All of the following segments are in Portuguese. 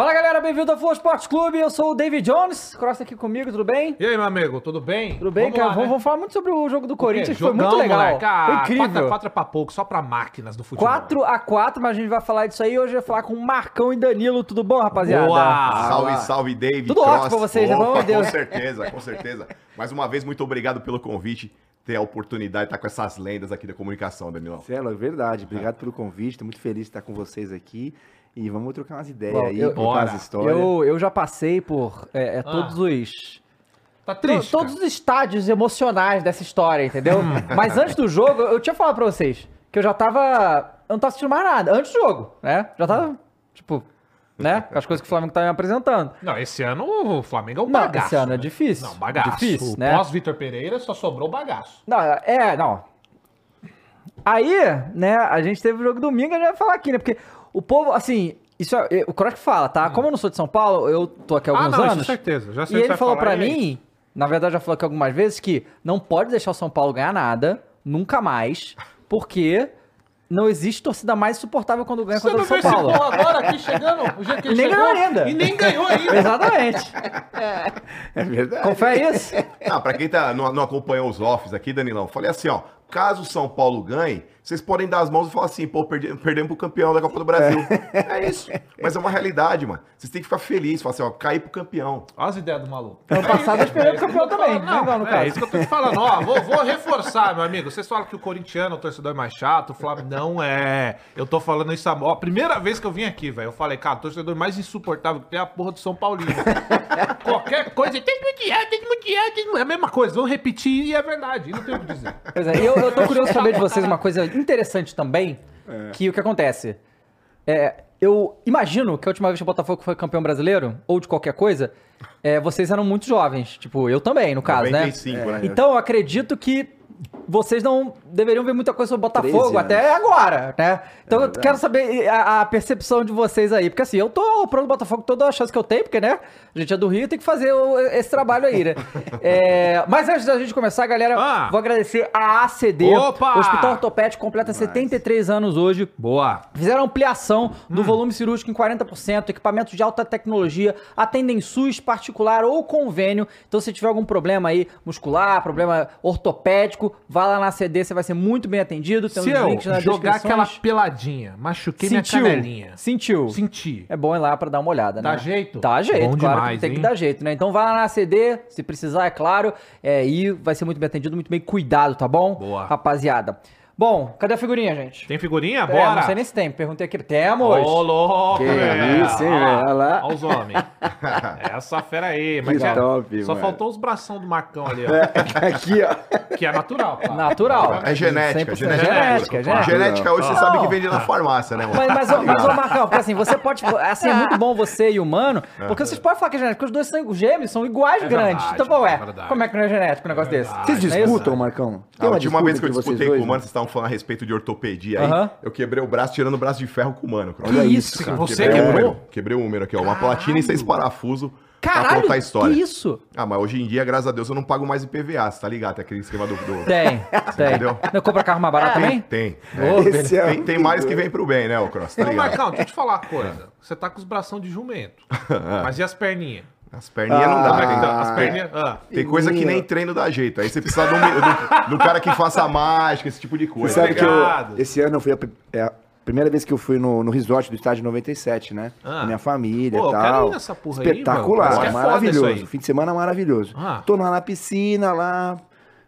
Fala galera, bem-vindo ao Flow Esporte Clube. Eu sou o David Jones. Cross aqui comigo, tudo bem? E aí, meu amigo, tudo bem? Tudo bem, Vamos cara? lá, vamos, né? vamos falar muito sobre o jogo do? Corinthians, que foi muito legal. moleque. Ah, Foi incrível. 4 é pra pouco, só pra máquinas do futebol. 4x4, mas a gente vai falar disso aí. Hoje vai falar com o Marcão e Danilo. Tudo bom, rapaziada? Boa! Salve, salve, David. Tudo ótimo pra vocês, né? Opa, Pelo amor de Deus. Com certeza, com certeza. Mais uma vez, muito obrigado pelo convite, ter a oportunidade de estar com essas lendas aqui da comunicação, Danilão. Celo, é verdade. Obrigado pelo convite. Tô muito feliz de estar com vocês aqui. E vamos trocar umas ideias Bom, aí, eu- contar Bora. as histórias. Eu, eu já passei por é, é, todos os... Tá triste, to- todos os estádios emocionais dessa história, entendeu? Mas antes do jogo, eu tinha falado pra vocês que eu já tava... Eu não tava assistindo mais nada. Antes do jogo, né? Já tava, tipo... Né? Com as coisas que o Flamengo tá me apresentando. Não, esse ano o Flamengo é um Não, bagaço. esse ano é né? difícil. Não, bagaço. Difícil, o né? Pós-Vitor Pereira só sobrou bagaço. Não, é, não. Aí, né, a gente teve o jogo domingo, a gente vai falar aqui, né? Porque o povo, assim, isso é, o Croc fala, tá? Como eu não sou de São Paulo, eu tô aqui há alguns ah, não, anos. isso é certeza. Já sei E o que ele você falou e aí? mim, na verdade já falou aqui algumas vezes, que não pode deixar o São Paulo ganhar nada, nunca mais, porque não existe torcida mais insuportável quando ganha Você contra não o São Paulo. gol agora aqui chegando? O jeito que E ele nem chegou? ganhou ainda. E nem ganhou ainda. Exatamente. É verdade. Confere isso? Ah, pra quem tá, não, não acompanhou os offs aqui, Danilão, falei assim, ó, caso o São Paulo ganhe, vocês podem dar as mãos e falar assim, pô, perdi, perdemos pro campeão da Copa do Brasil. É, isso. Mas é uma realidade, mano. Vocês têm que ficar felizes, falar assim, ó, cair pro campeão. Olha as ideias do maluco. Ano passado eles perderam o É isso que campeão também, falando. né, Não, no é isso que eu tô te falando. Ó, vou, vou reforçar, meu amigo. Vocês falam que o corintiano, o torcedor é mais chato, o Flamengo não é. Eu tô falando isso a ó, primeira vez que eu vim aqui, velho. Eu falei, cara, o torcedor mais insuportável que tem é a porra do São Paulino. Qualquer coisa, tem que mundial, tem que mundial, tem que... É a mesma coisa, vão repetir e é verdade. Não tem o que dizer. Pois é, e eu, eu tô curioso saber de vocês uma coisa interessante também, que o que acontece? É, eu imagino que a última vez que o Botafogo foi campeão brasileiro, ou de qualquer coisa, é, vocês eram muito jovens. Tipo, eu também, no caso, 95, né? né? Então, eu acredito que vocês não deveriam ver muita coisa sobre o 13 Botafogo até agora, né? Então, eu verdade. quero saber a, a percepção de vocês aí. Porque assim, eu tô pro Botafogo toda a chance que eu tenho, porque, né? A gente é do Rio, tem que fazer o- esse trabalho aí, né? É, mas antes da gente começar, galera, Ah. vou agradecer a ACD. Opa! O Hospital Ortopédico completa 73 anos hoje. Boa. Fizeram ampliação Hum. do volume cirúrgico em 40%, equipamentos de alta tecnologia, atendem SUS particular ou convênio. Então, se tiver algum problema aí muscular, problema ortopédico, vá lá na ACD, você vai ser muito bem atendido. Tem Se links nas jogar aquela peladinha, machuquei Sentiu, minha canelinha. sentiu. Senti. É bom ir lá pra dar uma olhada, né? Dá jeito? Dá jeito, Bom claro demais, que tem que hein? dar jeito, né? Então vai lá na CD, se precisar, é claro, é, e vai ser muito bem atendido, muito bem cuidado, tá bom? Boa. Rapaziada. Bom, cadê a figurinha, gente? Tem figurinha? É, Bora. não sei nem se tem, perguntei aqui. Temos! Ô, louco, Que velho. isso, hein, Olha velho? Olha lá. Olha os homens. Essa fera aí. Mas Que é- top, Só mano. faltou os bração do Marcão ali, ó. Aqui, ó. Que é natural. Natural. É genética, 100% genética. genética, pura. genética. Genética hoje você sabe que vende na farmácia, né, mano? Mas, mas, ô- mas, ô Marcão, porque assim, você pode. Assim, é muito bom você e o Mano, porque vocês podem falar que é genético, porque os dois são gêmeos, são iguais É grandes. verdade, então, pô, é é. verdade. Como é que não é genético um negócio desse? Vocês é disputam, Marcão? A última vez que eu disputei com o Mano, né? vocês estavam falando a respeito de ortopedia aí. Aham. Eu quebrei o braço tirando o braço de ferro com o Mano. Cross. Que isso, cara? Você Quebrei o quebrou? Quebrei o húmero aqui, ó. Uma platina e seis parafusos pra Caralho, contar a história. que isso? Ah, mas hoje em dia, graças a Deus, eu não pago mais IPVA, você tá ligado? Tem aquele esquema do... do... Tem, tem. Entendeu? Não compra carro mais barato também? Tem. Ô, É. Esse é Tem, tem mais que vem pro bem, né, o Cross? Tá Ô, ligado? Marcão, deixa eu te falar uma coisa. Você tá com os bração de jumento. Mas e as perninhas? As perninhas não dá, é tá? As perninhas... Ah. Tem coisa que nem treino dá jeito. Aí você precisa do, do, do cara que faça mágica, esse tipo de Você coisa. sabe que eu, Obrigado. esse ano eu fui a, é a primeira vez que eu fui no, no resort do estádio 97, né? Ah. Com minha família Pô, e quero tal. ir nessa porra aí. Espetacular, Parece que é maravilhoso. aí. Fim de semana maravilhoso. Ah. Tô lá na piscina, lá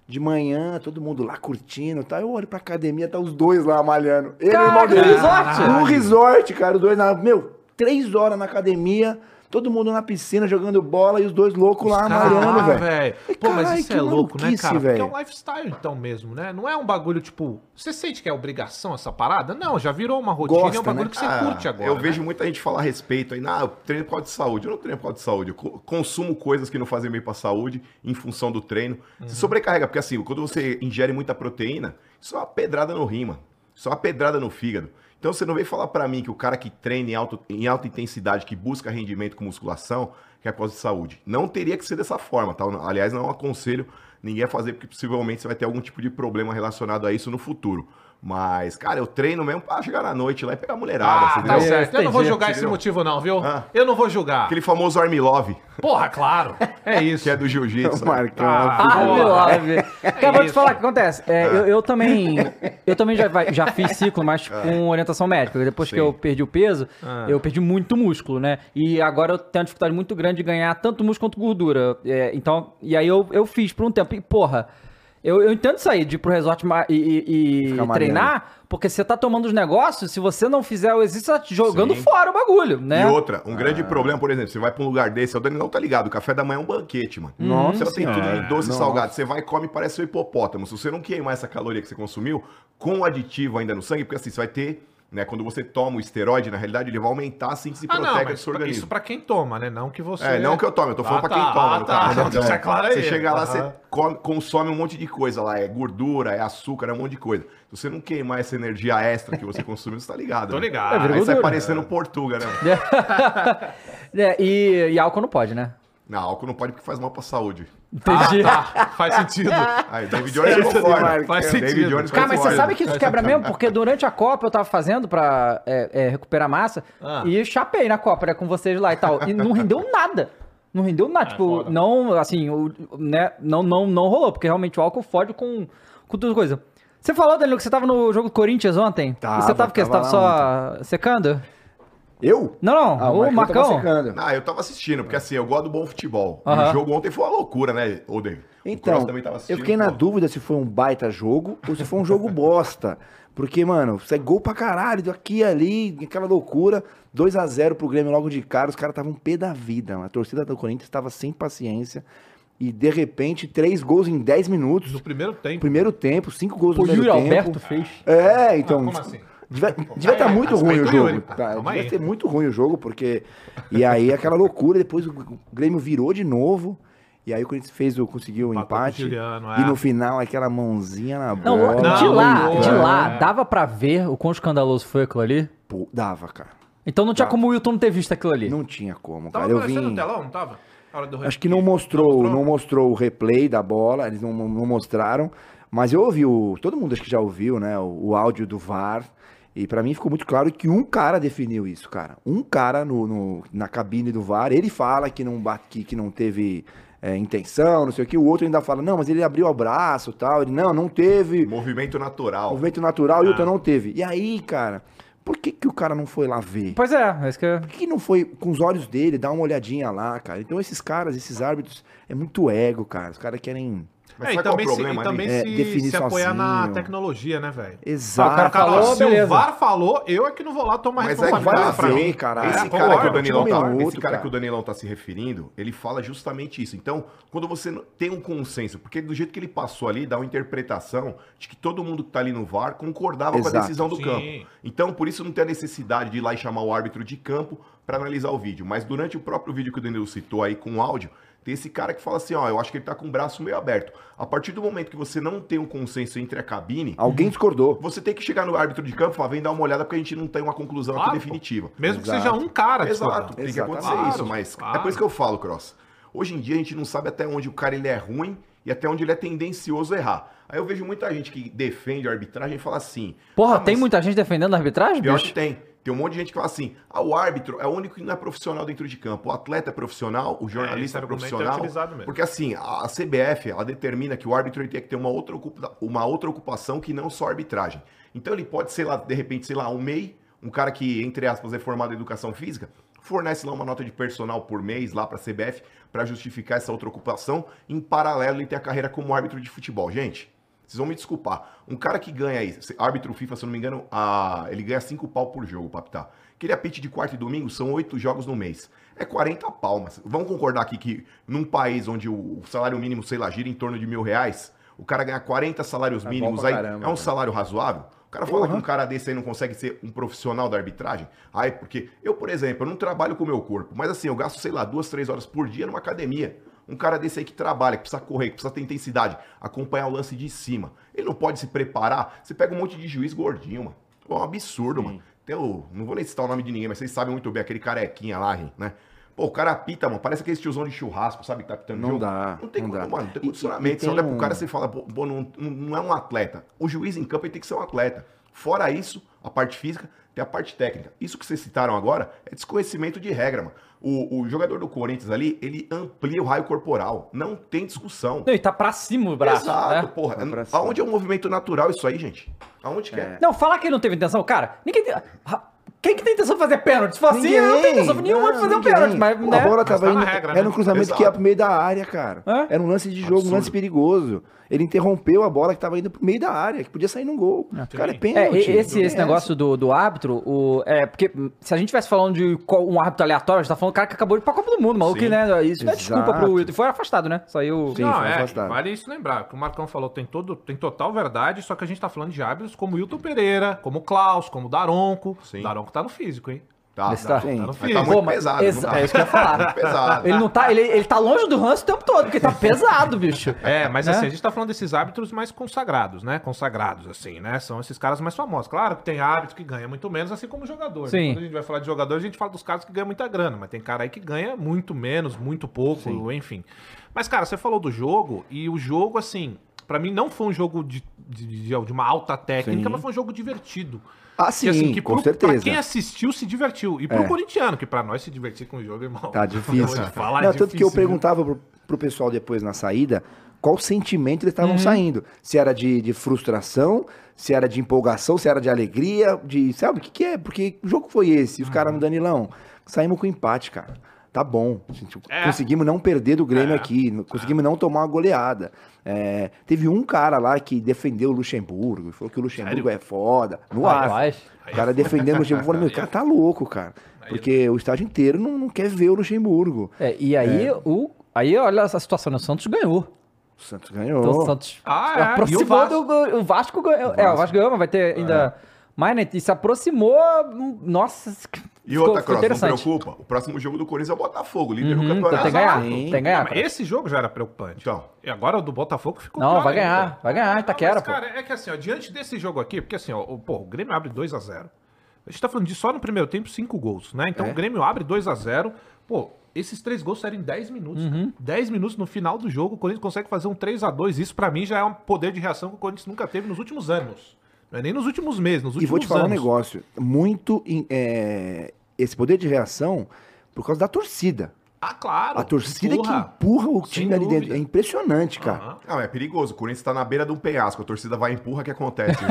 de manhã, todo mundo lá curtindo, tá? Eu olho pra academia, tá os dois lá malhando. Ele e o irmão dele. no resort? No resort, cara, os dois na, meu, três horas na academia, todo mundo na piscina jogando bola e os dois loucos lá malhando, velho. Pô, mas isso que é louco, né, cara? Porque é um lifestyle, então, mesmo, né? Não é um bagulho, tipo... Você sente que é obrigação essa parada? Não, já virou uma rotina, é um Gosta, bagulho né? que você Ah, curte agora, Eu né? vejo muita gente falar a respeito aí, não, eu treino por causa de saúde. Eu não treino por causa de saúde. Eu co- consumo coisas que não fazem bem pra saúde em função do treino. Uhum. Se sobrecarrega, porque assim, quando você ingere muita proteína, isso é uma pedrada no rim, mano. Isso é uma pedrada no fígado. Então você não vem falar pra mim que o cara que treina em, alto, em alta intensidade, que busca rendimento com musculação, que é por causa de saúde. Não teria que ser dessa forma, tá? Aliás, não aconselho ninguém vai fazer porque possivelmente você vai ter algum tipo de problema relacionado a isso no futuro. Mas, cara, eu treino mesmo pra chegar na noite lá e pegar a mulherada, Ah, tá certo. Eu não vou julgar esse motivo, não, viu? Ah. Eu não vou julgar. Aquele famoso Army Love, Porra, claro. É isso. que é do jiu-jitsu. né? Marcão. Ah, Porra. meu love. Cara, vou te isso. falar o que acontece. É, eu, eu também. Eu também já, já fiz ciclo, mas com orientação médica. Depois que Sim. eu perdi o peso, Ah. eu perdi muito músculo, né? E agora eu tenho uma dificuldade muito grande de ganhar tanto músculo quanto gordura. É, então, e aí eu, eu fiz por um tempo. E, porra. Eu, eu entendo sair de ir pro resort e, e- e treinar, porque você tá tomando os negócios, se você não fizer o exercício, você tá jogando Sim. fora o bagulho, né? E outra, um grande problema, por exemplo, você vai pra um lugar desse, o Danilão tá ligado, o café da manhã é um banquete, mano. Nossa Você tem tudo em doce e Nossa. salgado. Você vai e come parece um hipopótamo. Se você não queimar essa caloria que você consumiu, com o aditivo ainda no sangue, porque assim, você vai ter, né, quando você toma o esteroide, na realidade, ele vai aumentar a síntese Ah, não, proteica do mas seu organismo. isso pra quem toma, né? Não que você... É, não que eu tome, eu tô falando Ah, pra quem tá, toma, ah, tá. caso. Então, Então, deixa claro aí. Você chega lá, você come- consome um monte de coisa lá, é gordura, é açúcar, é um monte de coisa. Se você não queimar essa energia extra que você consumiu, você tá ligado. Tô né? ligado. É, vira Aí você vai gordura. parecendo Portuga, né? É, e, e álcool não pode, né? Não, álcool não pode porque faz mal pra saúde. Entendi. Tá, faz sentido. Aí, David Jones concorda. Faz David sentido. Jones Cara, mas você sabe que isso quebra mesmo? Porque durante a Copa eu tava fazendo pra é, é, recuperar massa Ah. e chapei na Copa, né, com vocês lá e tal. E não rendeu nada. Não rendeu nada. tipo, foda. não, assim, o, né, não, não, não rolou, porque realmente o álcool fode com, com tudo coisa. Você falou, Danilo, que você tava no jogo do Corinthians ontem? Tava, e você tava o quê? Você tava só secando? Eu? Não, não, Ah, o tava Marcão. Ah, eu tava assistindo, porque assim, eu gosto do bom futebol. Aham. o jogo ontem foi uma loucura, né, Oden? Então, eu fiquei na dúvida se foi um baita jogo ou se foi um jogo bosta. Porque, mano, você é gol pra caralho, aqui e ali, aquela loucura. 2 a 0 pro Grêmio logo de cara, os caras estavam um pé da vida. mano. A torcida do Corinthians estava sem paciência. E, de repente, três gols em 10 minutos. No primeiro tempo. Primeiro tempo, cinco gols O no primeiro Yuri tempo. Alberto fez. É, então. Ah, como assim? Devia estar muito ruim o jogo. Tá, devia ser muito ruim o jogo, porque. E aí aquela loucura, depois o Grêmio virou de novo. E aí o Corinthians fez o, conseguiu o empate. Juliano, E é. no final, aquela mãozinha na Não, bola. de Não, lá, não, de é. lá, dava pra ver o quão escandaloso foi aquilo ali? Pô, dava, cara. Então não tinha como o Wilton não ter visto aquilo ali. Não tinha como, Tava cara. Eu aparecendo vim. no telão, não tava? Acho que não mostrou, mostrou? não mostrou o replay da bola, eles não, não mostraram. Mas eu ouvi o. Todo mundo acho que já ouviu, né? O, o áudio do VAR. E pra mim ficou muito claro que um cara definiu isso, cara. Um cara no, no- na cabine do VAR, ele fala que não bate, que, que não teve é, intenção, não sei o que. O outro ainda fala, não, mas ele abriu o braço e tal. Ele, não, não teve. Movimento natural. Movimento natural e o outro não teve. E aí, cara, por que, que o cara não foi lá ver? Pois é, é isso que. Por que que não foi com os olhos dele, dar uma olhadinha lá, cara? Então esses caras, esses árbitros, é muito ego, cara. Os caras querem. Mas É, e qual também, se, problema e também ali? É, se, definir se apoiar na sozinho. tecnologia, né, velho? Exato. Ah, o cara Cara, Falou, se beleza. o VAR falou, eu é que não vou lá tomar Mas é que vai responsabilidade pra ver, mim. cara. Esse É, cara que o Danilão tá, esse cara cara. que o Danilão tá se referindo, ele fala justamente isso. Então, quando você não- tem um consenso, porque do jeito que ele passou ali, dá uma interpretação de que todo mundo que tá ali no VAR concordava com a Exato. decisão do Sim. campo. Então, por isso não tem a necessidade de ir lá e chamar o árbitro de campo para analisar o vídeo. Mas durante o próprio vídeo que o Danilo citou aí com o áudio, tem esse cara que fala assim, ó, eu acho que ele tá com o braço meio aberto. A partir do momento que você não tem um consenso entre a cabine, Alguém discordou. você tem que chegar no árbitro de campo e falar, vem dar uma olhada porque a gente não tem uma conclusão Claro, aqui pô. definitiva. Mesmo que Exato. seja um cara Exato, tem que acontecer isso, Claro, mas claro. é por isso que eu falo, Cross. Hoje em dia a gente não sabe até onde o cara ele é ruim e até onde ele é tendencioso a errar. Aí eu vejo muita gente que defende a arbitragem e fala assim... Porra, "Ah, tem muita gente defendendo a arbitragem, Pior bicho? que tem. Tem um monte de gente que fala assim: ah, o árbitro é o único que não é profissional dentro de campo. O atleta é profissional, o esse jornalista é, é profissional. mesmo. porque assim, a CBF ela determina que o árbitro tem que ter uma outra, uma outra ocupação que não só a arbitragem. Então ele pode ser lá, de repente, sei lá, um MEI, um cara que, entre aspas, é formado em educação física, fornece lá uma nota de personal por mês lá para a CBF para justificar essa outra ocupação. Em paralelo, ele tem a carreira como árbitro de futebol. Gente, vocês vão me desculpar. Um cara que ganha aí, árbitro FIFA, se eu não me engano, a- ele ganha 5 pau por jogo pra apitar. Que ele apite de quarta e domingo, são 8 jogos no mês. É 40 palmas. Vamos concordar aqui que num país onde o salário mínimo, sei lá, gira em torno de mil reais, o cara ganha 40 salários bom mínimos aí, caramba, é um cara. salário razoável? O cara fala que um cara desse aí não consegue ser um profissional da arbitragem? Ai, porque eu, por exemplo, eu não trabalho com o meu corpo, mas assim, eu gasto, sei lá, duas, três horas por dia numa academia. Um cara desse aí que trabalha, que precisa correr, que precisa ter intensidade, acompanhar o lance de cima. Ele não pode se preparar. Você pega um monte de juiz gordinho, mano. Pô, É um absurdo, mano. Tem o, não vou nem citar o nome de ninguém, mas vocês sabem muito bem, aquele carequinha lá, né? Pô, o cara apita, mano, parece aquele tiozão de churrasco, sabe, que tá apitando Não jogo. dá, Não tem, não como, dá. mano, não tem condicionamento. e Você tem olha pro cara e fala, pô, não- não é um atleta. O juiz em campo ele tem que ser um atleta. Fora isso, a parte física, tem a parte técnica. Isso que vocês citaram agora é desconhecimento de regra, mano. O, o jogador do Corinthians ali, ele amplia o raio corporal. Não tem discussão. Não, e tá pra cima o braço. Exato, né? porra. Cima. Aonde é um movimento natural isso aí, gente? Aonde que é? Não, falar que ele não teve intenção, cara, ninguém Quem que tem intenção de fazer pênalti? Se for assim, eu não tenho intenção nenhuma de fazer um ninguém. pênalti, mas, né? A bola tava na indo, regra, era né? um cruzamento Exato. que ia pro meio da área, cara. É? Era um lance de jogo, um Absurdo. lance perigoso. Ele interrompeu a bola que tava indo pro meio da área, que podia sair num gol. Cara, é É, pênalti. e- esse, esse negócio do, do árbitro, o, é porque se a gente estivesse falando de um árbitro aleatório, a gente tá falando do cara que acabou de ir pra Copa do Mundo, maluco, Sim. né? Isso não é desculpa pro Wilton. Foi afastado, né? Saiu. Sim, não, foi é, afastado. vale isso lembrar. O que o Marcão falou tem, todo, tem total verdade, só que a gente tá falando de árbitros como o Wilton Pereira, como o Klaus, como o Daronco. Sim. O Tá no físico, hein? Tá, tá- tá. Sim. Tá no Mas físico. tá muito Pô, mas pesado. exa- tá? é isso que eu ia falar. Pesado. Ele não tá. Ele, ele tá longe do Hans o tempo todo, porque tá pesado, bicho. É, mas Né? assim, a gente tá falando desses árbitros mais consagrados, né? Consagrados, assim, né? São esses caras mais famosos. Claro que tem árbitro que ganha muito menos, assim como jogador. né? Sim. Quando a gente vai falar de jogador, a gente fala dos caras que ganham muita grana, mas tem cara aí que ganha muito menos, muito pouco, enfim. Mas, cara, você falou do jogo, e o jogo, assim, pra mim não foi um jogo de, de, de- de uma alta técnica, Sim. mas foi um jogo divertido. Ah, Que, sim, assim, que com pro- certeza. Pra quem assistiu, se divertiu. E pro É. corintiano, que pra nós se divertir com o jogo, irmão. Tá difícil. Falar, é Não, tanto que eu difícil, perguntava pro, pro pessoal depois na saída qual sentimento eles Uhum. estavam saindo. Se era de, de frustração, se era de empolgação, se era de alegria, de. Sabe o que, que é? Porque o jogo foi esse. E os Uhum. caras no Danilão. Saímos com empate, cara. Tá bom. É. Conseguimos não perder do Grêmio É. aqui. Conseguimos não tomar uma goleada. É, teve um cara lá que defendeu o Luxemburgo. e Falou que o Luxemburgo Sério? é foda. No Ah, ar. Rapaz. O cara defendendo o Luxemburgo. Falei, meu, o cara tá louco, cara. Porque o estádio inteiro não, não quer ver o Luxemburgo. É, e aí, o. Aí, olha essa situação, né? O Santos ganhou. O Santos ganhou. Então o Santos Ah, é. aproximou E o Vasco? do. O Vasco ganhou. É, o Vasco ganhou, mas vai ter ainda. Mais, né? E se aproximou. hum, Nossa, E ficou- outra, ficou Cross, não preocupa. O próximo jogo do Corinthians é o Botafogo, líder Uhum, do então campeonato. tem que ganhar. Tem que ganhar. Não, esse jogo já era preocupante. Então. E agora o do Botafogo ficou Não, vai ganhar, ainda. vai ganhar, Itaquera, mas, pô. cara, é que assim, ó, diante desse jogo aqui, porque assim, ó, o, pô, o Grêmio abre 2x0. A gente tá falando de só no primeiro tempo, 5 gols, né? Então É. o Grêmio abre 2x0. Pô, esses três gols saíram em 10 minutos. Uhum. 10 minutos no final do jogo, o Corinthians consegue fazer um 3x2. Isso pra mim já é um poder de reação que o Corinthians nunca teve nos últimos anos. Não é nem nos últimos meses, nos E últimos vou te falar anos. um negócio. Muito. é, esse poder de reação por causa da torcida. Ah, claro. A torcida empurra. que empurra o Sem time ali dúvida. dentro. É impressionante, cara. Aham. Não, é perigoso. O Corinthians tá na beira de um penhasco. A torcida vai e empurra, o que acontece?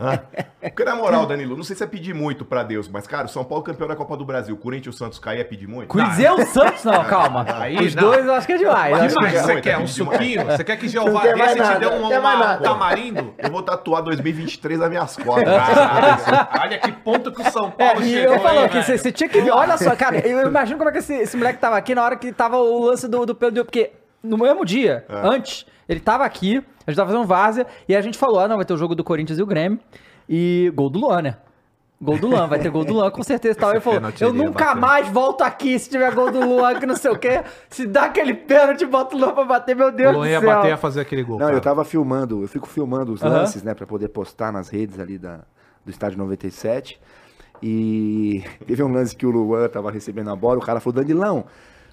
Hã? Porque na moral, Danilo, não sei se é pedir muito pra Deus, mas, cara, o São Paulo campeão da Copa do Brasil, o Corinthians e o Santos cair é pedir muito? Cruzeiro o Santos, não, calma. Aí, Os não. dois eu acho que é demais. Que mais que- você muito, quer? é Um suquinho? Você quer que Jeová desse te nada, dê um, uma- um tamarindo? Eu vou tatuar 2023 nas minhas costas. Olha que ponto que o São É, Paulo e chegou, eu falo que você, você tinha que ver. Olha só, cara, eu imagino como é que esse, esse moleque tava aqui na hora que tava o lance do, do Pedro. Porque no mesmo dia, antes, ele tava aqui, a gente tava fazendo várzea, e a gente falou: ah, não, vai ter o jogo do Corinthians e o Grêmio. E gol do Luan, né? Gol do Luan, vai ter gol do Luan, com certeza. e Tal. Ele falou: eu nunca bater. mais volto aqui se tiver gol do Luan, que não sei o quê. Se dá aquele pênalti, bota o Luan pra bater, meu O Deus do Luan céu. ia bater ia fazer aquele gol. Não, cara. eu tava filmando, eu fico filmando os lances, né, pra poder postar nas redes ali da, do estádio 97. E teve um lance que o Luan tava recebendo a bola, o cara falou: Danilão,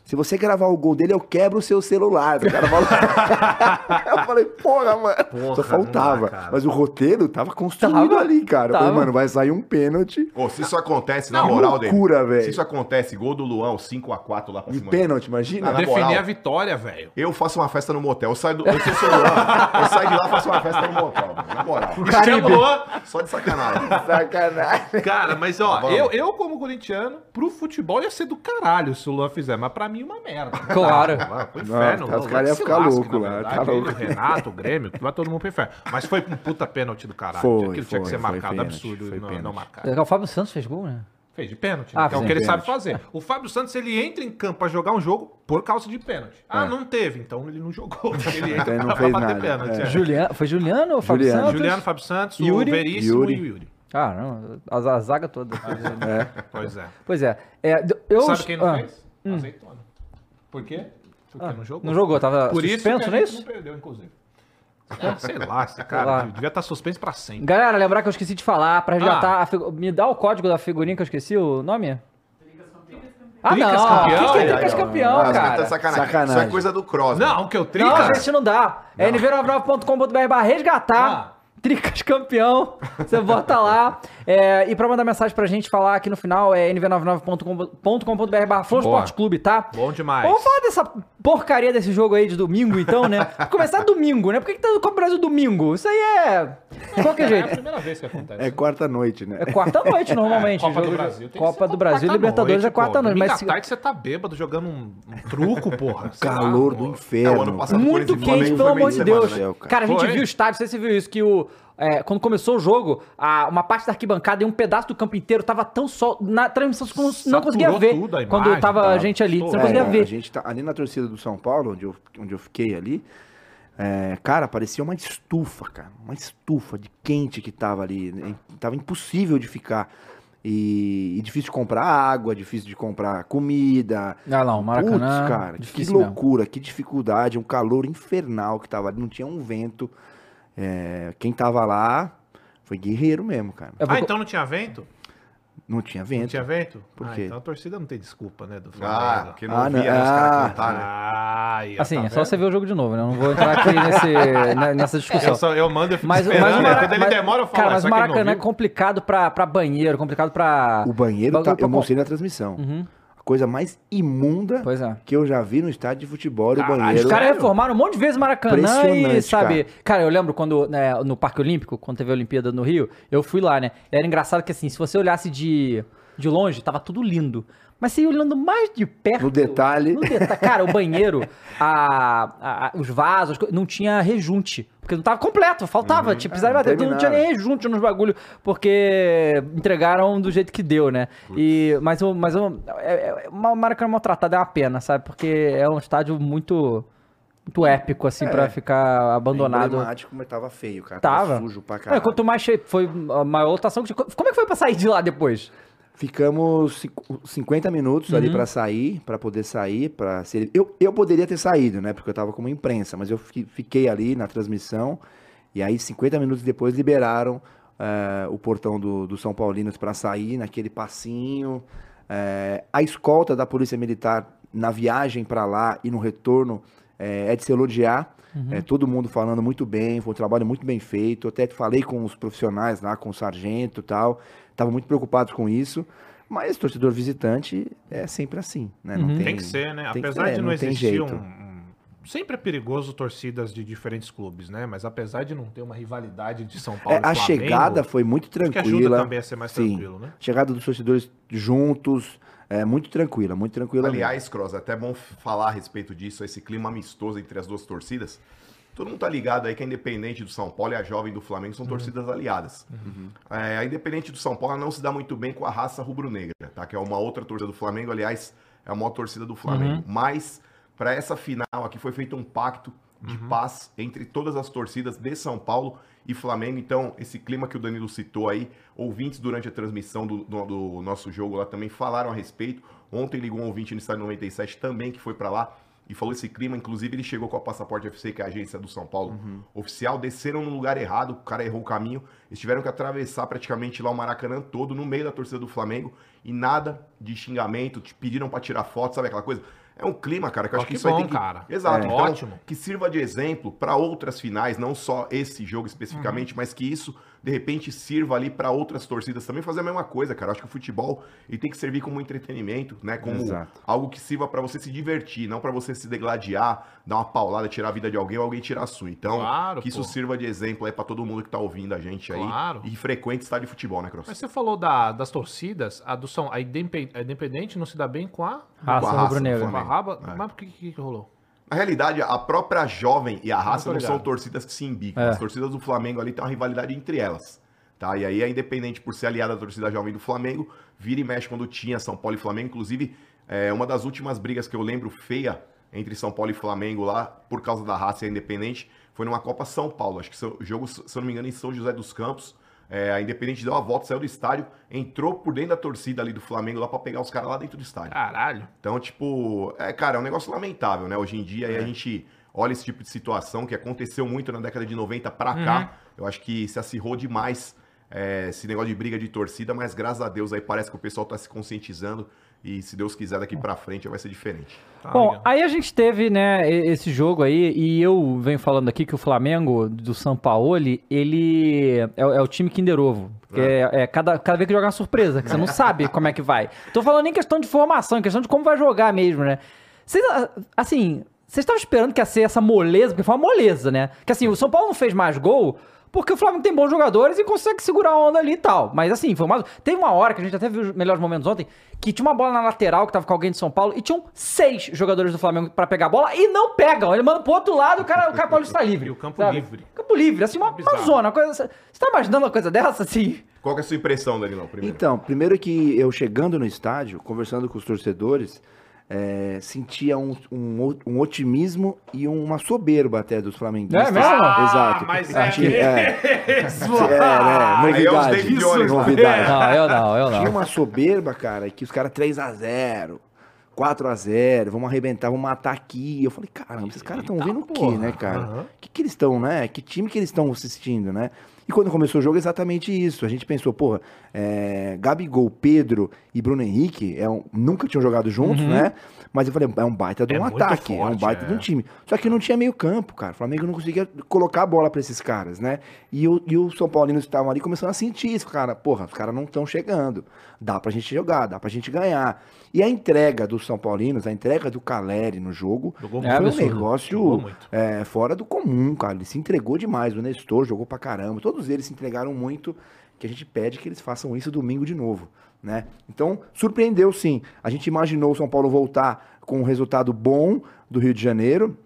se você gravar o gol dele, eu quebro o seu celular. O cara falou... eu falei, porra, mano. Porra, Só faltava. cara. Mas o roteiro tava construído Tava, ali, cara. Eu falei, tava. mano, vai sair um pênalti. Ô, se isso acontece, na Não, moral dele. loucura, velho. Se isso acontece, gol do Luan, 5x4 lá pra Um cima. pênalti, imagina? Ah, na Defender moral. a vitória, velho. Eu faço uma festa no motel. Eu saio do. Eu, sou Luan, eu saio de lá e faço uma festa no motel. mano, Na moral. Estilo Luan. Só de sacanagem. Sacanagem. Cara, mas ó, Vamos. eu, eu como corintiano, pro futebol ia ser do caralho se o Luan fizer, mas pra mim uma merda. Claro. Vai pro Não, inferno. os caras iam ficar lasque, louco lá, verdade, tá louco. O Renato, o Grêmio, que vai todo mundo pro inferno. Mas foi um puta pênalti do caralho. Foi, Aquilo tinha que foi, ser foi marcado. pênalti, absurdo foi não, pênalti. não marcar. O Fábio Santos fez gol, né? Fez de pênalti, Ah, né? é o que ele de sabe pênalti. fazer. O Fábio Santos, ele entra em campo pra jogar um jogo por causa de pênalti. Ah, É. não teve, então ele não jogou. Ele Então entra ele não pra, fez bater nada, pênalti. é. é. Juliano, foi Juliano ou Fábio Juliano. Santos? Juliano, Fábio Santos, Yuri. o Veríssimo Yuri. e o Yuri. Ah, não, a, a zaga toda. Pois é. Pois é. é d- eu, Sabe quem não ah, fez? Azeitona. Por quê? Porque não jogou. Não jogou, tava Por isso suspenso, que não a é isso? não perdeu, inclusive. Sei lá, esse lá. cara devia estar suspenso pra sempre. Galera, lembrar que eu esqueci de falar, pra resgatar, Ah. a figu- me dá o código da figurinha que eu esqueci, o nome? Ah, Tricas não. campeão? O que, que é Tricas campeão, Ah, caras cara? tá sacanagem. Sacanagem. Isso é coisa do Cross. mano. Não, que eu Não, Tricas. gente, não dá. É nv99.com.br barra resgatar. Ah. Tricas campeão. Você bota lá. É, e pra mandar mensagem pra gente falar aqui no final é nv99.com.br barra Flow Boa. Esporte Clube, tá? Bom demais. Vamos falar dessa porcaria desse jogo aí de domingo, então, né? Começar domingo, né? Por que, que tá no Copa do Brasil domingo? Isso aí é. De qualquer É a jeito. primeira vez que acontece. É quarta-noite, né? É quarta-noite, normalmente. Copa do Brasil. tem que Copa ser do Brasil e Libertadores é quarta-noite. Mas à tarde você tá bêbado jogando um, um truco, porra. Sei lá, Calor do. É, inferno. ano passado muito quente, pelo amor de Deus. né? né, cara? A gente viu o estádio, não sei se você viu isso, que o. é, quando começou o jogo, a- uma parte da arquibancada e um pedaço do campo inteiro tava tão só. Na transmissão você não- não Saturou conseguia ver. tudo a quando imagem, tava a tá? gente ali. Você não conseguia É, ver. A gente tá ali na torcida do São Paulo, onde eu, onde eu fiquei ali. é, cara, parecia uma estufa, cara. Uma estufa de quente que tava ali. né? Tava impossível de ficar. E, e difícil de comprar água, difícil de comprar comida. Ah, não, Maracanã. Putz, cara, que difícil mesmo. loucura, que dificuldade, um calor infernal que tava ali, não tinha um vento. É, quem tava lá foi guerreiro mesmo, cara. Ah, então não tinha vento? Não tinha Não vento. tinha vento? Por ah, quê? então a torcida não tem desculpa, né, do Ah, Flamengo. porque não Ah, não. via né, os Ah. caras cantar, né? Ah, Assim, tá é só você ver o jogo de novo, né? Eu não vou entrar aqui nesse, né, nessa discussão. Eu, só, eu mando e fico Mas, mas esperando, o né? Quando ele mas- demora, eu falo, Cara, ah, mas o que Maracanã é não complicado pra, pra banheiro, complicado pra. O banheiro, tá, eu mostrei na transmissão. Uhum. Coisa mais imunda Pois é. que eu já vi no estádio de futebol, o Caralho, banheiro. Os caras reformaram um monte de vezes o Maracanã e, sabe... Cara. eu lembro quando, né, no Parque Olímpico, quando teve a Olimpíada no Rio, eu fui lá, né? Era engraçado que, assim, se você olhasse de, de longe, tava tudo lindo. Mas você olhando mais de perto... No detalhe. No deta cara, o banheiro, a, a- os vasos, não tinha rejunte. Porque não tava completo, faltava, tipo, precisava É, bater. Então não tinha nem rejunte nos bagulho, porque entregaram do jeito que deu, né? E, mas o, mas o, é, é, o Maracanã maltratado é uma pena, sabe? Porque é um estádio muito, muito épico, assim, pra ficar É abandonado. emblemático, mas tava feio, cara. Tava. sujo pra É, caralho. quanto mais cheio, foi a maior lotação que tinha. Como é que foi pra sair de lá depois? Ficamos cinco- 50 minutos Uhum. ali pra sair, pra poder sair, para ser. Eu, eu poderia ter saído, né? Porque eu tava como imprensa, mas eu fi- fiquei ali na transmissão e aí 50 minutos depois liberaram eh, o portão do, do São Paulinos pra sair naquele passinho. Eh, a escolta da Polícia Militar na viagem pra lá e no retorno eh, é de se elogiar. Eh, todo mundo falando muito bem, foi um trabalho muito bem feito. Eu até falei com os profissionais lá, com o sargento e tal. Estavam muito preocupados com isso. Mas torcedor visitante é sempre assim, né? Não Tem que ser, né? tem que Apesar ser, de não, tem existir jeito. um, um- Sempre é perigoso torcidas de diferentes clubes, né? Mas apesar de não ter uma rivalidade de São Paulo É, e a Flamengo, chegada foi muito que ajuda tranquila. também a ser mais Sim. tranquilo, né? Chegada dos torcedores juntos, é muito tranquila, muito tranquila. Aliás, Cross, é até bom falar a respeito disso, esse clima amistoso entre as duas torcidas. Todo mundo tá ligado aí que a Independente do São Paulo e a Jovem do Flamengo são torcidas aliadas. É, a Independente do São Paulo não se dá muito bem com a raça rubro-negra, tá? Que é uma outra torcida do Flamengo, aliás, é a maior torcida do Flamengo. Mas, para essa final aqui, foi feito um pacto de paz entre todas as torcidas de São Paulo e Flamengo. Então, esse clima que o Danilo citou aí, ouvintes durante a transmissão do, do- do nosso jogo lá também falaram a respeito. Ontem ligou um ouvinte no Estádio 97 também que foi para lá e falou esse clima. Inclusive, ele chegou com a Passaporte FC, que é a agência do São Paulo oficial. Desceram no lugar errado, o cara errou o caminho. Eles tiveram que atravessar praticamente lá o Maracanã todo, no meio da torcida do Flamengo. E nada de xingamento, te pediram para tirar foto, sabe aquela coisa? É um clima, cara, que eu acho que, que isso aí bom, tem que... cara. Exato. É. Então, Ótimo. que sirva de exemplo para outras finais, não só esse jogo especificamente, mas que isso de repente sirva ali para outras torcidas também fazer a mesma coisa, cara. Eu acho que o futebol ele tem que servir como entretenimento, né? Como Exato. algo que sirva para você se divertir, não para você se degladiar, dar uma paulada, tirar a vida de alguém ou alguém tirar a sua. Então, Claro, que isso pô. sirva de exemplo aí para todo mundo que tá ouvindo a gente aí Claro. e frequente estádio de futebol, né, Cross? Mas você falou da- das torcidas, a do São, a Independente não se dá bem com a, Raça rubro-negra. mas por que que rolou? Na realidade, a própria jovem e a raça não são torcidas que se embicam. É. As torcidas do Flamengo ali tem uma rivalidade entre elas. Tá? E aí a Independente, por ser aliada à torcida jovem do Flamengo, vira e mexe quando tinha São Paulo e Flamengo. Inclusive, é, uma das últimas brigas que eu lembro feia entre São Paulo e Flamengo lá, por causa da raça e a Independente, foi numa Copa São Paulo. Acho que o jogo, se eu não me engano, em São José dos Campos. É, a Independente deu a volta, saiu do estádio, entrou por dentro da torcida ali do Flamengo lá pra pegar os caras lá dentro do estádio. Caralho. Então, tipo, é, cara, é um negócio lamentável, né? Hoje em dia É. a gente olha esse tipo de situação que aconteceu muito na década de 90 pra Uhum. cá. Eu acho que se acirrou demais é, esse negócio de briga de torcida, mas graças a Deus aí parece que o pessoal tá se conscientizando e se Deus quiser daqui pra frente vai ser diferente. Tá Bom, legal. aí a gente teve, né, esse jogo aí, e eu venho falando aqui que o Flamengo do São Paulo, ele é, é o time Kinder Ovo. Porque é, é cada, cada vez que joga uma surpresa, que você não sabe como é que vai. Tô falando em questão de formação, em questão de como vai jogar mesmo, né? Vocês, assim, vocês estavam esperando que ia ser essa moleza, porque foi uma moleza, né? Que assim, o São Paulo não fez mais gol porque o Flamengo tem bons jogadores e consegue segurar a onda ali e tal. Mas assim, foi uma... teve uma hora que a gente até viu os melhores momentos ontem, que tinha uma bola na lateral que tava com alguém de São Paulo e tinham seis jogadores do Flamengo pra pegar a bola e não pegam. Ele manda pro outro lado e o cara, o cara Paulista tá livre. E o campo livre. Campo livre, assim, uma, uma zona. Uma coisa... Você tá imaginando uma coisa dessa, assim? Qual que é a sua impressão, Danilão, primeiro? Então, primeiro que eu chegando no estádio, conversando com os torcedores, é, sentia um, um, um otimismo e uma soberba até dos flamenguistas. É mesmo? Ah, Exato. mas Ah, é tinha- é, mesmo. é, né, Aí é os novidade. Jones, lá. novidade. Não, eu não, eu Tinha não. uma soberba, cara, que os caras 3x0, 4x0, vamos arrebentar, vamos matar aqui. Eu falei, caramba, esses caras estão vendo o quê, né, cara? O Aham. que, que eles estão, né? Que time que eles estão assistindo, né? E quando começou o jogo, exatamente isso. A gente pensou, porra, é, Gabigol, Pedro e Bruno Henrique é um- nunca tinham jogado juntos, né? Mas eu falei, é um baita de É um muito ataque, é um forte, baita é. de um time. Só que não tinha meio campo, cara. O Flamengo não conseguia colocar a bola pra esses caras, né? E o, e o São Paulinos estavam ali começando a sentir isso, cara. Porra, os caras não estão chegando. Dá pra gente jogar, dá pra gente ganhar. E a entrega dos São Paulinos, a entrega do Caleri no jogo, Jogou É foi um negócio é, fora do comum, cara. Ele se entregou demais. O Nestor jogou pra caramba. Todos eles se entregaram muito. Que a gente pede que eles façam isso domingo de novo, né? Então, surpreendeu sim. A gente imaginou o São Paulo voltar com um resultado bom do Rio de Janeiro.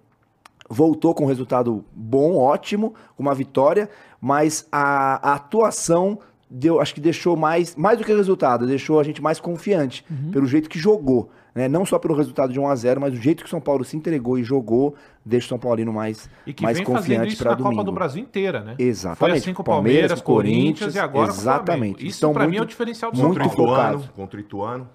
Voltou com um resultado bom, ótimo, com uma vitória, mas a, a atuação deu, acho que deixou mais, mais do que o resultado, deixou a gente mais confiante pelo jeito que jogou. Né? Não só pelo resultado de 1 a 0 mas o jeito que o São Paulo se entregou e jogou, deixa o São Paulino mais, E que mais vem fazendo confiante isso para na domingo. Copa do Brasil inteira, né? Exatamente. Foi assim com o Palmeiras, Palmeiras, Corinthians, Corinthians e agora com o exatamente. Flamengo. Isso pra mim é o diferencial do São Paulo. Ituano, focados. contra o Ituano.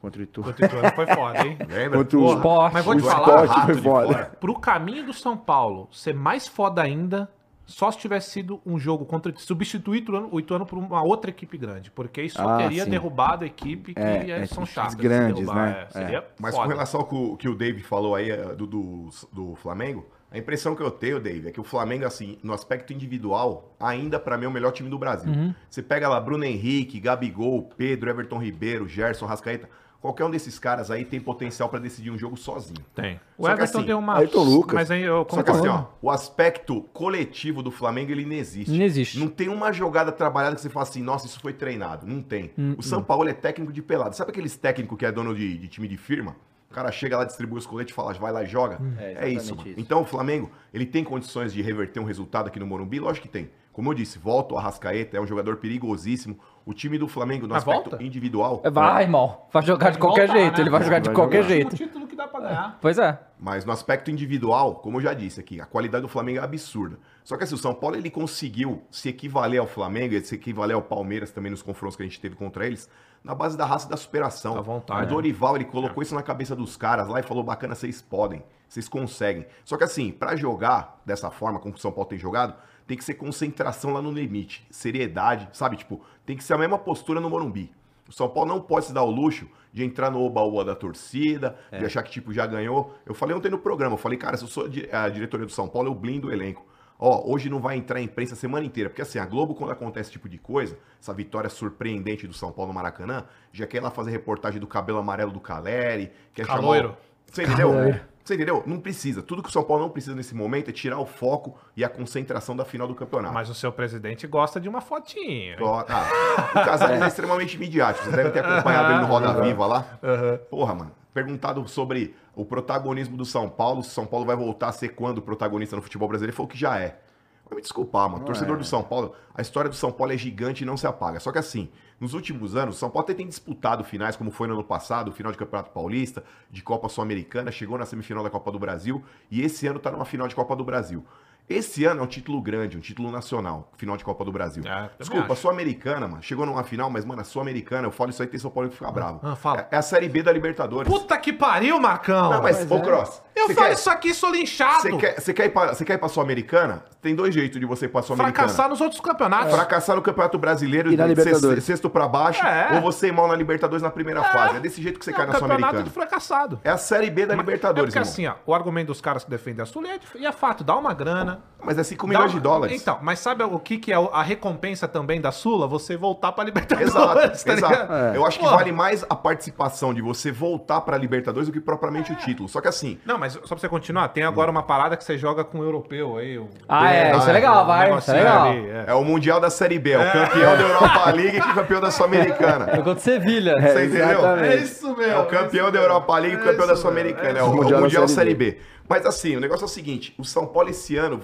Contra o Itu. Contra o Ituano foi foda, hein? Lembra? Contra o Porra, Esporte. Mas vou te O falar, esporte foi foda. pro caminho do São Paulo ser mais foda ainda, só se tivesse sido um jogo contra substituir o Ituano, o Ituano por uma outra equipe grande, porque isso só Ah, teria sim. derrubado a equipe que É, é, é, são chatas. de grandes, derrubar, né? é, seria Mas foda. com relação ao que o, que o David falou aí eh, do, do, do Flamengo, a impressão que eu tenho, David, é que o Flamengo, assim, no aspecto individual, ainda pra mim é o melhor time do Brasil. Você pega lá Bruno Henrique, Gabigol, Pedro, Everton Ribeiro, Gerson, Rascaeta. Qualquer um desses caras aí tem potencial pra decidir um jogo sozinho. Tem. O Só que Everton assim, deu uma. Ayrton Lucas. Mas aí eu Só que concordo. assim, ó, o aspecto coletivo do Flamengo, ele não existe. Não existe. Não tem uma jogada trabalhada que você fala assim, nossa, isso foi treinado. Não tem. o São Paulo é técnico de pelado. Sabe aqueles técnicos que é dono de, de time de firma? O cara chega lá, distribui os coletes e fala, vai lá e joga. É, É, exatamente isso, mano. isso. Então o Flamengo, ele tem condições de reverter um resultado aqui no Morumbi? Lógico que tem. Como eu disse, volta o Arrascaeta, é um jogador perigosíssimo. O time do Flamengo, no Mas aspecto volta? individual... Vai, irmão. Vai jogar de qualquer voltar, jeito. né? Ele vai jogar de Vai qualquer jogar. jeito. O título que dá pra ganhar. Pois é. Mas no aspecto individual, como eu já disse aqui, a qualidade do Flamengo é absurda. Só que assim, o São Paulo ele conseguiu se equivaler ao Flamengo e se equivaler ao Palmeiras também nos confrontos que a gente teve contra eles, na base da raça e da superação. Da vontade, O Dorival ele colocou isso na cabeça dos caras lá e falou: bacana, vocês podem, vocês conseguem. Só que assim, pra jogar dessa forma, como o São Paulo tem jogado, tem que ser concentração lá no limite, seriedade, sabe? Tipo, tem que ser a mesma postura no Morumbi. O São Paulo não pode se dar o luxo de entrar no oba-oba da torcida, de achar que, tipo, já ganhou. Eu falei ontem no programa, eu falei, cara, se eu sou a diretoria do São Paulo, eu blindo o elenco. Ó, hoje não vai entrar a imprensa a semana inteira, porque assim, a Globo, quando acontece esse tipo de coisa, essa vitória surpreendente do São Paulo no Maracanã, já quer lá fazer reportagem do cabelo amarelo do Caleri, quer Caloiro. chamar... Você entendeu? Caloiro. Você entendeu? Não precisa. Tudo que o São Paulo não precisa nesse momento é tirar o foco e a concentração da final do campeonato. Mas o seu presidente gosta de uma fotinha. Ó, ah, o Casares é extremamente midiático. Vocês devem ter acompanhado ele no Roda Viva lá. Porra, mano. Perguntado sobre o protagonismo do São Paulo, se o São Paulo vai voltar a ser quando protagonista no futebol brasileiro, ele falou que já é. Vai me desculpar, mano. Torcedor do São Paulo, a história do São Paulo é gigante e não se apaga. Só que assim, nos últimos anos, o São Paulo até tem disputado finais, como foi no ano passado, o final de Campeonato Paulista, de Copa Sul-Americana, chegou na semifinal da Copa do Brasil e esse ano tá numa final de Copa do Brasil. Esse ano é um título grande, um título nacional, final de Copa do Brasil. É, Desculpa. Sul-Americana, mano, chegou numa final, mas, mano, a Sul-Americana, eu falo isso aí, tem São Paulo que fica bravo. Ah, fala. É, é a Série B da Libertadores. Puta que pariu, Marcão! Não, mas, ô, Cross, Eu Você falo quer- isso aqui, sou linchado. Você quer, você quer ir pra, quer ir pra Sul-Americana? Tem dois jeitos de você ir pra Sul-Americana. Fracassar nos outros campeonatos. Fracassar no Campeonato Brasileiro E na de Libertadores. sexto, pra baixo, É. ou você ir mal na Libertadores na primeira fase. É desse jeito que você é cai na campeonato Sul-Americana. de fracassado. É a Série B da Libertadores, é porque irmão. assim, ó, o argumento dos caras que defendem a Sul é, e é fato, dá uma grana. Mas é 5 dá milhões uma- de dólares. Então, mas sabe o que, que é a recompensa também da Sula? Você voltar pra Libertadores, Exato, tá exato. ligado? É. Eu acho que Pô. vale mais a participação de você voltar pra Libertadores do que propriamente o título. Só que assim, Não, mas só pra você continuar, tem agora uma parada que você joga com o europeu aí. O... Ah, é, isso é legal, um vai, isso é legal. ali, é. é o Mundial da Série B, é o campeão da Europa League e o campeão da Sul-Americana. Eu contra o Sevilha. Você entendeu? exatamente. É isso mesmo. É o campeão da Europa League e o campeão da Sul-Americana. É é o. Mundial, Mundial Série Série B. Mas assim, o negócio é o seguinte: o São Paulo esse ano,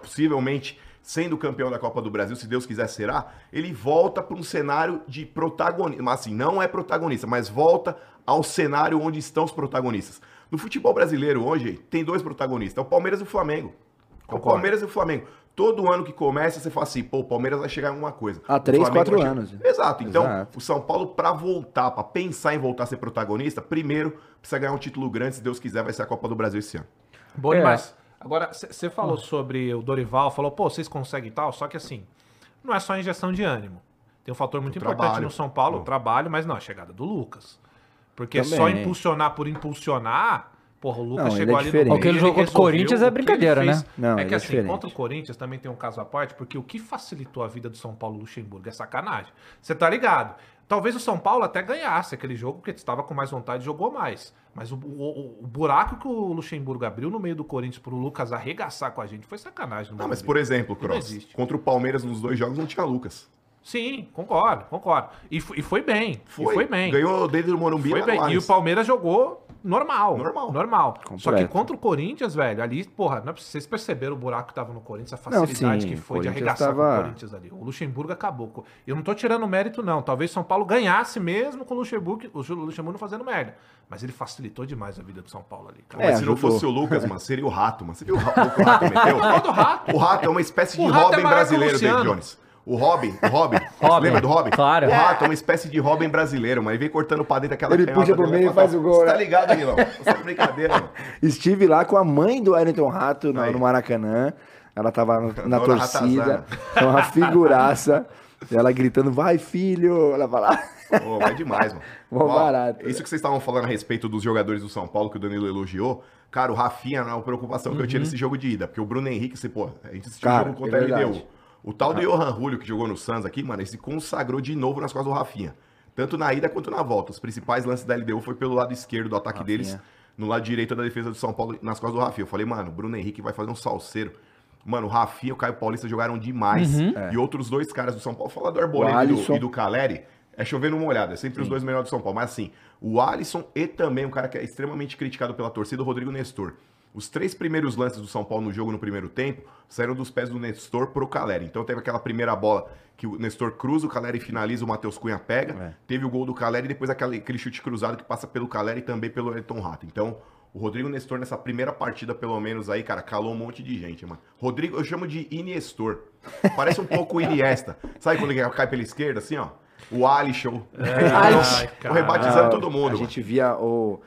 possivelmente sendo campeão da Copa do Brasil, se Deus quiser será, ele volta para um cenário de protagonista. Mas assim, não é protagonista, mas volta ao cenário onde estão os protagonistas. No futebol brasileiro hoje, tem dois protagonistas: é o Palmeiras e o Flamengo. É o Concordo. Palmeiras e o Flamengo. Todo ano que começa, você fala assim, pô, o Palmeiras vai chegar em alguma coisa. Há O três, quatro chegar- anos. Exato. Então, Exato. o São Paulo, pra voltar, pra pensar em voltar a ser protagonista, primeiro precisa ganhar um título grande, se Deus quiser, vai ser a Copa do Brasil esse ano. Bom É. demais. Agora, você falou sobre o Dorival, falou, pô, vocês conseguem e tal, só que assim, não é só injeção de ânimo. Tem um fator muito O importante trabalho. no São Paulo, o Pô. trabalho, mas não, a chegada do Lucas. Porque Também. só impulsionar por impulsionar, porra, o Lucas Não, ele chegou é ali diferente. no O que ele jogou contra o Corinthians é brincadeira, né? Não, é que é assim, diferente. contra o Corinthians também tem um caso à parte, porque o que facilitou a vida do São Paulo Luxemburgo é sacanagem. Você tá ligado? Talvez o São Paulo até ganhasse aquele jogo, porque estava com mais vontade e jogou mais. Mas o, o- o buraco que o Luxemburgo abriu no meio do Corinthians pro Lucas arregaçar com a gente foi sacanagem. no Não, mas por exemplo, Cross, contra o Palmeiras nos dois jogos não tinha Lucas. Sim, concordo, concordo. E, e foi bem. E foi bem. Ganhou dentro do Morumbi Foi bem. E o. Palmeiras jogou normal. Normal. Normal. Só que Completo. contra o Corinthians, velho, ali, porra, não é vocês perceberam o buraco que tava no Corinthians, a facilidade sim, que foi de arregaçar com tava- o Corinthians ali. O Luxemburgo acabou. Eu não tô tirando mérito, não. Talvez São Paulo ganhasse mesmo com o Luxemburgo, o Luxemburgo não fazendo merda. Mas ele facilitou demais a vida do São Paulo ali, cara. Mas É, se não fosse o Lucas, mano, seria o Rato, mano. Você viu o Rato o Rato meteu? O Rato é uma espécie de é Robin o brasileiro. David Jones. O Robin, o Robin. Robin, Lembra do Robin? claro. O Rato é uma espécie de Robin brasileiro, mas vem cortando pra dentro aquela Ele puxa pro meio e faz o gol, Você tá né? ligado, Milão? Você é brincadeira, mano. Estive lá com a mãe do Wellington Rato no, no Maracanã. Ela tava na Dona torcida. É uma figuraça. Ela gritando, vai filho. Ela fala. Pô, é demais, mano. Mó Ó, barato. Isso que vocês estavam falando a respeito dos jogadores do São Paulo, que o Danilo elogiou. Cara, o Rafinha não é uma preocupação que eu tinha nesse jogo de ida. Porque o Bruno Henrique, você, pô, a gente assistiu o Cara, jogo contra é a LDU. O tal do Johan Julio, que jogou no Suns aqui, mano, ele se consagrou de novo nas costas do Rafinha. Tanto na ida quanto na volta. Os principais lances da LDU foi pelo lado esquerdo do ataque Rafinha. deles, no lado direito da defesa do São Paulo, nas costas do Rafinha. Eu falei, mano, o Bruno Henrique vai fazer um salseiro. Mano, o Rafinha e o Caio Paulista jogaram demais. E outros dois caras do São Paulo, fala do Arboleda e e do Caleri, é chovendo uma olhada. É sempre os dois melhores do São Paulo. Mas assim, o Alisson e também um cara que é extremamente criticado pela torcida, o Rodrigo Nestor. Os três primeiros lances do São Paulo no jogo no primeiro tempo saíram dos pés do Nestor pro Caleri. Então teve aquela primeira bola que o Nestor cruza, o Caleri finaliza, o Matheus Cunha pega. É. Teve o gol do Caleri e depois aquele, aquele chute cruzado que passa pelo Caleri e também pelo Elton Rato. Então, o Rodrigo Nestor nessa primeira partida, pelo menos aí, cara, calou um monte de gente, mano. Rodrigo, eu chamo de Iniestor. Parece um pouco o Iniesta. Sabe quando ele cai pela esquerda, assim, ó? O Alisson. Ai, Tô cara. rebatizando Ah, todo mundo. A mano. gente via o,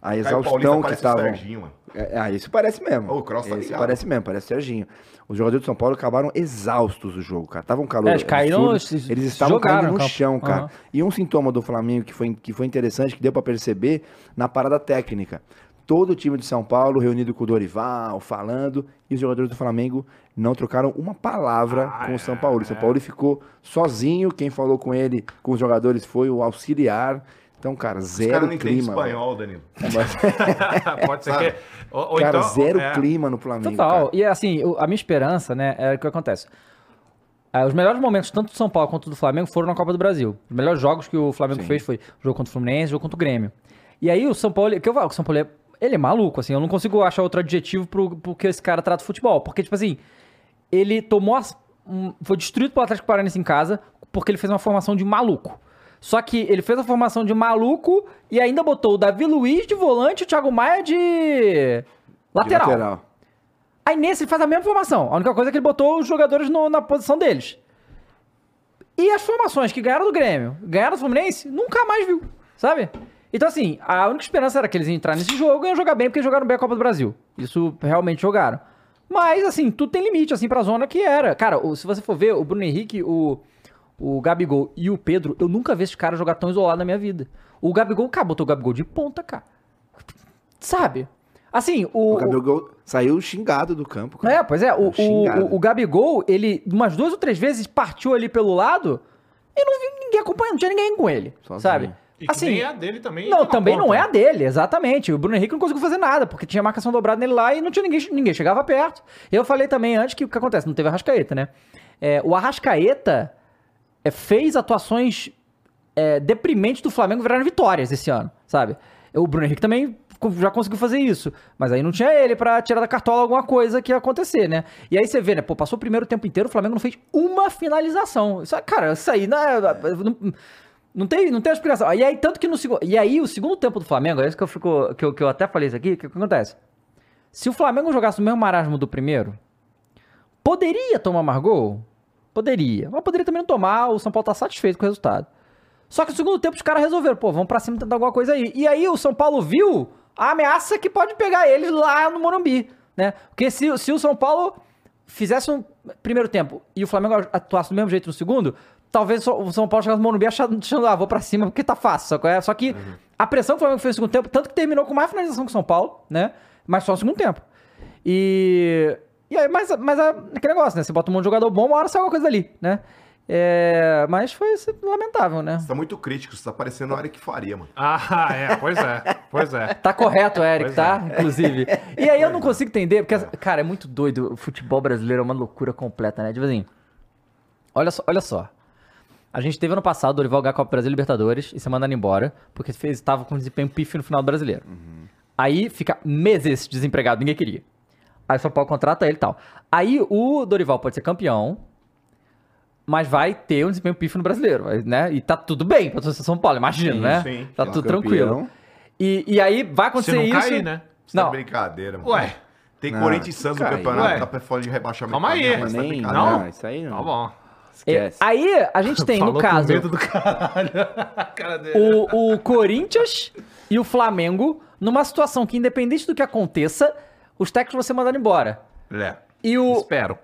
a exaustão que estavam. Mano. É, ah, isso parece mesmo. O Cross tá ligado. parece mesmo, parece Serginho. Os jogadores de São Paulo acabaram exaustos do jogo, cara. Tava um calor. É, eles caíram, absurdo. Eles estavam jogaram caindo no campo. chão, cara. Aham. E um sintoma do Flamengo que foi, que foi interessante, que deu pra perceber na parada técnica. Todo o time de São Paulo reunido com o Dorival, falando, e os jogadores do Flamengo não trocaram uma palavra Ah, com o São é, Paulo. O São Paulo ficou sozinho. Quem falou com ele, com os jogadores, foi o auxiliar. Então, cara, Os zero caras não entendem clima. espanhol, Danilo. Pode ser que. Ou, ou Cara, então, zero é, clima no Flamengo. Total. cara. E assim, a minha esperança, né, é o que acontece. Ah, os melhores momentos, tanto do São Paulo quanto do Flamengo, foram na Copa do Brasil. Os melhores jogos que o Flamengo Sim. fez foi o jogo contra o Fluminense, o jogo contra o Grêmio. E aí o São Paulo, que eu falo, que o São Paulo é, ele é maluco, assim, eu não consigo achar outro adjetivo pro, pro que esse cara trata o futebol. Porque, tipo assim, ele tomou as, um- foi destruído pelo Atlético Paranaense em casa porque ele fez uma formação de maluco. Só que ele fez a formação de maluco e ainda botou o Davi Luiz de volante e o Thiago Maia de De lateral. Aí nesse ele faz a mesma formação. A única coisa é que ele botou os jogadores no- na posição deles. E as formações que ganharam do Grêmio, ganharam do Fluminense, nunca mais viu, sabe? Então, assim, a única esperança era que eles iam entrar nesse jogo e iam jogar bem, porque jogaram bem a Copa do Brasil. Isso realmente jogaram. Mas, assim, tudo tem limite, assim, pra zona que era. Cara, se você for ver, o Bruno Henrique, o, o Gabigol e o Pedro, eu nunca vi esse cara jogar tão isolado na minha vida. O Gabigol, cara, botou o Gabigol de ponta, cara. Sabe? Assim, o. O Gabigol saiu xingado do campo. cara. É, pois é, o, o, o, o Gabigol, ele umas duas ou três vezes partiu ali pelo lado e não vi ninguém acompanhando, não tinha ninguém com ele, Sozinho. sabe? E que Assim, nem é a dele também. não, toma também não conta. é a dele, exatamente. O Bruno Henrique não conseguiu fazer nada, porque tinha marcação dobrada nele lá e não tinha ninguém, ninguém chegava perto. Eu falei também antes que o que acontece, não teve Arrascaeta, né? É, o Arrascaeta é, fez atuações é, deprimentes do Flamengo viraram vitórias esse ano, sabe? O Bruno Henrique também já conseguiu fazer isso, mas aí não tinha ele pra tirar da cartola alguma coisa que ia acontecer, né? E aí você vê, né? Pô, passou o primeiro tempo inteiro, o Flamengo não fez uma finalização. Isso, cara, isso aí, né? Não, não tem, não tem explicação. E aí, tanto que no segundo. E aí, o segundo tempo do Flamengo, é isso que eu, fico, que eu, que eu até falei isso aqui, o que, que acontece? Se o Flamengo jogasse o mesmo marasmo do primeiro, poderia tomar mais gol? Poderia. Mas poderia também não tomar, o São Paulo tá satisfeito com o resultado. Só que no segundo tempo os caras resolveram, pô, vamos pra cima tentar alguma coisa aí. E aí o São Paulo viu a ameaça que pode pegar eles lá no Morumbi, né? Porque se, se o São Paulo fizesse um primeiro tempo e o Flamengo atuasse do mesmo jeito no segundo, talvez o São Paulo chegasse no Morumbi achando, ah, vou pra cima porque tá fácil. Só é- só que a pressão que o Flamengo fez no segundo tempo, tanto que terminou com mais finalização que o São Paulo, né? Mas só no segundo tempo. E. E aí, mas, mas é aquele negócio, né? Você bota um monte de jogador bom, uma hora sai alguma coisa ali, né? É, mas foi lamentável, né? Você tá muito crítico, você tá parecendo o Eric Faria, mano. Ah, é, pois é, pois é. Tá correto, Eric, Pois tá? Inclusive. E aí eu não consigo entender, porque, cara, é muito doido. O futebol brasileiro é uma loucura completa, né? Tipo assim, olha só, olha só. A gente teve ano passado o Dorival a Copa Brasil Libertadores e ser mandado embora, porque fez, tava com desempenho pífio no final do brasileiro. Aí fica meses desempregado, ninguém queria. Aí o São Paulo contrata ele e tal. Aí o Dorival pode ser campeão, mas vai ter um desempenho pífio no brasileiro, né? E tá tudo bem pra torcer São Paulo, imagino, Sim, né? sim. Tá Tá tudo campeão. tranquilo. E, e aí vai Se acontecer não isso. cair, né? Você tá Não. de brincadeira, mano. Ué, Tem Não, Corinthians e Santos no campeonato, Ué. tá pra fora de rebaixamento. Calma aí. Mas tá de Nem, brincadeira. Não? não, isso aí não. tá bom. É, Esquece. aí a gente tem, Falou no com caso, medo do caralho. Cara dele. o, o Corinthians e o Flamengo numa situação que, independente do que aconteça, os técnicos vão ser mandados embora. É, E o, espero.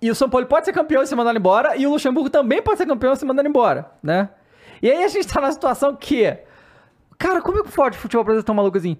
e o São Paulo pode ser campeão e ser mandado embora, e o Luxemburgo também pode ser campeão e ser mandado embora, né? E aí a gente tá na situação que. Cara, como é que pode o futebol brasileiro tão maluco assim?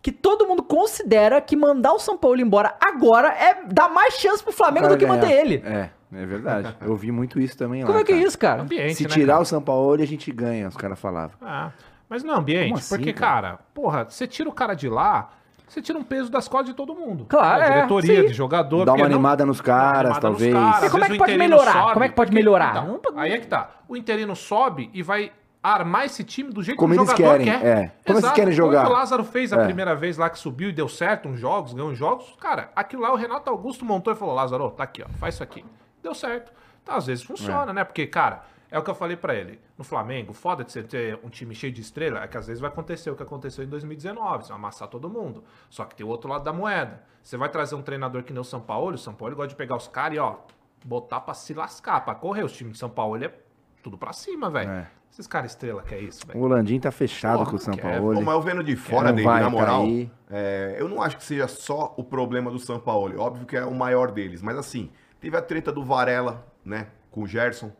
Que todo mundo considera que mandar o São Paulo embora agora é dar mais chance pro Flamengo do que Cara manter ganhar. ele. É, é verdade. Eu vi muito isso também lá. Como é que é cara. isso, cara? Ambiente, Se né, tirar cara? o São Paulo, a gente ganha, os caras falavam. Ah, mas não, ambiente, Como assim, porque, cara? cara? porra, você tira o cara de lá, você tira um peso das costas de todo mundo. Claro, Da é, diretoria, sim. de jogador. Dá uma porque não- animada nos caras, animada nos talvez. caras, E como é que o pode melhorar? Como é que pode melhorar? Então, aí é que tá. O interino sobe e vai armar esse time do jeito Como que o eles jogador querem, quer. é. Como eles querem jogar. Como o Lázaro fez a É. primeira vez lá que subiu e deu certo uns jogos, ganhou uns jogos. Cara, aquilo lá o Renato Augusto montou e falou, Lázaro, tá aqui, ó, faz isso aqui. Deu certo. Tá, às vezes funciona, né? Porque, cara, é o que eu falei pra ele. No Flamengo, foda de você ter um time cheio de estrela, é que às vezes vai acontecer o que aconteceu em 2019, você vai amassar todo mundo. Só que tem o outro lado da moeda. Você vai trazer um treinador que nem o São Paulo, o São Paulo gosta de pegar os caras e, ó, botar pra se lascar, pra correr. Os times de São Paulo, ele é tudo pra cima, velho. É. Esses caras estrela que é isso, O velho. Holandinho tá fechado Porra, com o São. Paulo. Mas eu vendo de fora, vai na moral, é, eu não acho que seja só o problema do São Paulo. Óbvio que é o maior deles. Mas assim, teve a treta do Varela, né? Com o Gerson.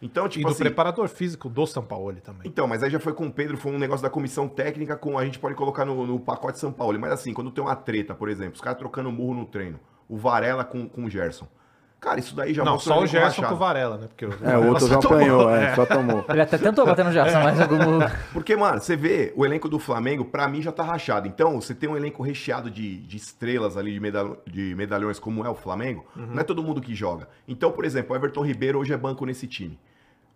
Então, E tipo do assim. preparador físico do São Paulo também. Então, mas aí já foi com o Pedro, foi um negócio da comissão técnica com a gente pode colocar no, no pacote São Paulo. Mas assim, quando tem uma treta, por exemplo, os caras trocando murro no treino, o Varela com, com o Gerson. Cara, isso daí já Não, só o Gerson com o Varela, né? Porque o É, o outro já apanhou, é, só tomou. Ele até tentou bater no Gerson, mas algum. Porque, mano, você vê, o elenco do Flamengo, pra mim, já tá rachado. Então, você tem um elenco recheado de, de estrelas ali, de, medalh- de medalhões, como é o Flamengo, não é todo mundo que joga. Então, por exemplo, o Everton Ribeiro hoje é banco nesse time.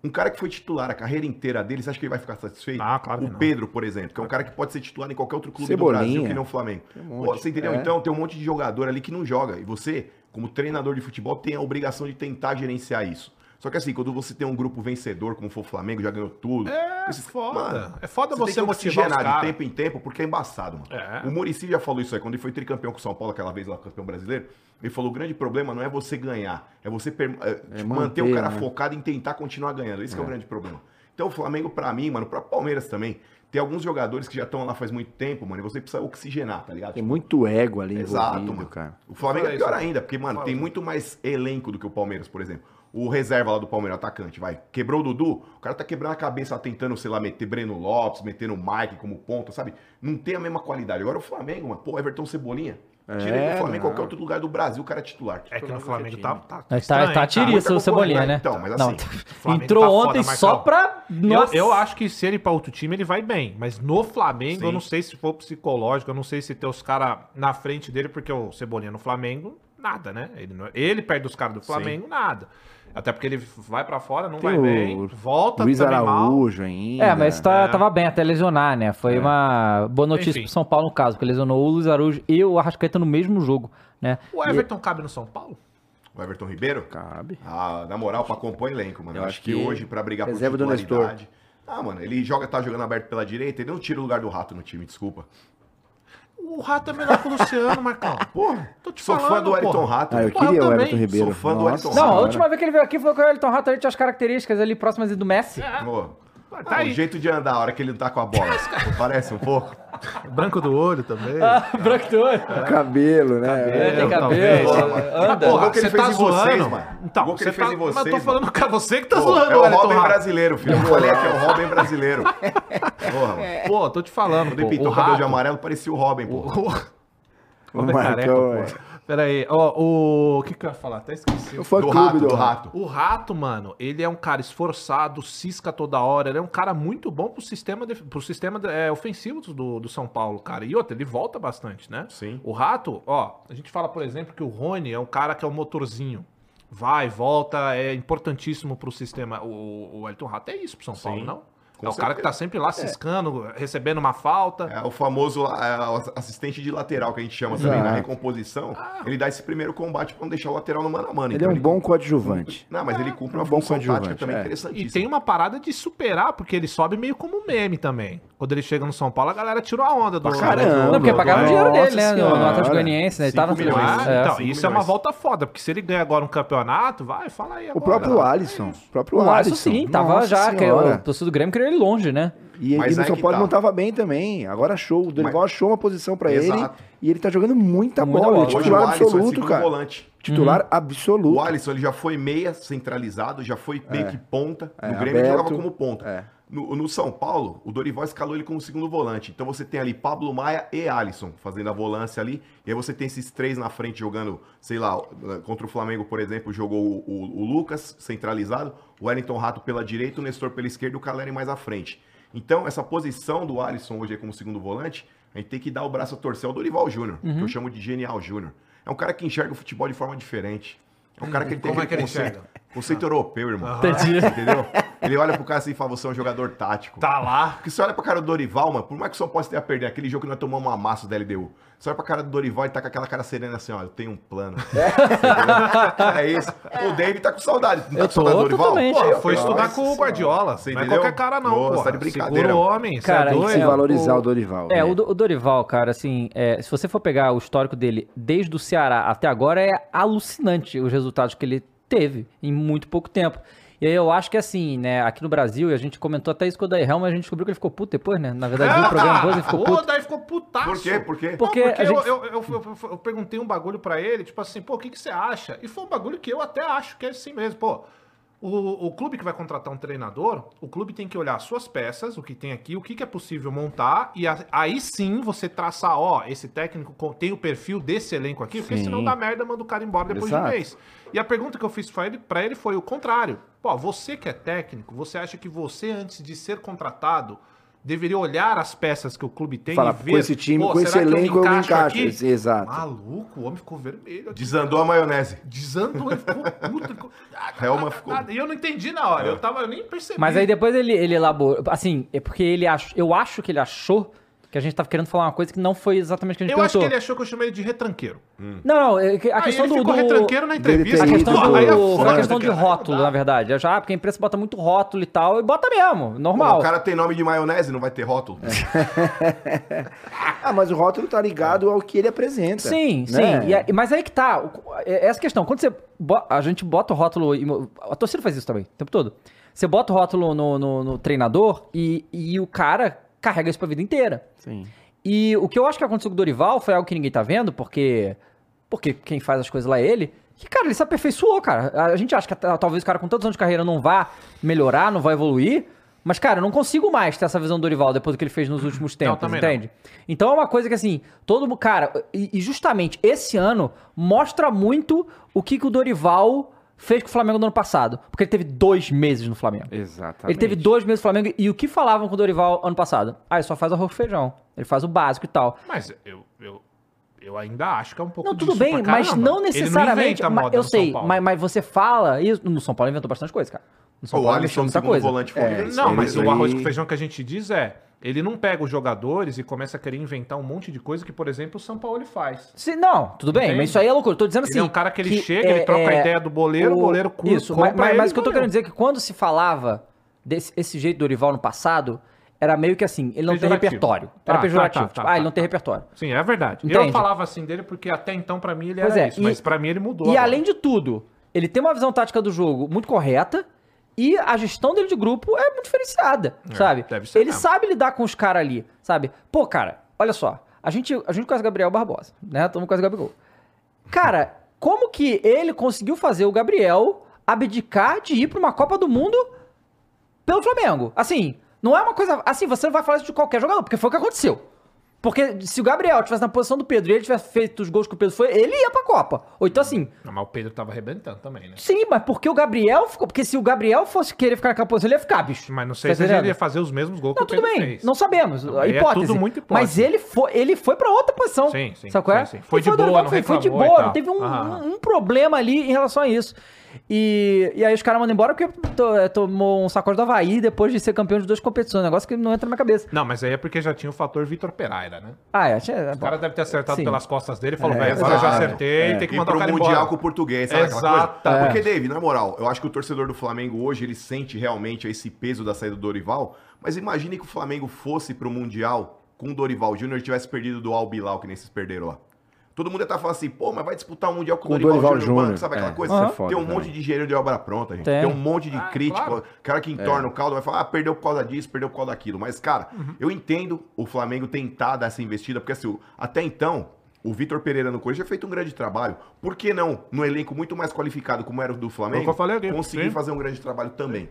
Um cara que foi titular a carreira inteira dele, você acha que ele vai ficar satisfeito? Ah, claro que o não. Pedro, por exemplo, que é um cara que pode ser titular em qualquer outro clube Cebolinha. do Brasil que não o Flamengo. Tem um. Pô, você entendeu? É. Então, tem um monte de jogador ali que não joga. E você, como treinador de futebol, tem a obrigação de tentar gerenciar isso. Só que assim, quando você tem um grupo vencedor, como foi o Flamengo, já ganhou tudo. É esses- foda. É foda você tem que motivar os oxigenar de tempo em tempo, porque é embaçado, mano. É. O Murici já falou isso aí, quando ele foi tricampeão com o São Paulo, aquela vez lá, campeão brasileiro, ele falou, o grande problema não é você ganhar, é você per- é, tipo, manter, manter, o cara né? focado em tentar continuar ganhando. Esse que é o grande problema. Então o Flamengo, pra mim, mano, pra Palmeiras também, tem alguns jogadores que já estão lá faz muito tempo, mano, e você precisa oxigenar, tá ligado? Tem muito ego ali Exato, envolvido, mano. cara. O Flamengo é pior ainda, porque, mano, tem muito mais elenco do que o Palmeiras, por exemplo. O reserva lá do Palmeiras, atacante, vai. Quebrou o Dudu, o cara tá quebrando a cabeça lá, tentando, sei lá, meter Breno Lopes, metendo o Mike como ponta, sabe? Não tem a mesma qualidade. Agora o Flamengo, mano, pô, Everton Cebolinha. Tira ele É, do Flamengo, não. qualquer outro lugar do Brasil, o cara é titular. É que no Flamengo tá, tá, Tá, estranho, tá o Cebolinha, né? Então, mas assim, Flamengo entrou tá foda, ontem Marcão. só pra. Eu, Nossa. eu acho que se ele ir pra outro time, ele vai bem. Mas no Flamengo, Sim. eu não sei se for psicológico, eu não sei se ter os caras na frente dele, porque o Cebolinha no Flamengo, nada, né? Ele, não- ele perde os caras do Flamengo, nada. Até porque ele vai pra fora, não Tem vai bem, volta Luiz também mal. Araújo ainda. É, mas tá, É. tava bem até lesionar, né? Foi uma boa notícia Enfim. pro São Paulo no caso, porque lesionou o Luiz Araújo e o Arrascaeta no mesmo jogo, né? O Everton cabe no São Paulo? o Everton Ribeiro, Cabe. ah, na moral, pra compor elenco, mano. Eu Eu acho acho que, que hoje, pra brigar por reserva do Nestor. titularidade... Ah, mano, ele joga, tá jogando aberto pela direita, ele não tira o lugar do Rato no time, desculpa. O Rato é melhor que o Luciano, Marcão. Porra, Tô te sou falando, fã do porra. Rato. Ah, eu Porra, queria eu o Everton Ribeiro. sou fã do Nossa Ayrton Não, a Rato. última vez que ele veio aqui foi com o Elton Rato, tinha as características ali próximas do Messi. Pô, Tá ah, o jeito de andar a hora que ele não tá com a bola. Parece um pouco. Branco do olho também. Branco do olho. O cabelo, né? É, tem talvez. cabelo, anda. Pô, o que ele Você fez tá em vocês, zoando? mano. Então, O gol que você ele fez tá- em Mas eu vocês, tô falando com você que tá Pô, zoando, é o Wellington Robin Rato. brasileiro, filho. Eu falei aqui, é o Robin brasileiro. Porra, mano. Pô, tô te falando, Quando ele pintou o o cabelo de amarelo, parecia o Robin, pô. O Robin careca, Marcão, pô. Pera aí, ó, o... o que que eu ia falar? Até esqueci. O fã Do clube rato, do Rato. O Rato, mano, ele é um cara esforçado, cisca toda hora, ele é um cara muito bom pro sistema, de- pro sistema é, ofensivo do, do São Paulo, cara. E outra, ele volta bastante, né? Sim. O Rato, ó, a gente fala, por exemplo, que o Rony é um cara que é um motorzinho. Vai, volta, é importantíssimo pro sistema. O, o Elton Rato é isso pro São Paulo, Sim. não? Com é o cara que tá sempre lá ciscando, recebendo uma falta. É o famoso é, assistente de lateral que a gente chama também Exato. na recomposição. Ele dá esse primeiro combate pra não deixar o lateral no mano a mano. Ele é Então um bom coadjuvante. Não, mas ele cumpre É uma um bom função tática coadjuvante, também é. E interessantíssima. tem uma parada de superar, porque ele sobe meio como meme também. Quando ele chega no São Paulo, a galera tirou a onda do. Pra caramba. do- Não, porque pagaram o dinheiro dele, né? No. Atlético Goianiense, né? Ele tava milhões. Ah, é, então, isso é uma milhões. volta foda, porque se ele ganha agora um campeonato, vai, fala aí agora. O próprio Alisson. O próprio O Alisson. Sim, tava já, o torcedor do Grêmio queria ele longe, né? E, Mas e no aí São Paulo tá. não tava bem também. Agora achou. O Dorival achou uma posição pra ele. E ele tá jogando muita, Muita bola. bola. Ele é Hoje titular o Alisson é absoluto, cara. volante. Titular absoluto. O Alisson ele já foi meia centralizado, já foi meio que ponta. É, no Grêmio ele aberto. jogava como ponta. No, no São Paulo, o Dorival escalou ele como segundo volante. Então você tem ali Pablo Maia e Alisson fazendo a volância ali. E aí você tem esses três na frente jogando, sei lá, contra o Flamengo, por exemplo, jogou o, o- o Lucas centralizado, o Wellington Rato pela direita, o Nestor pela esquerda e o Caleri mais à frente. Então, essa posição do Alisson hoje como segundo volante, a gente tem que dar o braço a torcer ao Dorival Júnior, Uhum. que eu chamo de Genial Júnior. É um cara que enxerga o futebol de forma diferente. É um cara que ele tem Como é que ele conceito, enxerga? conceito europeu, irmão. Entendi. Entendeu? Ele olha pro cara assim e fala, você é um jogador tático. Tá lá. Porque você olha pra cara do Dorival, mano, por mais que o São Paulo esteja a perder aquele jogo que nós tomamos uma massa da LDU. Você olha pra cara do Dorival e tá com aquela cara serena assim, ó, eu tenho um plano. Entendeu? é isso. O David tá com saudade. Não tá Eu com saudade tô do Dorival? totalmente. Pô, foi estudar Nossa com o Guardiola. Você não é entendeu? qualquer cara, não, Nossa, pô. tá de brincadeira. Segura o homem, Cara, é tem doido. que Se valorizar o- o Dorival. É, né? o, o Dorival, cara, assim, é, se você for pegar o histórico dele desde o Ceará até agora, é alucinante os resultados que ele teve em muito pouco tempo. E aí eu acho que assim, né, aqui no Brasil, e a gente comentou até isso com o Daí Helm, a gente descobriu que ele ficou puto depois, né? Na verdade, viu o programa depois ele ficou puto. daí ficou putaço. Por quê? Por quê? Não, Porque porque a gente- eu, eu, eu, eu- perguntei um bagulho pra ele, tipo assim, pô, o que, que você acha? E foi um bagulho que eu até acho que é assim mesmo, pô. O, o clube que vai contratar um treinador, o clube tem que olhar as suas peças, o que tem aqui, o que, que é possível montar, e a- aí sim você traçar, ó, esse técnico co- tem o perfil desse elenco aqui, porque Sim. senão dá merda, manda o cara embora depois Exato. de um mês. E a pergunta que eu fiz pra ele, pra ele foi o contrário. Pô, você que é técnico, você acha que você, antes de ser contratado, deveria olhar as peças que o clube tem Fala, e ver... com esse time, com esse me elenco eu me encaixo encaixo. aqui? Esse- Exato. Maluco, o homem ficou vermelho. aqui. Desandou a maionese. Desandou, ele ficou puto. ficou- Helma ficou- E eu não entendi na hora, eu, tava, eu nem percebi. Mas aí depois ele, ele elaborou. Assim, é porque ele ach, eu acho que ele achou que a gente tava querendo falar uma coisa que não foi exatamente o que a gente Eu acho perguntou. que ele achou que eu chamei ele de retranqueiro. Não, não, é a aí questão ele do. ficou do- retranqueiro na entrevista. A questão, do, é foda, a questão de rótulo, na verdade. Já, porque a imprensa bota muito rótulo e tal, e bota mesmo, Pô, normal. o cara tem nome de maionese, não vai ter rótulo. Ah, mas o rótulo tá ligado ao que ele apresenta. Sim, né? sim. E aí- mas aí que tá. o- é- Essa questão. Quando você. bo- A gente bota o rótulo. A torcida faz isso também, o tempo todo. Você bota o rótulo no, no- no treinador e, e o cara carrega isso pra vida inteira. Sim. E o que eu acho que aconteceu com o Dorival foi algo que ninguém tá vendo, porque. Porque quem faz as coisas lá é ele. Que, cara, ele se aperfeiçoou, cara. A gente acha que talvez o cara com tantos anos de carreira não vá melhorar, não vai evoluir. Mas, cara, eu não consigo mais ter essa visão do Dorival depois do que ele fez nos últimos tempos, não. entende? Então é uma coisa que, assim, todo mundo. Cara, e, e justamente esse ano mostra muito o que, que o Dorival fez com o Flamengo no ano passado. Porque ele teve dois meses no Flamengo. Exatamente. Ele teve dois meses no Flamengo e o que falavam com o Dorival ano passado? Ah, ele só faz arroz com feijão. Ele faz o básico e tal. Mas eu, eu, eu ainda acho que é um pouco Não, tudo disso bem, pra mas não Ele necessariamente. mas moda eu no São sei, Paulo. mas, mas você fala. Isso, no São Paulo inventou bastante coisa, cara. No São O Paulo Alisson, muita segundo coisa. volante, foi É. Não, Ele- mas ele- o arroz com feijão que a gente diz é. Ele não pega os jogadores e começa a querer inventar um monte de coisa que, por exemplo, o São Paulo faz. Se- não, tudo bem, Entende? mas isso aí é loucura. Eu tô dizendo assim. Ele é um cara que ele chega, ele troca a ideia do boleiro, o boleiro curte, Isso, mas, mas, mas o que eu tô querendo dizer é que quando se falava desse esse jeito do Dorival no passado, era meio que assim, ele não tem repertório. Tá, Era tá, pejorativo. tá, tipo, tá, ah, ele tá, não tem tá. repertório. Sim, é verdade. Entende? Eu falava assim dele porque até então pra mim ele Pois era é, isso, e- mas pra mim ele mudou. E agora. além de tudo, ele tem uma visão tática do jogo muito correta e a gestão dele de grupo é muito diferenciada, É, sabe? ele mesmo. sabe lidar com os caras ali, sabe? Pô, cara, olha só. A gente, a gente conhece o Gabriel Barbosa, né? Estamos com o Gabigol. Cara, como que ele conseguiu fazer o Gabriel abdicar de ir pra uma Copa do Mundo pelo Flamengo? Assim, não é uma coisa. Assim, você não vai falar isso de qualquer jogador, porque foi o que aconteceu. Porque se o Gabriel tivesse na posição do Pedro e ele tivesse feito os gols que o Pedro foi, ele ia pra Copa. Ou então assim, Não, mas o Pedro tava arrebentando também, né? Sim, mas porque o Gabriel ficou. Porque se o Gabriel fosse querer ficar naquela posição, ele ia ficar, bicho. Mas não sei Tá se ele ia fazer os mesmos gols Não, que o tudo Pedro bem, fez. não sabemos. Não, é hipótese. tudo muito hipótese. Mas ele foi, ele foi pra outra posição. Sim, sim, Sabe qual é? sim, sim. Foi de o boa, não foi, foi de boa, não teve um, um problema ali em relação a isso. E, e aí os caras mandam embora porque to- é, tomou um sacode do Havaí depois de ser campeão de duas competições. Um negócio que não entra na minha cabeça. Não, mas aí é porque já tinha o fator Vitor Pereira, né? Ah, é. tinha- O cara deve ter acertado Sim. pelas costas dele e falou, É, velho, agora eu já exato. acertei, tem que mandar o pro cara Mundial embora. com o português, sabe? Exatamente. Porque, Dave, na moral, eu acho que o torcedor do Flamengo hoje, ele sente realmente esse peso da saída do Dorival, mas imagine que o Flamengo fosse pro Mundial com o Dorival Júnior e tivesse perdido do Al Bilal, que nem vocês perderam lá. Todo mundo ia estar falando assim, pô, mas vai disputar o Mundial com, Com o Dorival, Dorival Júnior banco, sabe aquela É, coisa? é foda, tem um monte de engenheiro de obra pronta, gente. Tem. Tem, um monte de Ah, crítico. claro. cara que entorna o caldo vai falar, ah, perdeu por causa disso, perdeu por causa daquilo. Mas, cara, Uhum. eu entendo o Flamengo tentar dar essa investida, porque assim, até então, o Vitor Pereira no Corinthians tinha feito um grande trabalho. Por que não, no elenco muito mais qualificado como era o do Flamengo, que eu falei conseguir sim. fazer um grande trabalho também?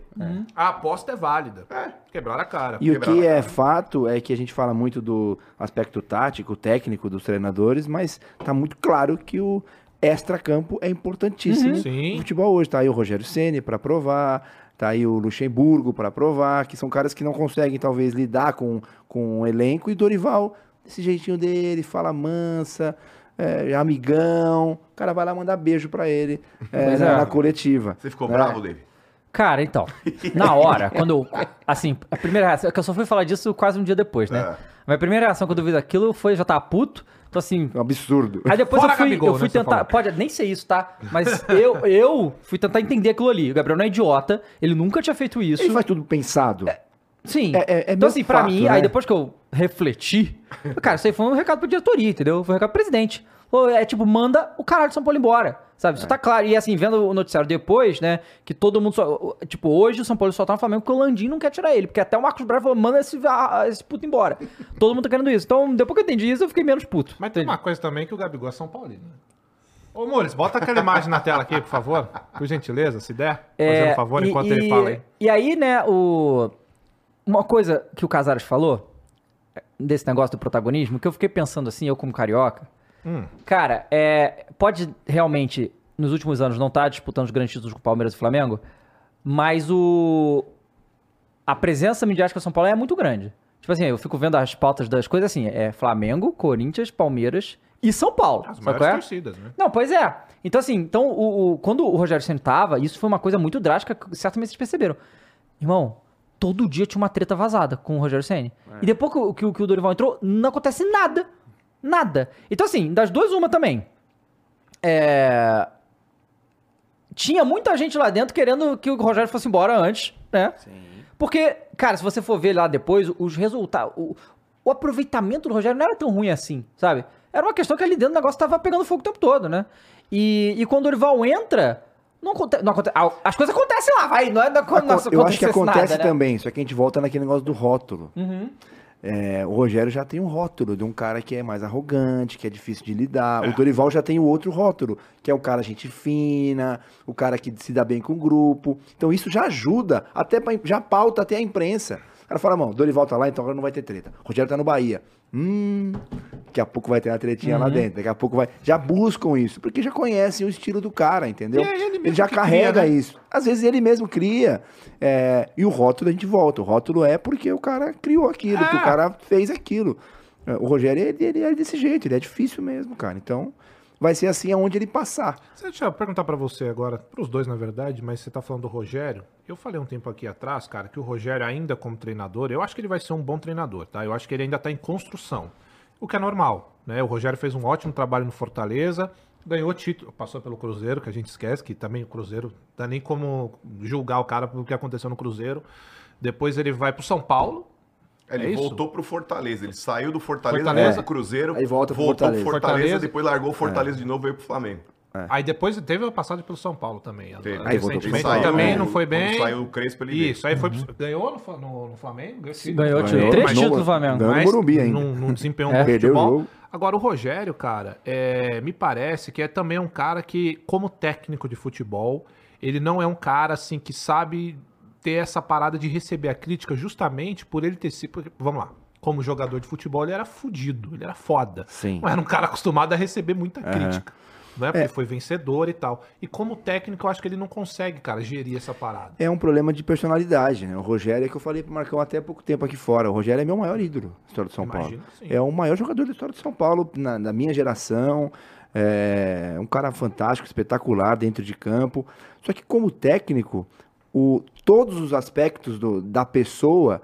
A aposta é válida. É. Quebraram a cara. E o que é cara. fato é que a gente fala muito do aspecto tático, técnico dos treinadores, mas tá muito claro que o extra-campo é importantíssimo Sim. no futebol hoje. Tá aí o Rogério Ceni para provar, tá aí o Luxemburgo para provar, que são caras que não conseguem talvez lidar com, com o elenco e Dorival, desse jeitinho dele, fala mansa, é, amigão, o cara vai lá mandar beijo para ele é, na, é. na coletiva. Você ficou né? bravo, David? Cara, então, na hora, quando eu. Assim, a primeira reação. É que eu só fui falar disso quase um dia depois, né? É. Mas a primeira reação quando eu vi aquilo foi já tava puto. Então, assim. É um absurdo. Aí depois Fora eu fui, Gabigol, eu fui né, tentar. Pode nem ser isso, tá? Mas eu, eu fui tentar entender aquilo ali. O Gabriel não é idiota, ele nunca tinha feito isso. Ele faz tudo pensado. Sim. É- é- é então, assim, pra fato, mim, né? aí depois que eu refleti, cara, isso aí foi um recado pra diretoria, entendeu? Foi um recado pro presidente. É tipo, manda o caralho de São Paulo embora. Sabe? É. Isso tá claro. E assim, vendo o noticiário depois, né? Que todo mundo só. Tipo, hoje o São Paulo só tá no Flamengo porque o Landim não quer tirar ele. Porque até o Marcos Braz falou, manda esse, esse puto embora. todo mundo tá querendo isso. Então, depois que eu entendi isso, eu fiquei menos puto. Mas tem uma coisa também que o Gabigol é São Paulino. né? Ô, Mores, bota aquela imagem na tela aqui, por favor. Por gentileza, se der. Fazendo um favor É, e- enquanto e, ele fala aí. E aí, né, o... uma coisa que o Casares falou, desse negócio do protagonismo, que eu fiquei pensando assim, eu como carioca, Hum. cara, é, pode realmente, nos últimos anos, não estar disputando os grandes títulos com o Palmeiras e o Flamengo, mas o... a presença midiática do São Paulo é muito grande. Tipo assim, eu fico vendo as pautas das coisas assim, é Flamengo, Corinthians, Palmeiras e São Paulo. As maiores é? torcidas, né? Não, pois é. Então, assim, então, o, o- quando o Rogério Senna tava, isso foi uma coisa muito drástica, certamente vocês perceberam. Irmão, todo dia tinha uma treta vazada com o Rogério Senna. E depois que, o- que, que o Dorival entrou, não acontece nada. Nada. Então, assim, das duas, uma também. É... Tinha muita gente lá dentro querendo que o Rogério fosse embora antes, né? Porque, cara, se você for ver lá depois, os resultados. O, o aproveitamento do Rogério não era tão ruim assim, sabe? Era uma questão que ali dentro o negócio tava pegando fogo o tempo todo, né? E, e quando o Dorival entra, não acontece. Não aconte- as coisas acontecem lá, vai. Não é da, não, Aco- eu acho que acontece nada, né? também, só que a gente volta naquele negócio do rótulo. Uhum. É, o Rogério já tem um rótulo de um cara que é mais arrogante, que é difícil de lidar. O Dorival já tem o outro rótulo, que é o cara gente fina, o cara que se dá bem com o grupo. Então isso já ajuda, até pra, já pauta até a imprensa. O cara fala, mano, Dorival tá lá, então agora não vai ter treta. O Rogério tá no Bahia. Hum, daqui a pouco vai ter uma tretinha lá dentro, daqui a pouco vai. Já buscam isso, porque já conhecem o estilo do cara, entendeu? Ele ele já que cria, carrega né? isso. Às vezes ele mesmo cria. é, e o rótulo a gente volta. O rótulo é porque o cara criou aquilo, que o cara fez aquilo. É, O Rogério, ele, ele é desse jeito, ele é difícil mesmo, cara. Então, vai ser assim aonde ele passar. Deixa eu perguntar pra você agora, pros dois na verdade, mas você tá falando do Rogério. Eu falei um tempo aqui atrás, cara, que o Rogério ainda como treinador, eu acho que ele vai ser um bom treinador, tá? Eu acho que ele ainda tá em construção. O que é normal, né? O Rogério fez um ótimo trabalho no Fortaleza, ganhou título, passou pelo Cruzeiro, que a gente esquece, que também o Cruzeiro, não dá nem como julgar o cara pelo que aconteceu no Cruzeiro. Depois ele vai pro São Paulo, Ele É isso? voltou pro Fortaleza. Ele saiu do Fortaleza, Fortaleza. pro Cruzeiro, Aí volta pro voltou Fortaleza. pro Fortaleza, Fortaleza. depois largou o Fortaleza de novo e veio pro Flamengo. Aí depois teve a passagem pelo São Paulo também. Teve. Aí voltou pro. São também não foi quando bem. saiu o Crespo, ele. Isso, aí foi pro- ganhou no, no- no Flamengo, ganhou. Ganhou. Ganhou, Três mas títulos do Flamengo. ganhou no Mas Morumbi ainda. Não, não desempenhou É. um Perdeu o futebol. jogo. Agora, o Rogério, cara, é, me parece que é também um cara que, como técnico de futebol, ele não é um cara assim que sabe ter essa parada de receber a crítica justamente por ele ter sido. Vamos lá. Como jogador de futebol, ele era fudido, ele era foda. Sim. Não era um cara acostumado a receber muita crítica. Não é porque foi vencedor e tal. E como técnico, eu acho que ele não consegue, cara, gerir essa parada. É um problema de personalidade, né? O Rogério é que eu falei pro Marcão até há pouco tempo aqui fora. O Rogério é meu maior ídolo na história do São Imagino Paulo. É o maior jogador da história do São Paulo, na, na minha geração. É um cara fantástico, espetacular dentro de campo. Só que como técnico, o, todos os aspectos do- da pessoa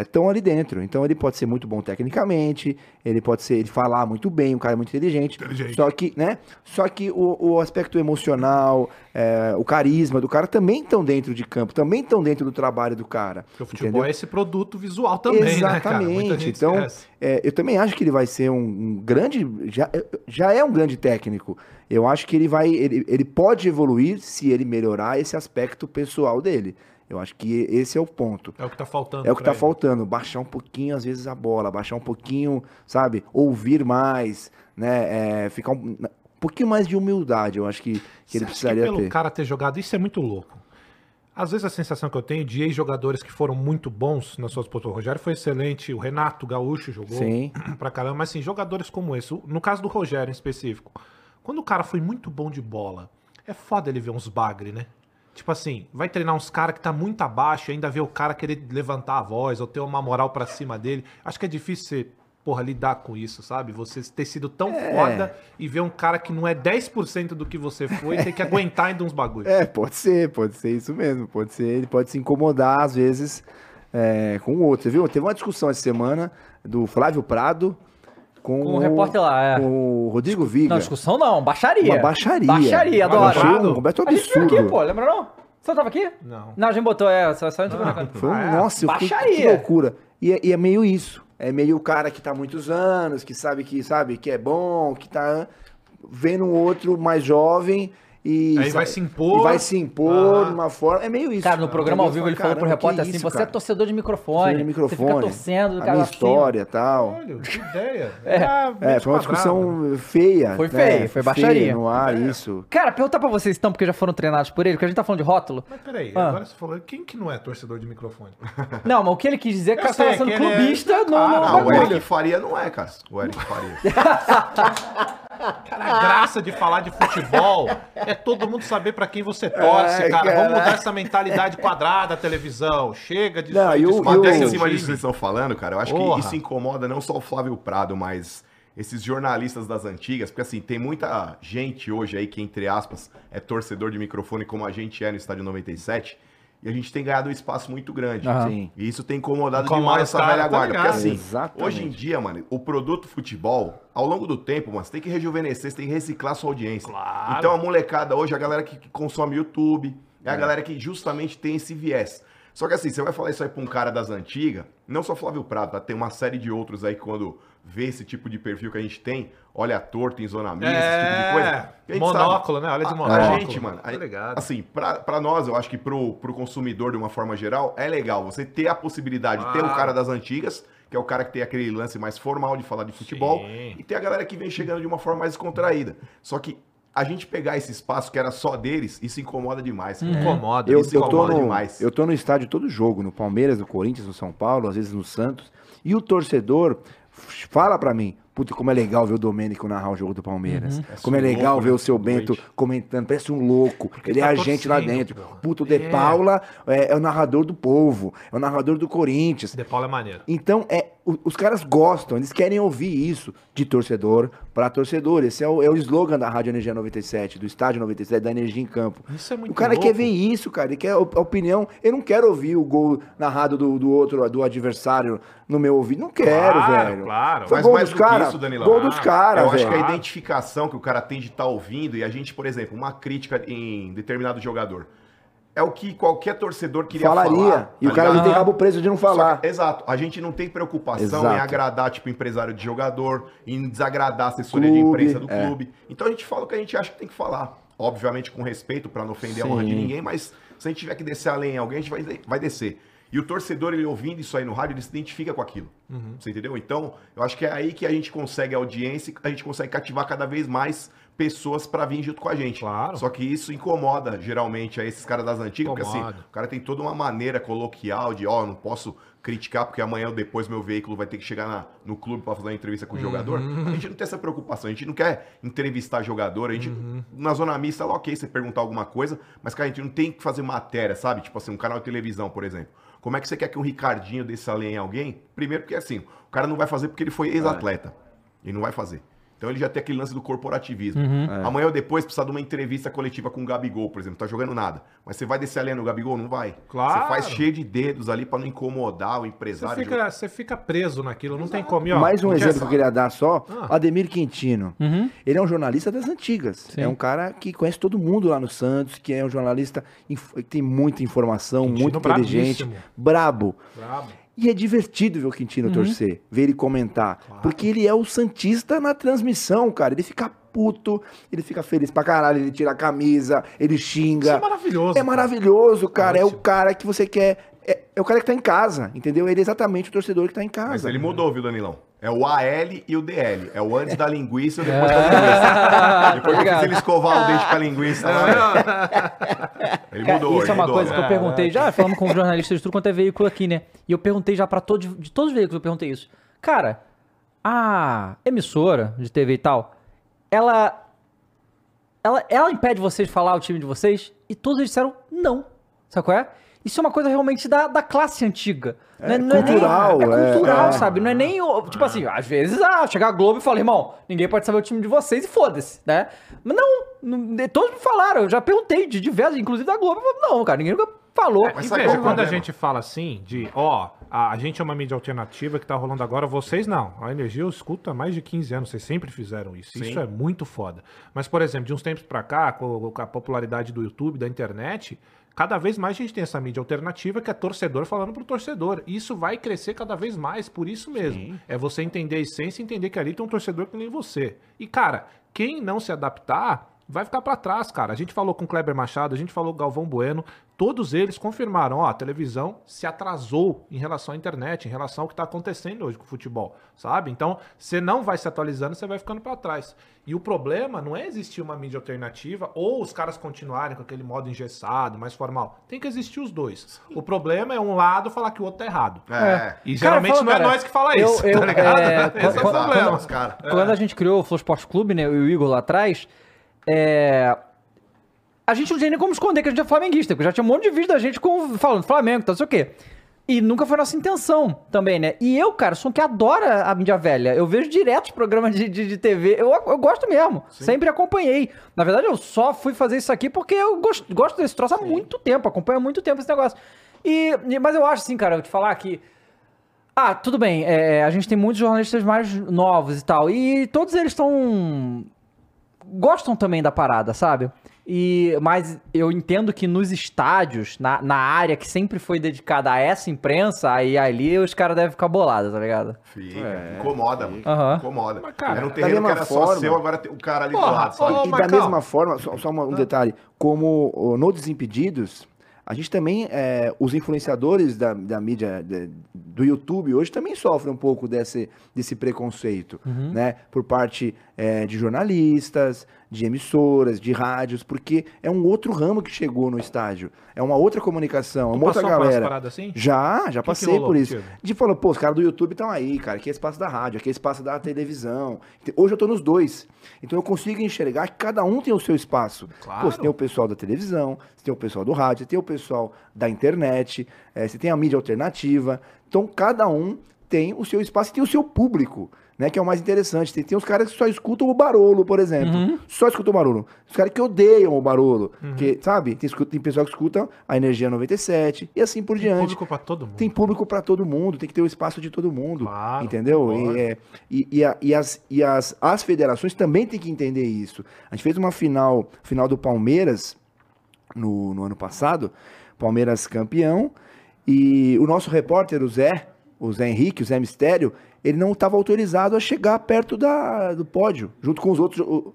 estão ali dentro. Então ele pode ser muito bom tecnicamente, ele pode ser, ele falar muito bem, um cara muito inteligente. Inteligente. Só que, né? Só que o, o aspecto emocional, é, o carisma do cara também estão dentro de campo, também estão dentro do trabalho do cara. Porque o futebol entendeu? é esse produto visual também, né, Exatamente. gente então, é, eu também acho que ele vai ser um, um grande. Já, já é um grande técnico. Eu acho que ele vai. Ele, ele pode evoluir se ele melhorar esse aspecto pessoal dele. Eu acho que esse é o ponto. É o que tá faltando. É o que tá ele. faltando, baixar um pouquinho, às vezes, a bola, baixar um pouquinho, sabe? Ouvir mais, né? É, ficar um, um pouquinho mais de humildade, eu acho que, que Você ele precisaria que pelo ter. cara ter jogado, isso é muito louco. Às vezes a sensação que eu tenho de ex-jogadores que foram muito bons nas suas posições. O Rogério foi excelente, o Renato Gaúcho jogou Sim. pra caramba, mas assim, jogadores como esse, no caso do Rogério em específico, quando o cara foi muito bom de bola, é foda ele ver uns bagre, né? Tipo assim, vai treinar uns caras que tá muito abaixo e ainda ver o cara querer levantar a voz ou ter uma moral pra cima dele. Acho que é difícil você, porra, lidar com isso, sabe? Você ter sido tão É. foda e ver um cara que não é 10% do que você foi e ter que aguentar ainda uns bagulhos. É, pode ser, pode ser isso mesmo. Pode ser, ele pode se incomodar, às vezes, é, com o outro. Você viu? Teve uma discussão essa semana do Flávio Prado com, Com o repórter lá, é. com o Rodrigo Viga. Não, discussão não, baixaria. Uma baixaria. Baixaria, adoro. Prado? Um completo A gente viu absurdo. aqui, pô, lembra não? Você não tava aqui? Não. Não, a gente botou, é, só, só a gente Foi Ah, é? nossa, eu fiquei, que Baixaria. loucura. E é, e é meio isso. É meio o cara que tá há muitos anos, que sabe que sabe que é bom, que tá vendo um outro mais jovem e Aí vai se impor. E vai se impor Aham. de uma forma. É meio isso. Cara, no programa ao vivo ele falou pro repórter assim: isso, você é cara? torcedor de microfone. Torcedor de microfone. Você fica torcendo, a cara. minha história e tal. Olha, que ideia. É. Ah, É, foi uma discussão feia. Foi né? feio, foi baixaria. Feia no ar, isso. Cara, perguntar pra vocês então, porque já foram treinados por ele, porque a gente tá falando de rótulo. Mas peraí, Ah. agora você falou, quem que não é torcedor de microfone? Não, mas o que ele quis dizer é que o Eu cara tava sei sendo ele é- clubista no, Ah, no Ah, o Eric. Faria não é, cara. O Eric Faria. Cara, a graça de falar de futebol é todo mundo saber pra quem você torce, Ai, cara. Vamos mudar essa mentalidade quadrada da televisão. Chega de Não, e e o- Até em cima disso que vocês estão falando, cara, eu acho Porra. que isso incomoda não só o Flávio Prado, mas esses jornalistas das antigas, porque assim, tem muita gente hoje aí que, entre aspas, é torcedor de microfone como a gente é no Estádio 97, e a gente tem ganhado um espaço muito grande. Sim. E isso tem incomodado Incomoda demais essa velha tá guarda. Porque ligado? assim, Exatamente. hoje em dia, mano, o produto futebol, ao longo do tempo, mano, você tem que rejuvenescer, você tem que reciclar sua audiência. Claro. Então a molecada hoje, a galera que, que consome YouTube, é a galera que justamente tem esse viés. Só que assim, você vai falar isso aí pra um cara das antigas, não só Flávio Prado, tá? Tem uma série de outros aí quando vê esse tipo de perfil que a gente tem, olha torto em zona mista, esse tipo de coisa. É, a gente monóculo, né? Olha de a- monóculo. A gente, mano, Tá a- ligado. assim, pra, pra nós, eu acho que pro, pro consumidor, de uma forma geral, é legal você ter a possibilidade de ter um Claro. cara das antigas que é o cara que tem aquele lance mais formal de falar de futebol, Sim. e tem a galera que vem chegando de uma forma mais descontraída. Só que a gente pegar esse espaço que era só deles, isso incomoda demais. cara. Incomoda. Eu, Isso eu, tô incomoda no, demais. eu tô no estádio todo jogo, no Palmeiras, no Corinthians, no São Paulo, às vezes no Santos. E o torcedor fala pra mim, puta, como é legal ver o Domênico narrar o jogo do Palmeiras. Como é legal louco, ver né? o seu Bento Doente. comentando, parece um louco. Ele é tá a gente lá dentro. Puta, o De É. Paula é, é o narrador do povo, é o narrador do Corinthians. De Paulo é maneiro. Então, é, os caras gostam, eles querem ouvir isso de torcedor para torcedor. Esse é o, é o slogan da Rádio Energia 97, do Estádio 97, da Energia em Campo. Isso é muito O cara louco. quer ver isso, cara. Ele quer a opinião. Eu não quero ouvir o gol narrado do, do outro, do adversário no meu ouvido. Não quero, Claro, velho. claro. Foi Mas gol mais dos do que caras. isso, Danilão. Gol dos Ah, caras, Eu acho que velho. a identificação que o cara tem de estar ouvindo, e a gente, por exemplo, uma crítica em determinado jogador, é o que qualquer torcedor queria Falaria. falar. e o tá cara não tem rabo preso de não Só que- falar. exato. A gente não tem preocupação Exato. em agradar, tipo, empresário de jogador, em desagradar a assessoria Clube, de imprensa do é. clube. Então a gente fala o que a gente acha que tem que falar. Obviamente com respeito, pra não ofender a Sim. honra de ninguém, mas se a gente tiver que descer além em alguém, a gente vai, vai descer. E o torcedor, ele ouvindo isso aí no rádio, ele se identifica com aquilo. Você entendeu? Então, eu acho que é aí que a gente consegue audiência, a gente consegue cativar cada vez mais pessoas pra vir junto com a gente. Claro. Só que isso incomoda, geralmente, a esses caras das antigas, porque assim, o cara tem toda uma maneira coloquial de, ó, eu não posso criticar porque amanhã ou depois meu veículo vai ter que chegar na- no clube para fazer uma entrevista com o jogador. A gente não tem essa preocupação, a gente não quer entrevistar jogador, a gente, na zona mista, é ok você perguntar alguma coisa, mas, cara, a gente não tem que fazer matéria, sabe? Tipo assim, um canal de televisão, por exemplo. Como é que você quer que um Ricardinho desse além em alguém? Primeiro porque, assim, o cara não vai fazer porque ele foi ex-atleta. Ele não vai fazer. Então ele já tem aquele lance do corporativismo. Amanhã ou depois precisa de uma entrevista coletiva com o Gabigol, por exemplo. Tá jogando nada. Mas você vai descer além no Gabigol? Não vai. Claro. Você faz cheio de dedos ali pra não incomodar o Você empresário. fica, você fica preso naquilo, não tem como. Ó, Mais um exemplo que eu queria dar só, Ah. Ademir Quintino. Ele é um jornalista das antigas. É um cara que conhece todo mundo lá no Santos, que é um jornalista que tem muita informação, Quintino muito inteligente, brabo. Brabo. E é divertido ver o Quintino torcer, ver ele comentar. Porque ele é o Santista na transmissão, cara. Ele fica puto, ele fica feliz pra caralho, ele tira a camisa, ele xinga. Isso é maravilhoso, É cara. maravilhoso, cara. É o cara que você quer. É, é o cara que tá em casa, entendeu? Ele é exatamente o torcedor que tá em casa. Mas ele mudou, viu, Danilão? É o AL e o DL. É o antes da linguiça e o depois da linguiça. Depois que ele escovar o dente com a linguiça. lá, ele Cara, mudou, isso ele é uma mudou, coisa né? que eu perguntei já, falando com jornalistas de tudo quanto é veículo aqui, né? E eu perguntei já pra todos, de todos os veículos, eu perguntei isso. Cara, a emissora de TV e tal, ela, ela, ela impede vocês de falar o time de vocês? E todos eles disseram não. Sabe qual é? Isso é uma coisa realmente da, da classe antiga. Não É não nem- cultural, é é, cultural, é. sabe? Não é nem. o- Tipo assim, às vezes, ah, chegar a Globo e falar, irmão, ninguém pode saber o time de vocês e foda-se, né? Mas não, não- todos me falaram, eu já perguntei de diversos, inclusive da Globo, não, cara, ninguém nunca falou. É, Mas e veja, é quando a gente fala assim, de, ó, a, a gente é uma mídia alternativa que tá rolando agora, vocês não. A Energia eu escuto há mais de 15 anos, vocês sempre fizeram isso. Sim. Isso é muito foda. Mas, por exemplo, de uns tempos pra cá, com, com a popularidade do YouTube, da internet, cada vez mais a gente tem essa mídia alternativa que é torcedor falando pro torcedor. E isso vai crescer cada vez mais, por isso mesmo. É você entender a essência e entender que ali tem um torcedor que nem você. E, cara, quem não se adaptar vai ficar pra trás, cara. A gente falou com o Kleber Machado, a gente falou com o Galvão Bueno, todos eles confirmaram, ó, a televisão se atrasou em relação à internet, em relação ao que tá acontecendo hoje com o futebol, sabe? Então, você não vai se atualizando, você vai ficando pra trás. E o problema não é existir uma mídia alternativa ou os caras continuarem com aquele modo engessado, mais formal. Tem que existir os dois. O problema é um lado falar que o outro tá errado. É. E geralmente fala, não é cara, nós que fala eu- isso, eu, tá ligado? é, Esse é o quando- problema. Os caras. Quando a gente criou o Flow Esporte Clube, né, e o Igor lá atrás, é, a gente não tinha nem como esconder que a gente é flamenguista, porque já tinha um monte de vídeo da gente com, falando Flamengo, tá, não sei o quê. E nunca foi nossa intenção também, né? E eu, cara, sou um que adora a mídia velha. Eu vejo direto os programas de, de, de TV. Eu, eu gosto mesmo. Sempre acompanhei. Na verdade, eu só fui fazer isso aqui porque eu gosto, gosto desse troço há muito tempo. Acompanho há muito tempo esse negócio. E- mas eu acho, assim, cara, eu te falar que ah, tudo bem. é, a gente tem muitos jornalistas mais novos e tal. E todos eles estão. Gostam também da parada, sabe? E, mas eu entendo que nos estádios, na, na área que sempre foi dedicada a essa imprensa, aí ali os caras devem ficar bolados, tá ligado? Fica, É, incomoda, mano. Aham. Incomoda. Mas, cara, era um da terreno que era forma- só seu, agora tem o cara ali Porra, do lado, ô, E Marcão. da mesma forma, só, só um detalhe, como no Desimpedidos, a gente também, é, os influenciadores da, da mídia de- do YouTube hoje também sofre um pouco desse, desse preconceito, né? Por parte é, de jornalistas, de emissoras, de rádios, porque é um outro ramo que chegou no estádio. É uma outra comunicação, é uma outra galera. assim? Já, já que passei rolou por isso. contigo? De falar, pô, os caras do YouTube estão aí, cara. Aqui é espaço da rádio, aqui é espaço da televisão. Hoje eu tô nos dois. Então eu consigo enxergar que cada um tem o seu espaço. Claro. Pô, você tem o pessoal da televisão, você tem o pessoal do rádio, você tem o pessoal da internet, eh, você tem a mídia alternativa. Então cada um tem o seu espaço e tem o seu público. Né, que é o mais interessante. Tem, tem uns caras que só escutam o Barolo, por exemplo. Só escutam o Barolo. Os caras que odeiam o Barolo. Que, sabe? Tem, tem pessoal que escuta a Energia 97 e assim por Tem diante. público pra todo mundo. Tem público para todo mundo, tem que ter o espaço de todo mundo. Claro, entendeu? E, é, e, e a- e as, e as, as federações também têm que entender isso. A gente fez uma final, final do Palmeiras no, no ano passado, Palmeiras campeão, e o nosso repórter, o Zé, o Zé Henrique, o Zé Mistério, ele não estava autorizado a chegar perto da, do pódio, junto com os outros, o-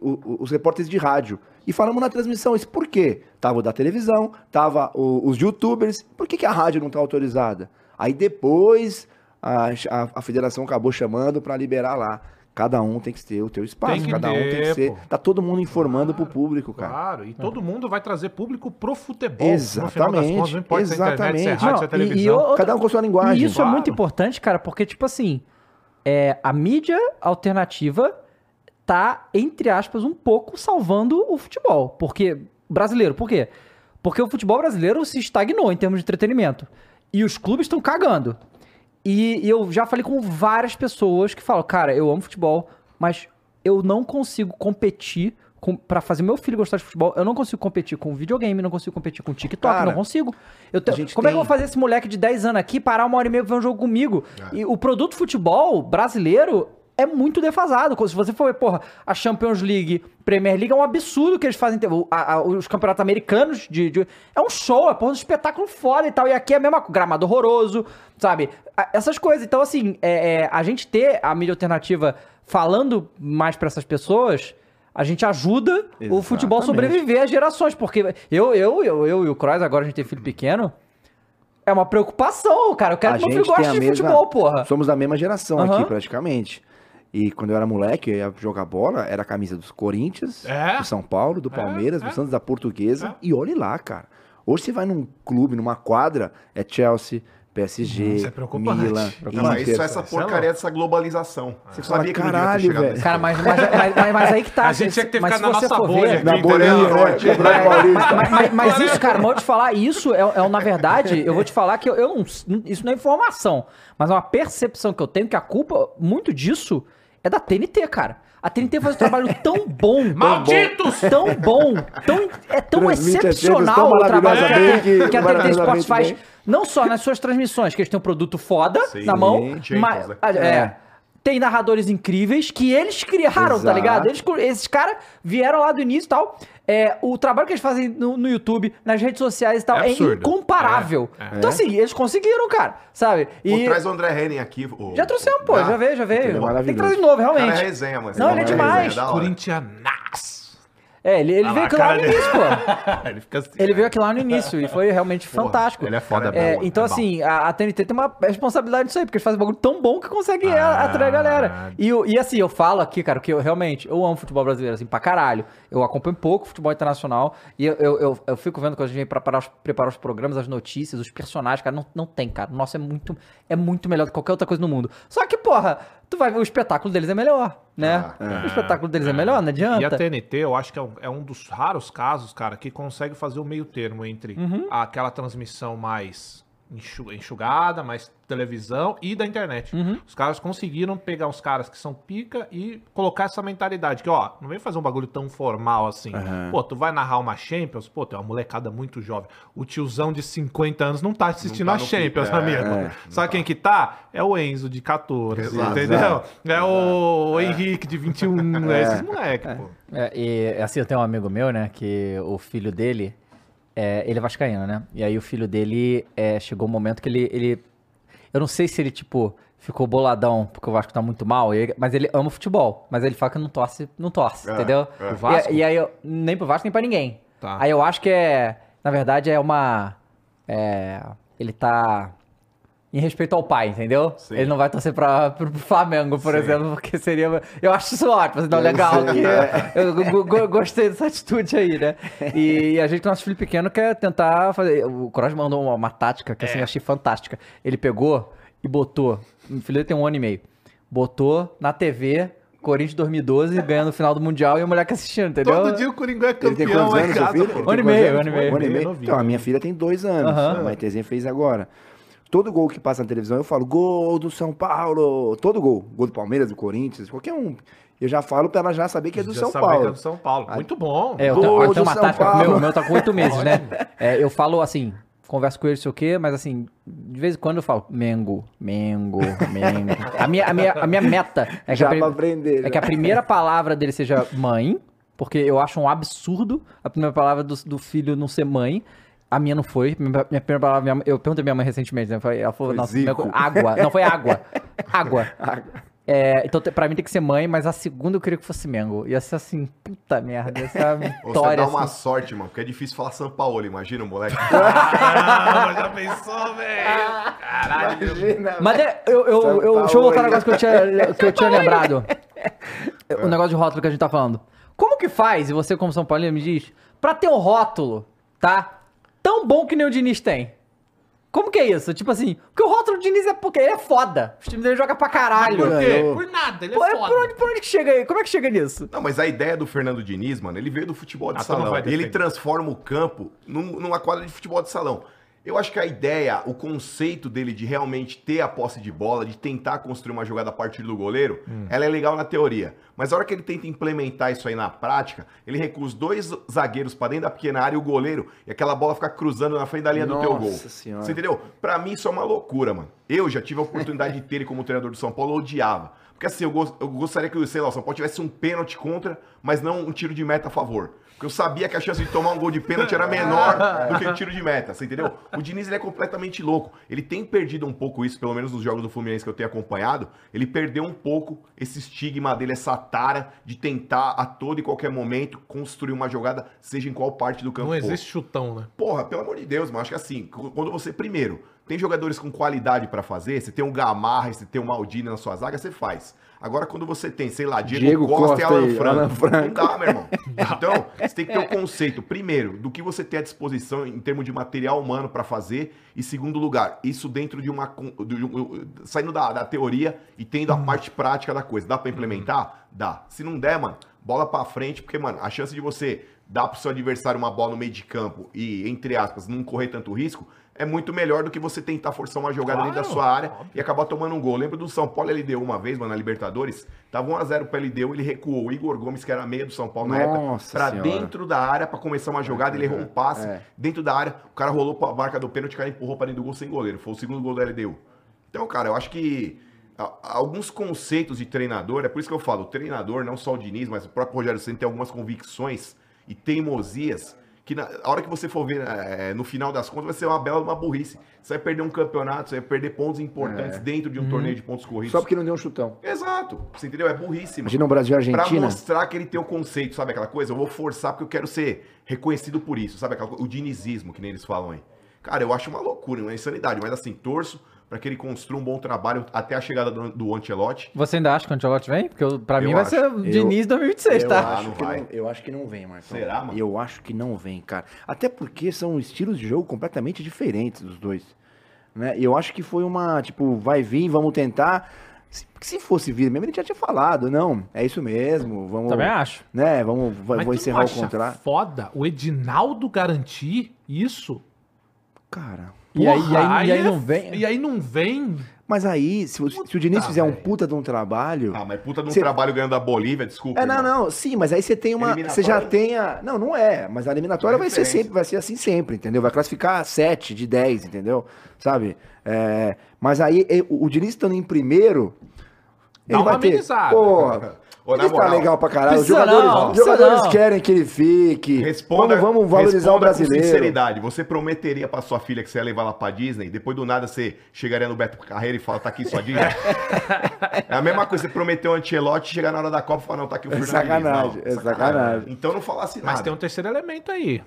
o- os repórteres de rádio. E falamos na transmissão, isso por quê? Tava o da televisão, tava o- os youtubers, por que, que a rádio não está autorizada? Aí depois a, a, a federação acabou chamando para liberar lá. Cada um tem que ter o teu espaço, cada um tem que ter, ser. pô. Tá todo mundo informando pro público, cara. Claro, e todo mundo vai trazer público pro futebol. Exatamente, não importa se é internet, se é exatamente. rádio, se é e- e televisão. outra- Cada um com a sua linguagem. E isso é Claro. muito importante, cara, porque, tipo assim, é, a mídia alternativa tá, entre aspas, um pouco salvando o futebol. Porque. Brasileiro, por quê? Porque o futebol brasileiro se estagnou em termos de entretenimento. E os clubes estão cagando. E, e eu já falei com várias pessoas que falam, cara, eu amo futebol, mas eu não consigo competir com, pra fazer meu filho gostar de futebol. Eu não consigo competir com videogame, não consigo competir com TikTok, Cara, não consigo. Eu te- como é que eu tem- vou fazer esse moleque de 10 anos aqui parar uma hora e meia pra ver um jogo comigo? E o produto futebol brasileiro é muito defasado. Se você for porra, a Champions League, Premier League, é um absurdo que eles fazem. a- a- os campeonatos americanos de, de- É um show, é porra, um espetáculo foda e tal. E aqui é a mesma coisa, gramado horroroso, sabe? Essas coisas. Então, assim, é- é, a gente ter a mídia alternativa falando mais pra essas pessoas. A gente ajuda o futebol a Exatamente. sobreviver às gerações, porque eu, eu, eu, eu e o Kroos, agora a gente tem filho pequeno, é uma preocupação, cara. Eu quero a que meu filho goste de mesma. futebol, porra. Somos da mesma geração Aham. aqui, praticamente. E quando eu era moleque, eu ia jogar bola, era a camisa dos Corinthians, É. do São Paulo, do Palmeiras, é. do Santos, da Portuguesa. É. E olhe lá, cara. Hoje você vai num clube, numa quadra, é Chelsea, PSG, Isso é. Milan, Não, mas Inter. isso é essa é porcaria dessa globalização. Você fala, sabia que não devia ter "Caralho, velho." Cara, mas, mas, mas- mas- aí que tá. A gente tinha que ter ficado na nossa bolha ver-. Na bolinha, entendeu? né? Mas, isso, cara, vou te falar, isso é, é, na verdade, eu vou te falar que eu, eu não. Isso não é informação, mas é uma percepção que eu tenho que a culpa, muito disso, é da TNT, cara. A TNT faz um trabalho tão bom. Malditos! Tão bom, tão, é tão Transmite excepcional tão o trabalho que a, maravilhosamente, que a TNT Sports faz. bem. Não só nas suas transmissões, que eles têm um produto foda Sim, na mão, mas. né? é, É. Tem narradores incríveis que eles criaram, tá Exato. ligado? Eles, esses caras vieram lá do início e tal. É, o trabalho que eles fazem no, no YouTube, nas redes sociais e tal, É é, incomparável. É, é. Então, assim, eles conseguiram, cara, sabe? Pô, E traz o André Henning aqui. o- já trouxemos, pô, Ah, já veio, já veio. é Tem que trazer de novo, O cara é realmente. resenha, mano. Não, ele é cara demais. hora. Corintianaço. É, ele, ele Ah veio aqui lá no dele. início, pô. ele fica assim. Ele veio aqui lá no início e foi realmente fantástico. ele é foda, É, é bom, então, é assim, a, a TNT tem uma responsabilidade nisso aí, porque eles fazem um bagulho tão bom que conseguem Ah. atrair a galera. E, e assim, eu falo aqui, cara, que eu realmente eu amo futebol brasileiro, assim, pra caralho. Eu acompanho pouco futebol internacional e eu, eu, eu, eu fico vendo quando a gente vem preparar os, preparar os programas, as notícias, os personagens, cara, não, não tem, cara. O nosso é muito, é muito melhor do que qualquer outra coisa no mundo. Só que, porra, tu vai ver, o espetáculo deles é melhor, né? o espetáculo deles é melhor, não E a adianta. TNT, eu acho que é um, é um dos raros casos, cara, que consegue fazer o meio termo entre Uhum. aquela transmissão mais enxugada, mais televisão e da internet. Uhum. Os caras conseguiram pegar os caras que são pica e colocar essa mentalidade, que ó, não vem fazer um bagulho tão formal assim. Pô, tu vai narrar uma Champions, pô, tem uma molecada muito jovem. O tiozão de 50 anos não tá assistindo Não a tá no Champions, pique, é, amigo. é, Sabe tá. quem que tá? É o Enzo de 14, Exato. entendeu? É o Henrique de 21, é. esses moleques, pô. É, e assim, eu tenho um amigo meu, né, que o filho dele, é, ele é vascaíno, né? E aí o filho dele, é, chegou um momento que ele, ele, eu não sei se ele, tipo, ficou boladão porque o Vasco tá muito mal, e- mas ele ama futebol, mas ele fala que não torce, não torce, É, entendeu? é. O Vasco? E, e aí, eu, nem pro Vasco, nem pra ninguém. Tá. Aí eu acho que é, na verdade, é uma, é, ele tá em respeito ao pai, entendeu? Sim. Ele não vai torcer pra, pro Flamengo, por Sim. exemplo, porque seria. Eu acho isso ótimo, assim, não, legal. Sim, que é. eu go- gostei dessa atitude aí, né? E a gente, nosso filho pequeno, quer tentar fazer. O Cross mandou uma, uma tática que assim, eu achei fantástica. Ele pegou e botou. O filho dele tem um ano e meio. Botou na TV. Corinthians 2012 ganhando o final do Mundial e o moleque assistindo, entendeu? Todo dia o Coringão é Ele tem campeão quantos em anos, casa, filho? Um ano e meio, um ano e meio. E Então, a minha filha tem dois anos. Aham. A Maitezinha fez agora. Todo gol que passa na televisão, eu falo, gol do São Paulo. Todo gol. Gol do Palmeiras, do Corinthians, qualquer um. Eu já falo pra ela já saber que é do Já São sabia que Paulo. é do São Paulo. Muito bom. É, eu Gol eu tenho uma São tática. Paulo. Meu, o meu tá com oito meses, né? É, eu falo assim, converso com ele, sei o quê, mas assim, de vez em quando eu falo Mengo, Mengo, Mengo. A minha, a minha, a minha meta é que, a, aprender, é já. que a primeira palavra dele seja mãe, porque eu acho um absurdo a primeira palavra do, do filho não ser mãe. A minha não foi. Minha, minha primeira palavra, minha eu perguntei à minha mãe recentemente, né? Ela falou, Foi nossa, minha- água. Não, foi água. Água. É, então, pra mim tem que ser mãe, mas a segunda eu queria que fosse Mengo. Ia ser assim, puta merda, ia ser uma Você vitória. dá uma assim. sorte, mano, porque é difícil falar São Paulo, imagina o moleque. Ah, já pensou, velho? Caralho. Imagina, Mas é, eu, eu, São eu, deixa eu voltar um negócio que eu tinha, que eu tinha lembrado. O negócio de rótulo que a gente tá falando. Como que faz, e você como São Paulino me diz, pra ter um rótulo, tá? Tão bom que nem o Diniz tem. Como que é isso? Tipo assim, porque o rótulo do Diniz é porque ele é foda. Os times dele jogam pra caralho. Por quê? Por nada, ele é Pô, é foda. por, onde, por onde que chega aí? Como é que chega nisso? Não, mas a ideia do Fernando Diniz, mano, ele veio do futebol de Ah, tu não salão. vai E ele defender. transforma o campo num- numa quadra de futebol de salão. Eu acho que a ideia, o conceito dele de realmente ter a posse de bola, de tentar construir uma jogada a partir do goleiro, Hum. ela é legal na teoria. Mas a hora que ele tenta implementar isso aí na prática, ele recua os dois zagueiros pra dentro da pequena área e o goleiro, e aquela bola fica cruzando na frente da linha do teu gol. Nossa Senhora. Você entendeu? Pra mim isso é uma loucura, mano. Eu já tive a oportunidade de ter ele como treinador do São Paulo, eu odiava. Porque assim, eu gostaria que, sei lá, o São Paulo tivesse um pênalti contra, mas não um tiro de meta a favor. Porque eu sabia que a chance de tomar um gol de pênalti era menor do que o tiro de meta, você entendeu? O Diniz ele é completamente louco. Ele tem perdido um pouco isso, pelo menos nos jogos do Fluminense que eu tenho acompanhado. Ele perdeu um pouco esse estigma dele, essa tara de tentar a todo e qualquer momento construir uma jogada, seja em qual parte do campo Não existe chutão, né? Porra, pelo amor de Deus, mano. Acho que assim, quando você, primeiro, tem jogadores com qualidade pra fazer, você tem um Gamarra, você tem um Maldini na sua zaga, você faz. Agora, quando você tem, sei lá, Diego, Diego Costa, Costa e Alan Franco, Alan Franco. não dá, meu irmão. Então, você tem que ter o conceito, primeiro, do que você tem à disposição em termos de material humano pra fazer, e segundo lugar, isso dentro de uma. de um- saindo da, da teoria e tendo a parte prática da coisa. Dá pra implementar? Dá. Se não der, mano, bola pra frente, porque, mano, a chance de você dar pro seu adversário uma bola no meio de campo e, entre aspas, não correr tanto risco, é muito melhor do que você tentar forçar uma jogada dentro da Claro, sua área e acabar tomando um gol. Lembra do São Paulo LDU uma vez, mano, na Libertadores? Tava 1x0 pro LDU, ele recuou. O Igor Gomes, que era meia do São Paulo na época, Nossa pra Senhora. dentro da área pra começar uma jogada, ele errou um passe É. dentro da área, o cara rolou pra marca do pênalti, o cara empurrou pra dentro do gol sem goleiro. Foi o segundo gol do LDU. Então, cara, eu acho que alguns conceitos de treinador, é por isso que eu falo, o treinador, não só o Diniz, mas o próprio Rogério Ceni tem algumas convicções e teimosias que na a hora que você for ver é, no final das contas vai ser uma bela uma burrice. Você vai perder um campeonato, você vai perder pontos importantes dentro de um torneio de pontos corridos. É. Uhum. Só porque não deu um chutão. Exato. Você entendeu? É burríssimo. Imagina o Brasil e a Pra Argentina. mostrar que ele tem o conceito, sabe aquela coisa? Eu vou forçar porque eu quero ser reconhecido por isso, sabe? Aquela, co- o dinizismo, que nem eles falam aí. Cara, eu acho uma loucura, uma insanidade, mas assim, torço pra que ele construa um bom trabalho até a chegada do, do Ancelotti. Você ainda acha que o Ancelotti vem? Porque Eu mim vai acho. ser o Diniz 2026, eu tá? Acho que não, eu acho que não vem, Marcão. Será, mano? Eu acho que não vem, cara. Até porque são estilos de jogo completamente diferentes dos dois. Né? E eu acho que foi uma, tipo, vai vir, vamos tentar. Se, se fosse vir mesmo, ele já tinha falado, não, é isso mesmo, vamos... Também acho. Né, vamos, vai- Mas vou encerrar o contrato. foda o Edinaldo garantir isso? Cara, E aí, e aí, e aí não vem. E aí não vem. mas aí, se, o- se o Diniz fizer um puta de um trabalho... Ah, mas puta de um Cê- trabalho ganhando da Bolívia, desculpa. É, não, irmão. não, sim, mas aí você tem uma. Você já tem a. Não, não é, mas a eliminatória vai ser sempre, vai ser assim sempre, entendeu? Vai classificar 7 de 10, entendeu? Sabe? É, mas aí o, o Diniz estando em primeiro. Dá uma amenizada. Porra, Ô, ele tá moral, legal pra caralho. Os jogadores, não, jogadores querem que ele fique. Responda, vamos, vamos valorizar o responda brasileiro. Com sinceridade, você prometeria pra sua filha que você ia levar ela pra Disney, depois do nada você chegaria no Beto Carreira e fala, tá aqui sua Disney? é a mesma coisa, você prometeu um Ancelotti, chegar na hora da Copa e falar, não, tá aqui o É Fernando Diniz. sacanagem, Não, é sacanagem. Então não falasse nada. Mas tem um terceiro elemento aí.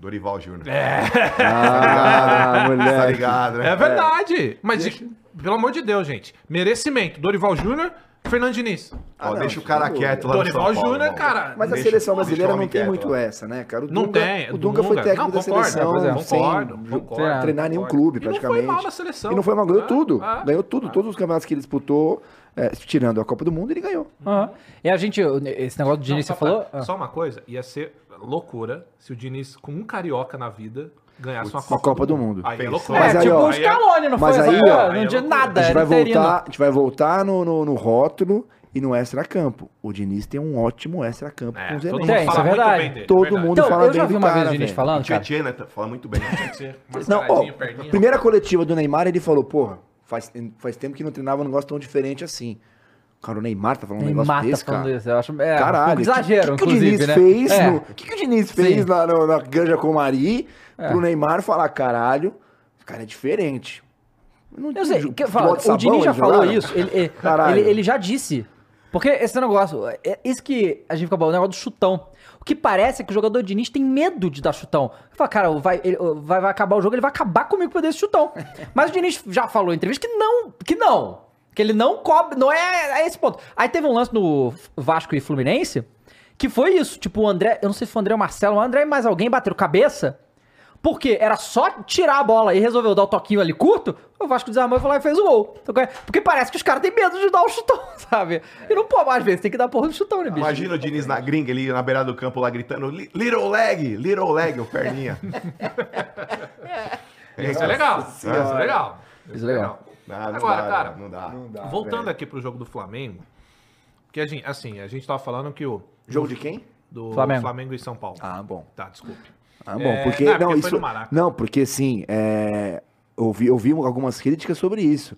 Dorival Júnior. Ah, Tá moleque. ligado, né? É verdade. Mas, pelo amor de Deus, gente. Merecimento. Dorival Júnior, Fernando Diniz. Ó, não, deixa o cara sem quieto lá no Dorival São Paulo, Júnior, cara. Mas a Deixa- seleção brasileira não tem muito lá. essa, né, cara? O Não Dunga, tem, O Dunga foi Dunga. técnico Não, da concordo, seleção é, sem concordo, concordo. treinar nenhum Concordo. clube, E não foi praticamente. mal na seleção. E não foi mal, ganhou É, tudo. é. Ganhou tudo. Todos os campeonatos que ele disputou, é, tirando a Copa do Mundo, ele ganhou. Aham. E a gente, esse negócio do Diniz, Não, você falou? pra- Só uma coisa, ia ser loucura se o Diniz, com um carioca na vida, ganhasse uma uma Copa, Copa do Mundo. Aí é loucura. Mas é, aí, tipo ó, o Scaloni, não mas foi? aí, essa- ó, não aí tinha é nada, A gente vai interino. voltar, a gente vai voltar no, no, no rótulo e no extra-campo. O Diniz tem um ótimo extra-campo É, com os todo mundo elencos. Tem, isso fala é muito verdade. bem dele. Todo verdade. mundo Então, fala eu já bem vi do uma cara, vez o Diniz falando, cara. Tietchan, né? Fala muito bem. Não, ó, primeira coletiva do Neymar, ele falou, porra, faz, faz tempo que não treinava um negócio tão diferente assim. Cara, o Neymar tá falando um negócio Neymar tá desse, falando cara. isso, eu acho. É, um Caralho, pouco exagero, o que, que, o Diniz né? fez É. no, o que, que o Diniz fez Sim. lá no- na Ganja Comari É. pro Neymar falar, caralho, cara é diferente. Não Eu sei, tinha que, fala, de o sabão Diniz já falou jogaram? isso. Ele, ele, ele- ele já disse. Porque esse negócio, é isso que a gente fica falando, o negócio do chutão. O que parece é que o jogador Diniz tem medo de dar chutão. Ele Fala, cara, vai, ele- vai, vai acabar o jogo, ele vai acabar comigo por esse chutão. Mas o Diniz já falou em entrevista que não, que não. Que ele não cobre, não é, é esse ponto. Aí teve um lance no Vasco e Fluminense, que foi isso. Tipo, o André, eu não sei se foi o André ou o Marcelo, o André e mais alguém bateram cabeça. Porque era só tirar a bola e resolveu dar o toquinho ali curto, o Vasco desarmou e foi lá e fez o gol. Então, Porque parece que os caras têm medo de dar o chutão, sabe? E não pode, às vezes, tem que dar porra do chutão, né, bicho? Imagina o Diniz na gringa, ele na beirada do campo lá gritando "Li- Little leg, little leg, o perninha. Isso é legal. Isso é legal. Isso é legal. Não, não Agora, dá, cara, não dá. Não dá, Voltando velho. aqui pro jogo do Flamengo, que a gente, assim, a gente tava falando que o Jogo de quem? do Flamengo. Flamengo, e São Paulo. Ah, bom. Tá, desculpe. Ah, bom, É, porque. não, Não, porque foi isso. no Maraca. Não, porque assim, é, eu, vi, eu vi algumas críticas sobre isso.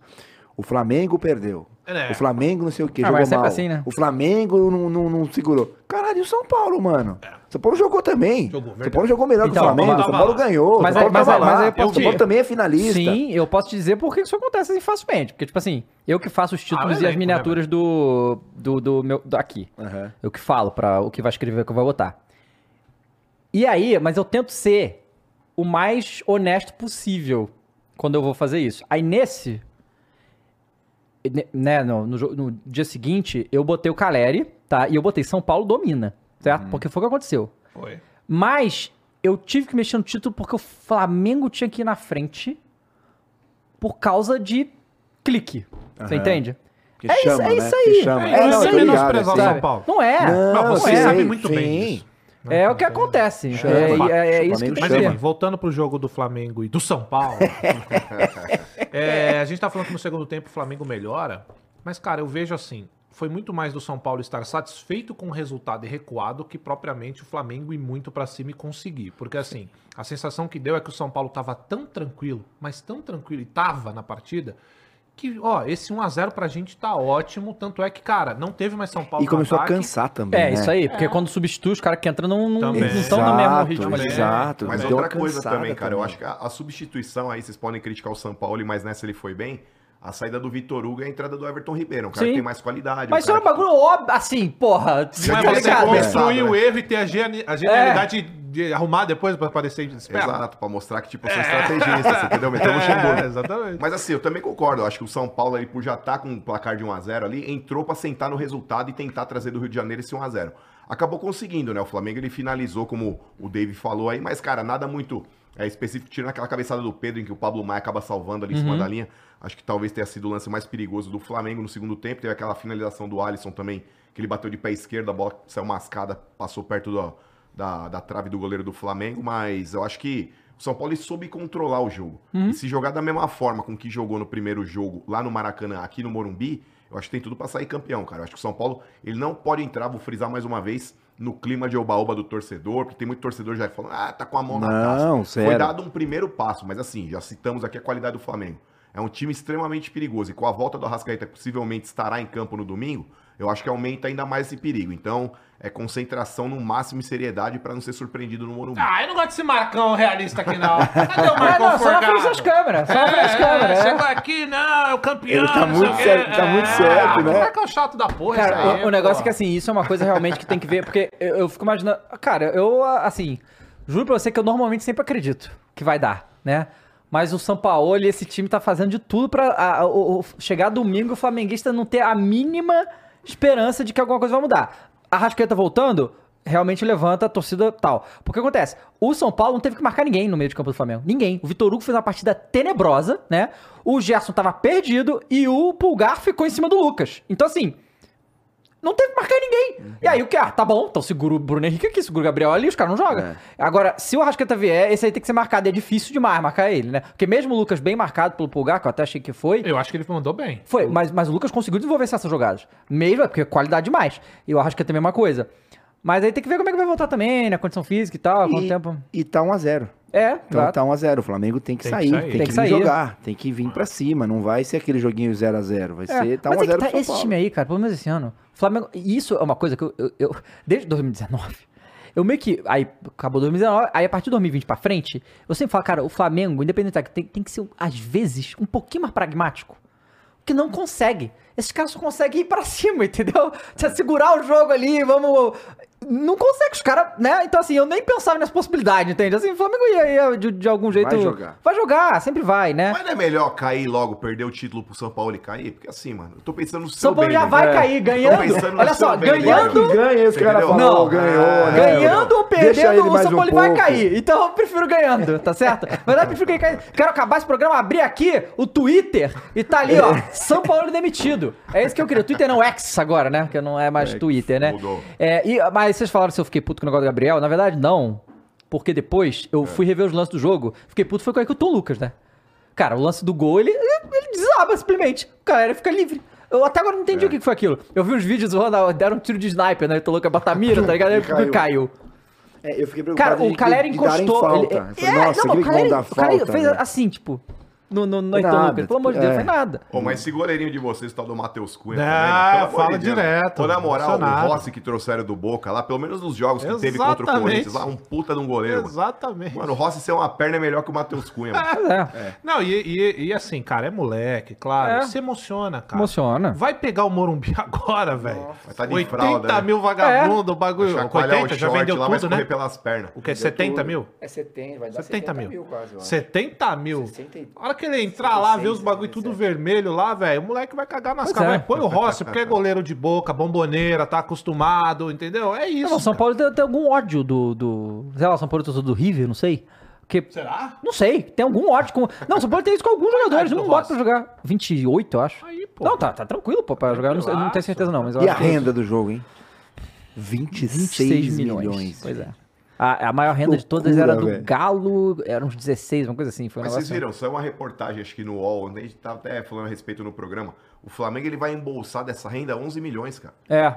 O Flamengo perdeu. É. O Flamengo não sei o que, Ah, jogou mas mal. assim, né? O Flamengo não, não, não segurou. Caralho, e o São Paulo, mano? São Paulo jogou também. É. Jogou, São. Paulo jogou melhor que Então, o Flamengo. tava São Paulo ganhou. Mas São aí- Paulo mas mas aí eu posso São Paulo também é finalista. Sim, eu posso te dizer por que isso acontece assim facilmente. Porque, tipo assim, eu que faço os títulos Ah, e as elenco, miniaturas do, do, do meu. Do, aqui. Aham. Eu que falo pra o que vai escrever, o que vai botar. E aí, mas eu tento ser o mais honesto possível quando eu vou fazer isso. Aí nesse. Né, no, no, no dia seguinte, eu botei o Caleri, tá? E eu botei São Paulo domina, certo? Porque foi o que aconteceu. Foi. Mas eu tive que mexer no título porque o Flamengo tinha que ir na frente por causa de clique. Você Aham. entende? Que É isso- chama, é né? isso Que aí. chama. É, É, isso não, é menosprezar o. São Paulo. Não é. Não, Não, você sei, sabe muito bem sim. disso. É o que acontece. Chama. É, é, é isso que tem Mas que enfim, voltando pro jogo do Flamengo e do São Paulo. é, a gente tá falando que no segundo tempo o Flamengo melhora. Mas, cara, eu vejo assim. Foi muito mais do São Paulo estar satisfeito com o resultado e recuado que propriamente o Flamengo ir muito pra cima e conseguir. Porque, assim, a sensação que deu é que o São Paulo tava tão tranquilo, mas tão tranquilo e tava na partida, que, ó, esse 1x0 pra gente tá ótimo. Tanto é que, cara, não teve mais São Paulo E começou no a ataque. cansar também. É, né? isso aí, porque quando substitui, os caras que entram não não Também. não estão no mesmo Exato, ritmo ali. Exato. Mas outra coisa também, cara, eu acho que a, a substituição aí, vocês podem criticar o São Paulo, mas nessa ele foi bem. A saída do Vitor Hugo e a entrada do Everton Ribeiro, um cara Sim. que tem mais qualidade. Mas um isso é um que- bagulho óbvio, assim, porra. Não é Você construir o né? erro e ter a, geni- a genialidade de arrumar depois pra parecer esperto. Exato, pra mostrar que, tipo, eu sou estrategista, você entendeu? Meteu no Luxemburgo. É, exatamente. Mas assim, eu também concordo. Eu acho que o São Paulo, ali, por já estar com um placar de 1x0 ali, entrou pra sentar no resultado e tentar trazer do Rio de Janeiro esse 1x0. Acabou conseguindo, né? O Flamengo ele finalizou, como o Dave falou aí, mas, cara, nada muito é, específico, tirando aquela cabeçada do Pedro, em que o Pablo Maia acaba salvando ali em cima da linha. Acho que talvez tenha sido o lance mais perigoso do Flamengo no segundo tempo. Teve aquela finalização do Alisson também, que ele bateu de pé esquerdo, a bola saiu mascada, passou perto do, da, da trave do goleiro do Flamengo, mas eu acho que o São Paulo soube controlar o jogo. E se jogar da mesma forma com que jogou no primeiro jogo lá no Maracanã, aqui no Morumbi, eu acho que tem tudo pra sair campeão, cara. Eu acho que o São Paulo ele não pode entrar, vou frisar mais uma vez, no clima de oba-oba do torcedor, porque tem muito torcedor já falando, ah, tá com a mão na taça. Não, Foi sério. dado um primeiro passo, mas assim, já citamos aqui a qualidade do Flamengo. É um time extremamente perigoso. E com a volta do Arrascaeta, que possivelmente estará em campo no domingo, eu acho que aumenta ainda mais esse perigo. Então, é concentração no máximo e seriedade para não ser surpreendido no Morumbi. Ah, eu não gosto desse Marcão realista aqui, não. Cadê o Ah, Marcão não, só na frente das câmeras. Só na frente das câmeras. É, chegou aqui, não, é o campeão. Ele tá não muito certo, tá muito É, certo, né? O Marcão chato da porra, Cara, isso aí, o, o negócio é que assim, isso é uma coisa realmente que tem que ver, porque eu, eu fico imaginando. Cara, eu, assim, Juro pra você que eu normalmente sempre acredito que vai dar, né? Mas o São Paulo, esse time tá fazendo de tudo pra a- o- o- chegar domingo o flamenguista não ter a mínima esperança de que alguma coisa vai mudar. A Rascaeta voltando, realmente levanta a torcida tal. Porque acontece? O São Paulo não teve que marcar ninguém no meio de campo do Flamengo. Ninguém. O Vitor Hugo fez uma partida tenebrosa, né? O Gerson tava perdido e o Pulgar ficou em cima do Lucas. Então, assim, não teve que marcar ninguém. E aí o que? Ah, tá bom, então segura o Bruno Henrique aqui, segura o Gabriel ali, os caras não jogam. É. Agora, se o Arrascaeta vier, esse aí tem que ser marcado. É difícil demais marcar ele, né? Porque mesmo o Lucas bem marcado pelo Pulgar, que eu até achei que foi, Eu acho que ele mandou bem. foi, mas, mas o Lucas conseguiu desenvolver essas jogadas. Mesmo, é porque é qualidade demais. E o Arrascaeta é a mesma coisa. Mas aí tem que ver como é que vai voltar também, né? Condição física e tal, quanto E, tempo. e tá 1x0. É, Então exato. tá 1x0. O Flamengo tem que, Tem que sair, sair. tem, Tem que, que sair. jogar, tem que vir pra cima. Não vai ser aquele joguinho 0x0. Vai É, ser. Tá mas é que 1x0 tá- esse time aí, cara, pelo menos esse ano, o Flamengo. E isso é uma coisa que eu, eu- eu- Desde 2019. Eu meio que. Aí acabou 2019, aí a partir de 2020 pra frente, eu sempre falo, cara, o Flamengo, independente, da- tem, tem que ser, às vezes, um pouquinho mais pragmático. Que não consegue. Esses caras só conseguem ir pra cima, entendeu? Você segurar o jogo ali, vamos. Não consegue, os caras, né? Então, assim, eu nem pensava nessa possibilidade, entende? Assim, o Flamengo ia, ia de, de algum jeito. jogar. Vai jogar, sempre vai, né? Mas não é melhor cair logo, perder o título pro São Paulo e cair? Porque assim, mano, eu tô pensando no seu São Paulo bem, já né? vai É. cair ganhando. Olha só, bem, né? ganhando. Vai Ganha, os caras Entendeu? falam, Não, ganhou, né? Ganhando ou perdendo, o São um Paulo vai pouco. cair. Então eu prefiro ganhando, tá certo? Verdade, eu prefiro caia. Quero acabar esse programa, abrir aqui o Twitter e tá ali, ó, São Paulo demitido. É isso que eu queria. Twitter não X agora, né? Que não é mais X, Twitter, né? mudou. É, e, mas vocês falaram se eu fiquei puto com o negócio do Gabriel. Na verdade, não. Porque depois eu fui rever os lances do jogo. Fiquei puto foi com o Tom Lucas, né? Cara, o lance do gol, ele, ele desaba simplelmente. O cara fica livre. Eu até agora não entendi o que foi aquilo. Eu vi uns vídeos zoando, deram um tiro de sniper, né? Tô louco, é botar mira, tá ligado? Ele Caiu. caiu. É, eu fiquei preocupado Cara, o Calera encostou. Falta. Ele, Eu é, falei, Nossa, não, o Calera, o falta. fez né? assim, tipo, no, no, no nada, Lucas. Pelo amor de Deus, é. foi nada. Pô, mas esse goleirinho de vocês, o tal do Matheus Cunha. Também, mano, pelo amor fala de Deus. direto, Pô, na moral, o Rossi que trouxeram do Boca lá, pelo menos nos jogos que teve contra o Exatamente. Corinthians, lá, um puta de um goleiro. Mano, Exatamente. mano o Rossi ser uma perna é melhor que o Matheus Cunha, mano. Mas é, Não, e, e- e assim, cara, é moleque, claro. É. Se emociona, cara. emociona. Vai pegar o Morumbi agora, velho. Vai tá de 80 fralda, né? mil vagabundo, o bagulho. Chacoalhar 80 o já vendeu lá, vai tudo, né? pelas pernas. O que? 70 mil? É 70, vai dar 70 mil. quase, eu acho. 70 mil. 60 e- A hora que ele entrar lá, ver os 66, bagulho tudo vermelho lá, velho, o moleque vai cagar nas Pois calças. é. Põe o Rossi, porque é goleiro de boca, bomboneira, tá acostumado, entendeu? É isso. Não, o São. Paulo tem, tem algum ódio do, do. Sei lá, São Paulo tem do River, não sei. Porque. Será? Não sei, tem algum ódio com. Não, o São Paulo tem isso com alguns jogadores, do não bota pra jogar. 28, eu acho. Aí, pô. Não, tá, tá tranquilo, pô, pra jogar. Eu não, não tenho certeza, não. Mas E a renda do jogo, hein? 26, milhões. Pois é. A, a maior renda de todas Loucura, era do velho. Galo, eram uns 16, uma coisa assim. Foi um Mas vocês viram, saiu uma reportagem, acho que no UOL, onde a gente tava até falando a respeito no programa. O Flamengo ele vai embolsar dessa renda 11 milhões, cara. É.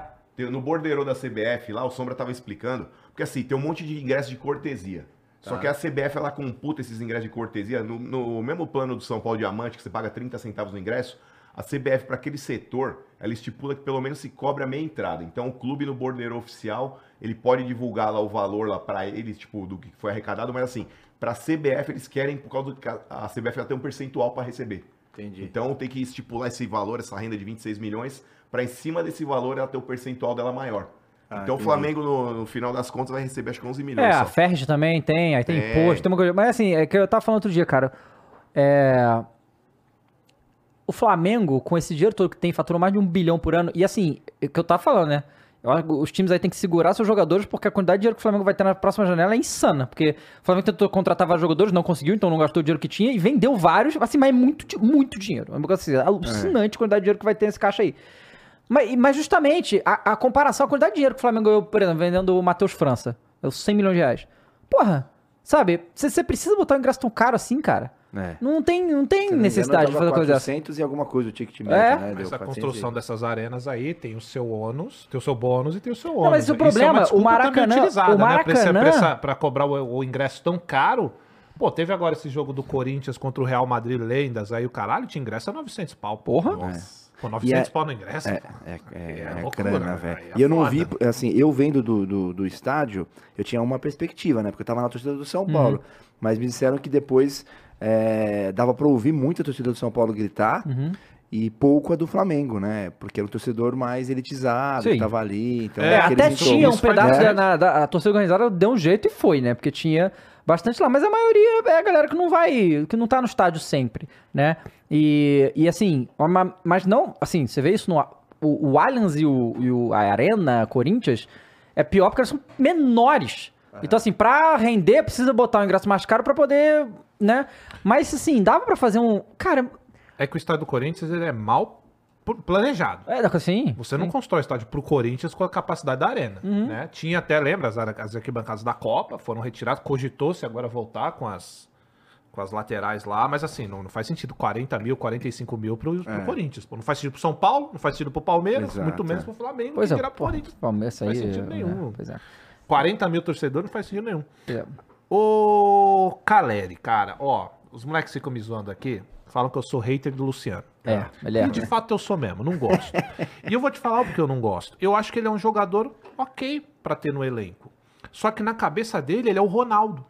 No bordeiro da CBF, lá o Sombra tava explicando, porque assim, tem um monte de ingressos de cortesia. Só que a CBF, ela computa esses ingressos de cortesia no, no mesmo plano do São Paulo Diamante, que você paga 30 centavos no ingresso, a CBF, para aquele setor, ela estipula que pelo menos se cobre a meia entrada. Então, o clube no bordeiro oficial, ele pode divulgar lá o valor lá para eles, tipo, do que foi arrecadado, mas assim, para a CBF, eles querem, por causa do que a a CBF ela tem um percentual para receber. Entendi. Então tem que estipular esse valor, essa renda de 26 milhões, para em cima desse valor ela ter o percentual dela maior. Ah, então o. Flamengo, no, no final das contas, vai receber acho que 11 É, milhões. a só. Ferg também tem, aí tem Tem. imposto, tem uma coisa. Mas assim, é que eu tava falando outro dia, cara. É. O Flamengo, com esse dinheiro todo que tem, faturou mais de um bilhão por ano. E assim, é o que eu tava falando, né? Eu acho que os times aí têm que segurar seus jogadores, porque a quantidade de dinheiro que o Flamengo vai ter na próxima janela é insana. Porque o Flamengo tentou contratar vários jogadores, não conseguiu, então não gastou o dinheiro que tinha e vendeu vários, assim, mas é muito, muito dinheiro. É assim, alucinante a quantidade de dinheiro que vai ter nesse caixa aí. Mas, mas justamente, a, a comparação, a quantidade de dinheiro que o Flamengo ganhou, por exemplo, vendendo o Matheus França, é os 100 milhões de reais. Porra, sabe, você precisa botar um ingresso tão caro assim, cara? É. Não tem, não tem não necessidade de engano, fazer tava coisa dessa. 400 e alguma coisa o ticket médio, É. né? Mas Deu a 400 construção e- dessas arenas aí tem o seu ônus, tem o seu bônus e tem o seu ônus. Não, mas o Isso problema, é o Maracanã- o né? Maracanã- pra cobrar o, o ingresso tão caro. Pô, teve agora esse jogo do Corinthians contra o Real Madrid Lendas, aí o caralho tinha ingresso a 900 pau. Porra. Nossa. Pô, 900 E é- pau no ingresso. É, é, é, É é loucura, grana, né, velho. velho? É E eu não vi, assim, eu vendo do, do, do estádio, eu tinha uma perspectiva, né? Porque eu tava na torcida do São Paulo. Mas me disseram que depois é, dava pra ouvir muito a torcida do São Paulo gritar. e pouco a do Flamengo, né? Porque era o torcedor mais elitizado, Sim. tava ali. Então, É, até tinha um pedaço É. da, da- a torcida organizada deu um jeito e foi, né? Porque tinha bastante lá, mas a maioria é a galera que não vai, que não tá no estádio sempre, né? E, e assim, uma- mas não, assim, você vê isso no o, o Allianz e, o, e o- a Arena Corinthians é pior porque eles são menores. Então assim, pra render precisa botar um ingresso mais caro pra poder, né? Mas assim, dava pra fazer um, cara, É que o estádio do Corinthians ele é mal pl- planejado. é assim, Você não constrói estádio pro Corinthians com a capacidade da arena, Uhum. né? Tinha até, lembra, as, as arquibancadas da Copa foram retiradas, cogitou-se agora voltar com as, com as laterais lá, mas assim, não, não faz sentido 40 mil, 45 mil pro, pro Corinthians. Pô, não faz sentido pro São Paulo, não faz sentido pro Palmeiras, Exato, muito menos é. pro Flamengo, Pois que é, pro Corinthians. Palmeiras aí, Não faz sentido é, nenhum. pois é. 40 mil torcedores não faz sentido nenhum. É. Ô, Caleri, cara, ó, os moleques ficam me zoando aqui, falam que eu sou hater do Luciano. É, ele é. E de fato eu sou mesmo, não gosto. e eu vou te falar porque eu não gosto. Eu acho que ele é um jogador ok pra ter no elenco. Só que na cabeça dele, ele é o Ronaldo.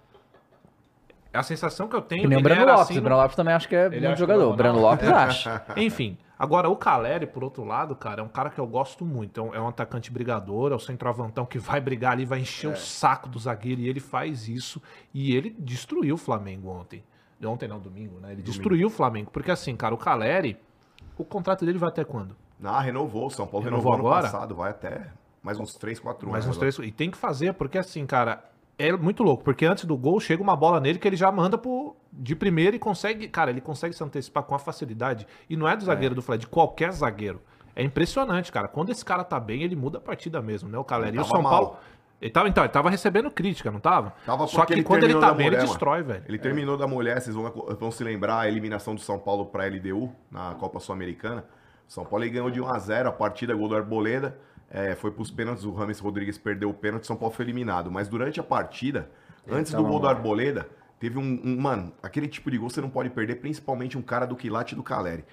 É a sensação que eu tenho. Que nem o Breno Lopes. assim o no- Breno Lopes também acho que é muito jogador. que é O o Breno. Lopes acha. Enfim, agora o Caleri, por outro lado, cara, é um cara que eu gosto muito. É um, é um atacante brigador, é o centroavantão que vai brigar ali, vai encher o saco do zagueiro e ele faz isso. E ele destruiu o Flamengo ontem. Ontem não, domingo, né? Ele destruiu o Flamengo. Porque assim, cara, o Caleri, o contrato dele vai até quando? Ah, renovou. São Paulo Renovou renovou, agora? passado. Vai até mais uns 3, 4 Mais anos. uns três. E tem que fazer, porque assim, cara, é muito louco. Porque antes do gol chega uma bola nele que ele já manda pro, de primeira e consegue. Cara, ele consegue se antecipar com a facilidade. E não é do zagueiro do Flamengo, de qualquer zagueiro. É impressionante, cara. Quando esse cara tá bem, ele muda a partida mesmo, né? O Caleri. E o São mal. Paulo. Ele tava, então, ele tava recebendo crítica, não tava? Tava Só que quando ele tá bem, ele mulher, destrói, mano. velho. Ele terminou da mulher, vocês vão, vão se lembrar a eliminação do São Paulo pra LDU na Copa Sul-Americana. São Paulo ele ganhou de 1 a 0 a partida, gol do Arboleda. É, foi pros pênaltis, o Rames Rodrigues perdeu o pênalti, São Paulo foi eliminado. Mas durante a partida, antes do tava gol do. Arboleda, teve um, um- Mano, aquele tipo de gol você não pode perder, principalmente um cara do quilate do Caleri.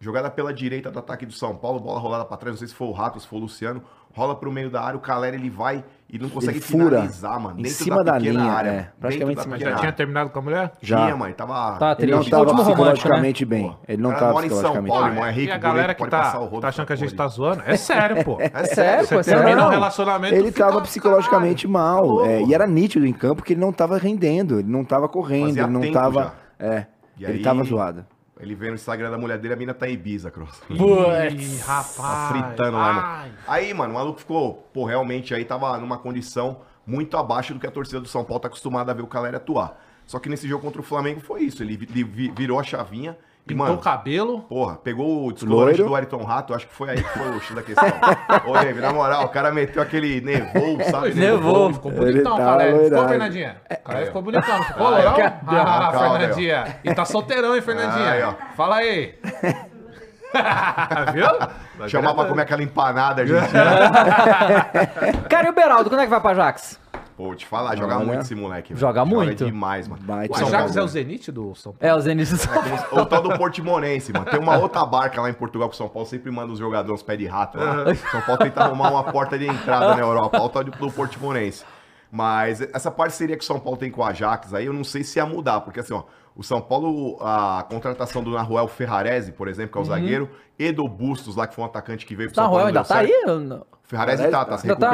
Jogada pela direita do ataque do São Paulo, bola rolada pra trás, não sei se foi o Rato, se foi o Luciano. Rola pro meio da área, o Caleri ele vai e não consegue Ele fura finalizar, mano. em cima da pequena linha, área, é, praticamente em da cima pequena já tinha terminado com a mulher? Já. Tinha, mãe. Tava. Tá, Ele não tava psicologicamente bem. Ele não tava psicologicamente Paulo, bem. é rico, e a galera que tá, tá achando que a gente tá zoando, é sério, pô. É sério, sério, Você pô, sério. termina um relacionamento. Ele tava psicologicamente mal. Alô? é, e era nítido em campo que ele não tava rendendo, ele não tava correndo, ele não tava. É, ele tava zoado. Ele vê no Instagram da mulher dele, a mina tá em Ibiza, Cross. Tá rapaz. fritando lá, mano. Aí, mano, o maluco ficou, pô, realmente aí tava numa condição muito abaixo do que a torcida do São Paulo tá acostumada a ver o Caleri atuar. Só que nesse jogo contra o Flamengo foi isso. Ele, vi- vi- virou a chavinha Pintou mano, o cabelo. Porra, pegou o descolorante Loiro. do Ayrton Rato, acho que foi aí que foi o X da questão. Ô, David, na moral, o cara meteu aquele nevou, sabe? Nevou. Ficou bonitão, tá Caleri. Ficou. Fernandinha? O Caleri ficou bonitão. Ficou, Aí? Cadê? Ah, Calma, Fernandinha. E tá solteirão, hein, Fernandinha? Aí, ó. Fala aí. Viu? Chamar pra comer aquela empanada argentina. Cara, e o Beraldo, quando é que vai pra Ajax? Pô, te falar, joga Olha. muito esse moleque. velho. Joga muito? demais, mano. O Ajax é o Zenit do São Paulo? É, o Zenit do São Paulo. O tal do Portimonense, mano. Tem uma outra barca lá em Portugal que o São Paulo sempre manda os jogadores pé de rato lá. São Paulo tenta arrumar uma porta de entrada na Europa. O tal do Portimonense. Mas essa parceria que o São Paulo tem com o Ajax aí, eu não sei se ia mudar, porque assim, ó, o São Paulo, a contratação do Naruel Ferrarese, por exemplo, que é o zagueiro, e do Bustos lá, que foi um atacante que veio pro São Paulo. Não ainda tá certo. aí? ou não? Ferrarese tá, tá se Ainda tá?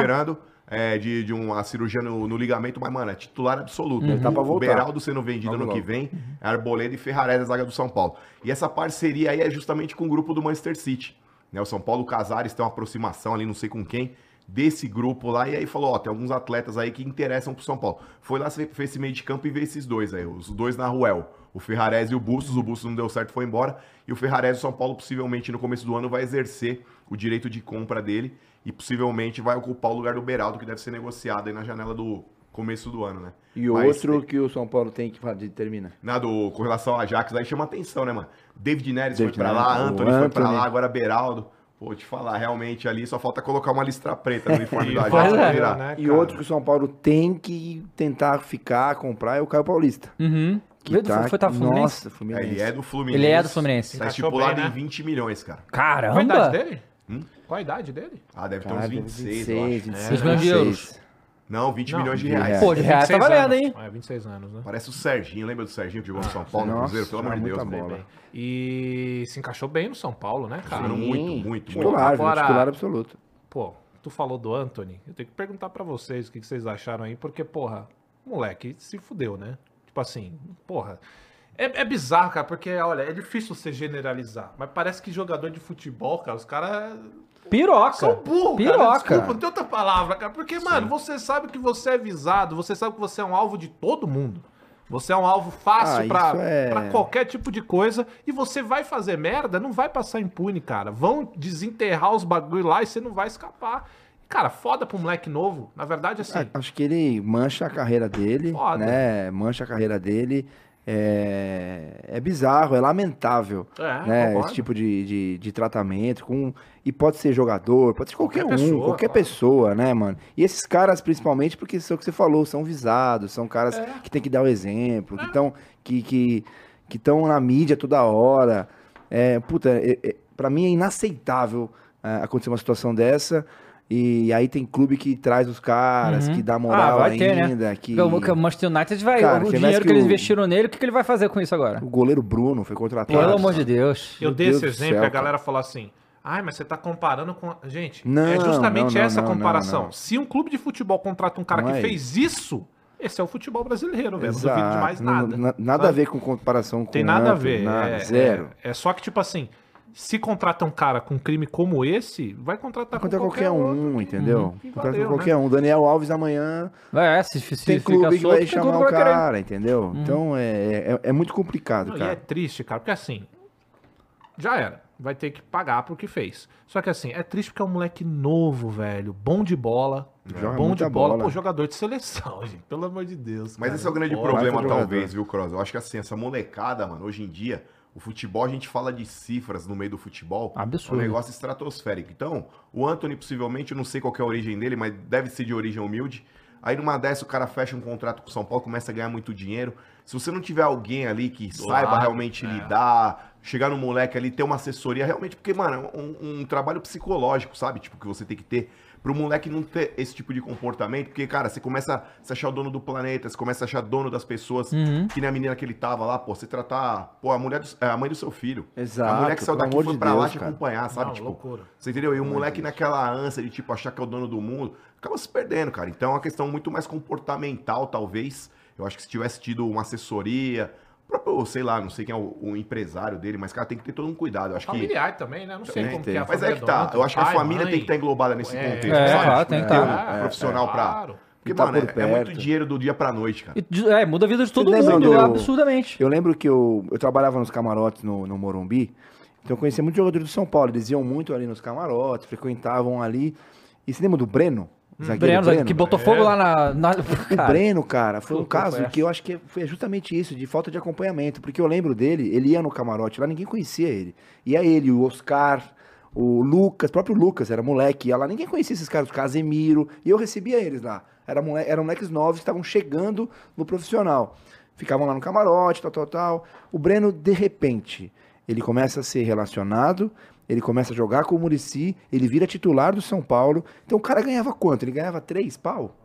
É, de, de uma cirurgia no, no ligamento, mas, mano, é titular absoluto. Ele tá pra o voltar. Beraldo sendo vendido Logo, no que logo. vem, é Arboleda e Ferrarese, a zaga do São Paulo. E essa parceria aí é justamente com o grupo do Manchester City. Né? O São Paulo Casares tem uma aproximação ali, não sei com quem, desse grupo lá, e aí falou, ó, tem alguns atletas aí que interessam pro São Paulo. Foi lá, fez esse meio de campo e veio esses dois aí, os dois na Ruel. O Ferrarese e o Bustos, o Bustos não deu certo, foi embora. E o Ferrarese, o São Paulo, possivelmente no começo do ano, vai exercer o direito de compra dele e possivelmente vai ocupar o lugar do Beraldo, que deve ser negociado aí na janela do começo do ano, né? E Mas outro tem- que o São Paulo tem que fazer, termina. na do, com relação ao Ajax, aí chama atenção, né, mano? David Neres David foi pra lá, Neres, o Anthony foi pra Anthony. lá, agora Beraldo. Pô, te falar, realmente ali só falta colocar uma listra preta no uniforme do Ajax pra é. virar. né, E outro que o São Paulo tem que tentar ficar, comprar é o Caio Paulista. Uhum. Que do- foi tá Fluminense? Nossa, É, Fluminense. Ele é do Fluminense. Ele é do Fluminense. Tá estipulado bem, né? em 20 milhões, cara. Qual a idade Caramba! dele? Qual a idade dele? Ah, deve ter Cara, uns deve 26, 26, eu acho. 26, 20 milhões de euros. Não, 20 Não, milhões de reais. reais. Pô, de reais tá 26 valendo, anos. hein? É, 26 anos, né? Parece o Serginho, lembra do Serginho que jogou no São Paulo, no nossa, Cruzeiro? Pelo amor de Deus. bola. bem. E se encaixou bem no São Paulo, né, cara? Jogando muito, muito, muito. Titular, Agora- titular absoluto. Pô, tu falou do Anthony. Eu tenho que perguntar pra vocês o que que vocês acharam aí, porque, porra, moleque se fudeu, né? Tipo assim, porra. É, é bizarro, cara, porque, olha, é difícil você generalizar. Mas parece que jogador de futebol, cara, os caras Piroca. são burros, cara. Piroca. Desculpa, não tem outra palavra, cara. Porque, mano, você sabe que você é visado, você sabe que você é um alvo de todo mundo. Você é um alvo fácil Ah, pra, é- pra qualquer tipo de coisa. E você vai fazer merda, não vai passar impune, cara. Vão desenterrar os bagulho lá e você não vai escapar. Cara, foda pro moleque novo. Na verdade, assim. Ah, Acho que ele mancha a carreira dele, Foda. né? Mancha a carreira dele. É, é bizarro, é lamentável, É, né? concordo. Esse tipo de, de, de tratamento. Com, e pode ser jogador, pode ser qualquer, Qualquer um, pessoa, qualquer claro. pessoa, né, mano? E esses caras, principalmente, porque são o que você falou, são visados, são caras É. que tem que dar o exemplo, que estão que, que, que tão na mídia toda hora. É, puta, é, é, pra mim é inaceitável é, acontecer uma situação dessa. E aí tem clube que traz os caras, Uhum. que dá moral vai ter, né? ainda. Que... O o Manchester United vai. Cara, o dinheiro que, que eles o- investiram nele, o que, que ele vai fazer com isso agora? O goleiro Bruno foi contratado. Pelo amor de Deus. Eu Meu dei Deus esse exemplo céu, e a galera falou assim. Ai, mas você tá comparando com. a-" Gente, Não, é justamente não, não, essa não, comparação. não, não. Se um clube de futebol contrata um cara Não que é fez isso, esse é o futebol brasileiro, velho. Não Exato. duvido de mais Não- nada. na- nada sabe? a ver com comparação com Tem nada a ver. Nada, é, zero. É, é só que, tipo assim, se contrata um cara com um crime como esse, vai contratar Contra com qualquer, outro um, que- entendeu? que Contra valeu, qualquer né? um. Daniel Alves amanhã É, se, se tem fica clube que solto, vai chamar o que vai querer. cara, entendeu? Então é, é, é muito complicado, Não, e cara. é triste, cara, porque assim, já era. Vai ter que pagar pro que fez. Só que assim, é triste porque é um moleque novo, velho. Bom de bola. Joga bom de bola. bola. Pô, jogador de seleção, gente. Pelo amor de Deus. Mas cara. esse é o grande problema, talvez, jogador. viu, Cross? Eu acho que assim, essa molecada, mano, hoje em dia, o futebol, a gente fala de cifras no meio do futebol. Absurdo. É um negócio estratosférico. Então, o Anthony, possivelmente, eu não sei qual que é a origem dele, mas deve ser de origem humilde. Aí numa dessa o cara fecha um contrato com o São Paulo, começa a ganhar muito dinheiro. Se você não tiver alguém ali que Do saiba lado, realmente é. lidar, chegar no moleque ali, ter uma assessoria, realmente, porque, mano, é um, um trabalho psicológico, sabe? Tipo, que você tem que ter pro moleque não ter esse tipo de comportamento, porque, cara, você começa a se achar o dono do planeta, você começa a achar dono das pessoas, Uhum. que nem a menina que ele tava lá, pô, você tratar, pô, a mulher, do, é, a mãe do seu filho. Exato, A mulher que saiu daqui foi de pra lá Deus, te cara. acompanhar, sabe? Não, tipo, loucura. você entendeu? E o moleque naquela ânsia de, tipo, achar que é o dono do mundo, acaba se perdendo, cara. Então é uma questão muito mais comportamental, talvez. Eu acho que se tivesse tido uma assessoria, próprio, sei lá, não sei quem é o, o empresário dele, mas, cara, tem que ter todo um cuidado. Eu acho que. Familiar também, né? Não sei Tem como que que é a ter. Mas é que tá. Eu acho que a família mãe. tem que estar englobada nesse É, contexto. é, sabe? claro, tem que ter um É, profissional é, pra. claro. Porque, tá mano, por é, é muito dinheiro do dia pra noite, cara. E, é, muda a vida de todo Vocês mundo, do- absurdamente. Eu lembro que eu, eu trabalhava nos camarotes no, no Morumbi, então eu conhecia muitos jogadores do São Paulo. Eles iam muito ali nos camarotes, frequentavam ali. E você lembra do Breno? O zagueiro Breno, que botou fogo É. lá na. na O Breno, cara, foi um caso essa. que eu acho que foi justamente isso, de falta de acompanhamento. Porque eu lembro dele, ele ia no camarote lá, ninguém conhecia ele. Ia ele, o Oscar, o Lucas, próprio Lucas, era moleque, ia lá, ninguém conhecia esses caras, o Casemiro, e eu recebia eles lá. Era moleque, eram moleques novos que estavam chegando no profissional. Ficavam lá no camarote, tal, tal, tal. O Breno, de repente, ele começa a ser relacionado, ele começa a jogar com o Murici, ele vira titular do São Paulo. Então o cara ganhava quanto? Ele ganhava três pau?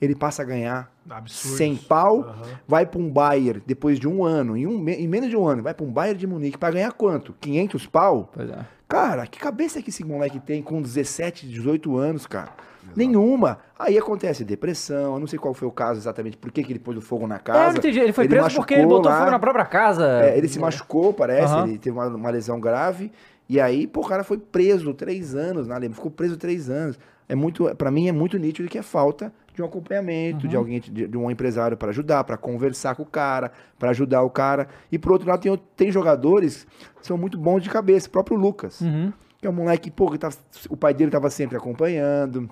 Ele passa a ganhar Absurdo. 100 pau, Aham. vai para um Bayern depois de um ano, em, um, em menos de um ano, vai para um Bayern de Munique para ganhar quanto? 500 pau? Pois é. Cara, que cabeça que esse moleque tem com 17, 18 anos, cara? Nenhuma. Aí acontece depressão, eu não sei qual foi o caso exatamente, por que, que ele pôs o fogo na É, casa. não entendi. Ele foi preso porque ele botou lá. fogo na própria casa. É, ele se machucou, parece, Aham. ele teve uma, uma lesão grave. E aí, pô, o cara foi preso três anos na Alemanha, ficou preso três anos. É muito, para mim é muito nítido que é falta de um acompanhamento, Uhum. de alguém, de, de um empresário para ajudar, para conversar com o cara, para ajudar o cara. E por outro lado, tem, tem jogadores que são muito bons de cabeça, o próprio Lucas, Uhum. que é um moleque, pô, que tava- o pai dele tava sempre acompanhando.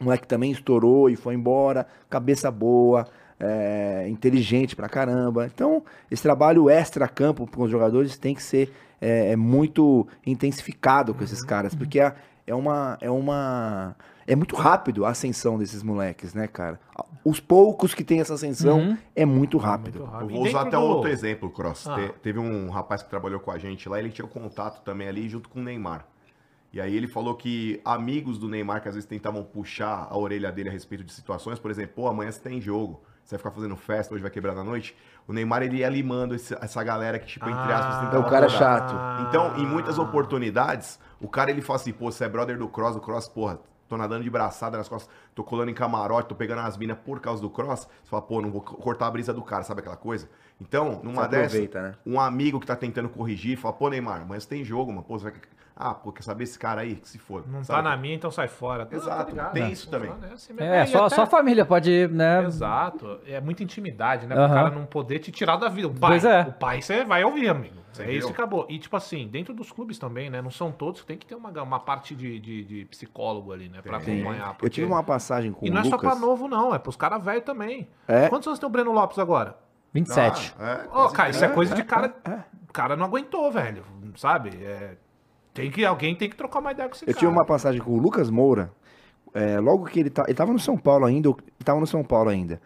O moleque também estourou e foi embora, cabeça boa, é, inteligente pra caramba. Então, esse trabalho extra-campo com os jogadores tem que ser é, é muito intensificado com esses caras, porque é, é uma. É uma. É muito rápido a ascensão desses moleques, né, cara? Os poucos que têm essa ascensão Uhum. é muito rápido. Muito Eu rápido. vou usar até do- outro exemplo, Cross. Ah. Te- teve um rapaz que trabalhou com a gente lá, ele tinha contato também ali junto com o Neymar. E aí ele falou que amigos do Neymar que às vezes tentavam puxar a orelha dele a respeito de situações, por exemplo, pô, amanhã você tem jogo, você vai ficar fazendo festa, hoje vai quebrar na noite. O Neymar ele ia limando esse- essa galera que, tipo, entre aspas, Ah. tentava É o cara acordar. chato. Então, em muitas oportunidades, o cara ele fala assim, pô, você é brother do Cross, o Cross, porra, tô nadando de braçada nas costas, tô colando em camarote, tô pegando as minas por causa do Cross. Você fala, pô, não vou co- cortar a brisa do cara, sabe aquela coisa? Então, numa dessas, né? um amigo que tá tentando corrigir, fala, pô, Neymar, mas tem jogo, mano, pô, você vai... Ah, pô, quer saber esse cara aí? Que se for. Não sabe? tá na minha, então sai fora. Não, Exato, tá tem É. isso também. É, assim. É, e só, até- só a família pode, né? Exato. É muita intimidade, né? O cara não poder te tirar da vida. O pai, Pois é. o pai você vai ouvir, amigo. É isso que acabou. E, tipo assim, dentro dos clubes também, né? Não são todos, tem que ter uma, uma parte de, de, de psicólogo ali, né? Pra Tem. acompanhar. Eu porque- tive uma passagem com E o não é só Lucas. pra novo, não. É pros caras velhos também. É? Quantos anos tem o Breno Lopes agora? 27. Ah, é, Ô, quase cara, isso é trinta. coisa de cara. O cara não aguentou, velho. Sabe? É, tem que, alguém tem que trocar uma ideia com esse Eu cara. tive uma passagem com o Lucas Moura. é, logo que ele, tá, ele tava no São Paulo ainda, ele tava no São Paulo ainda.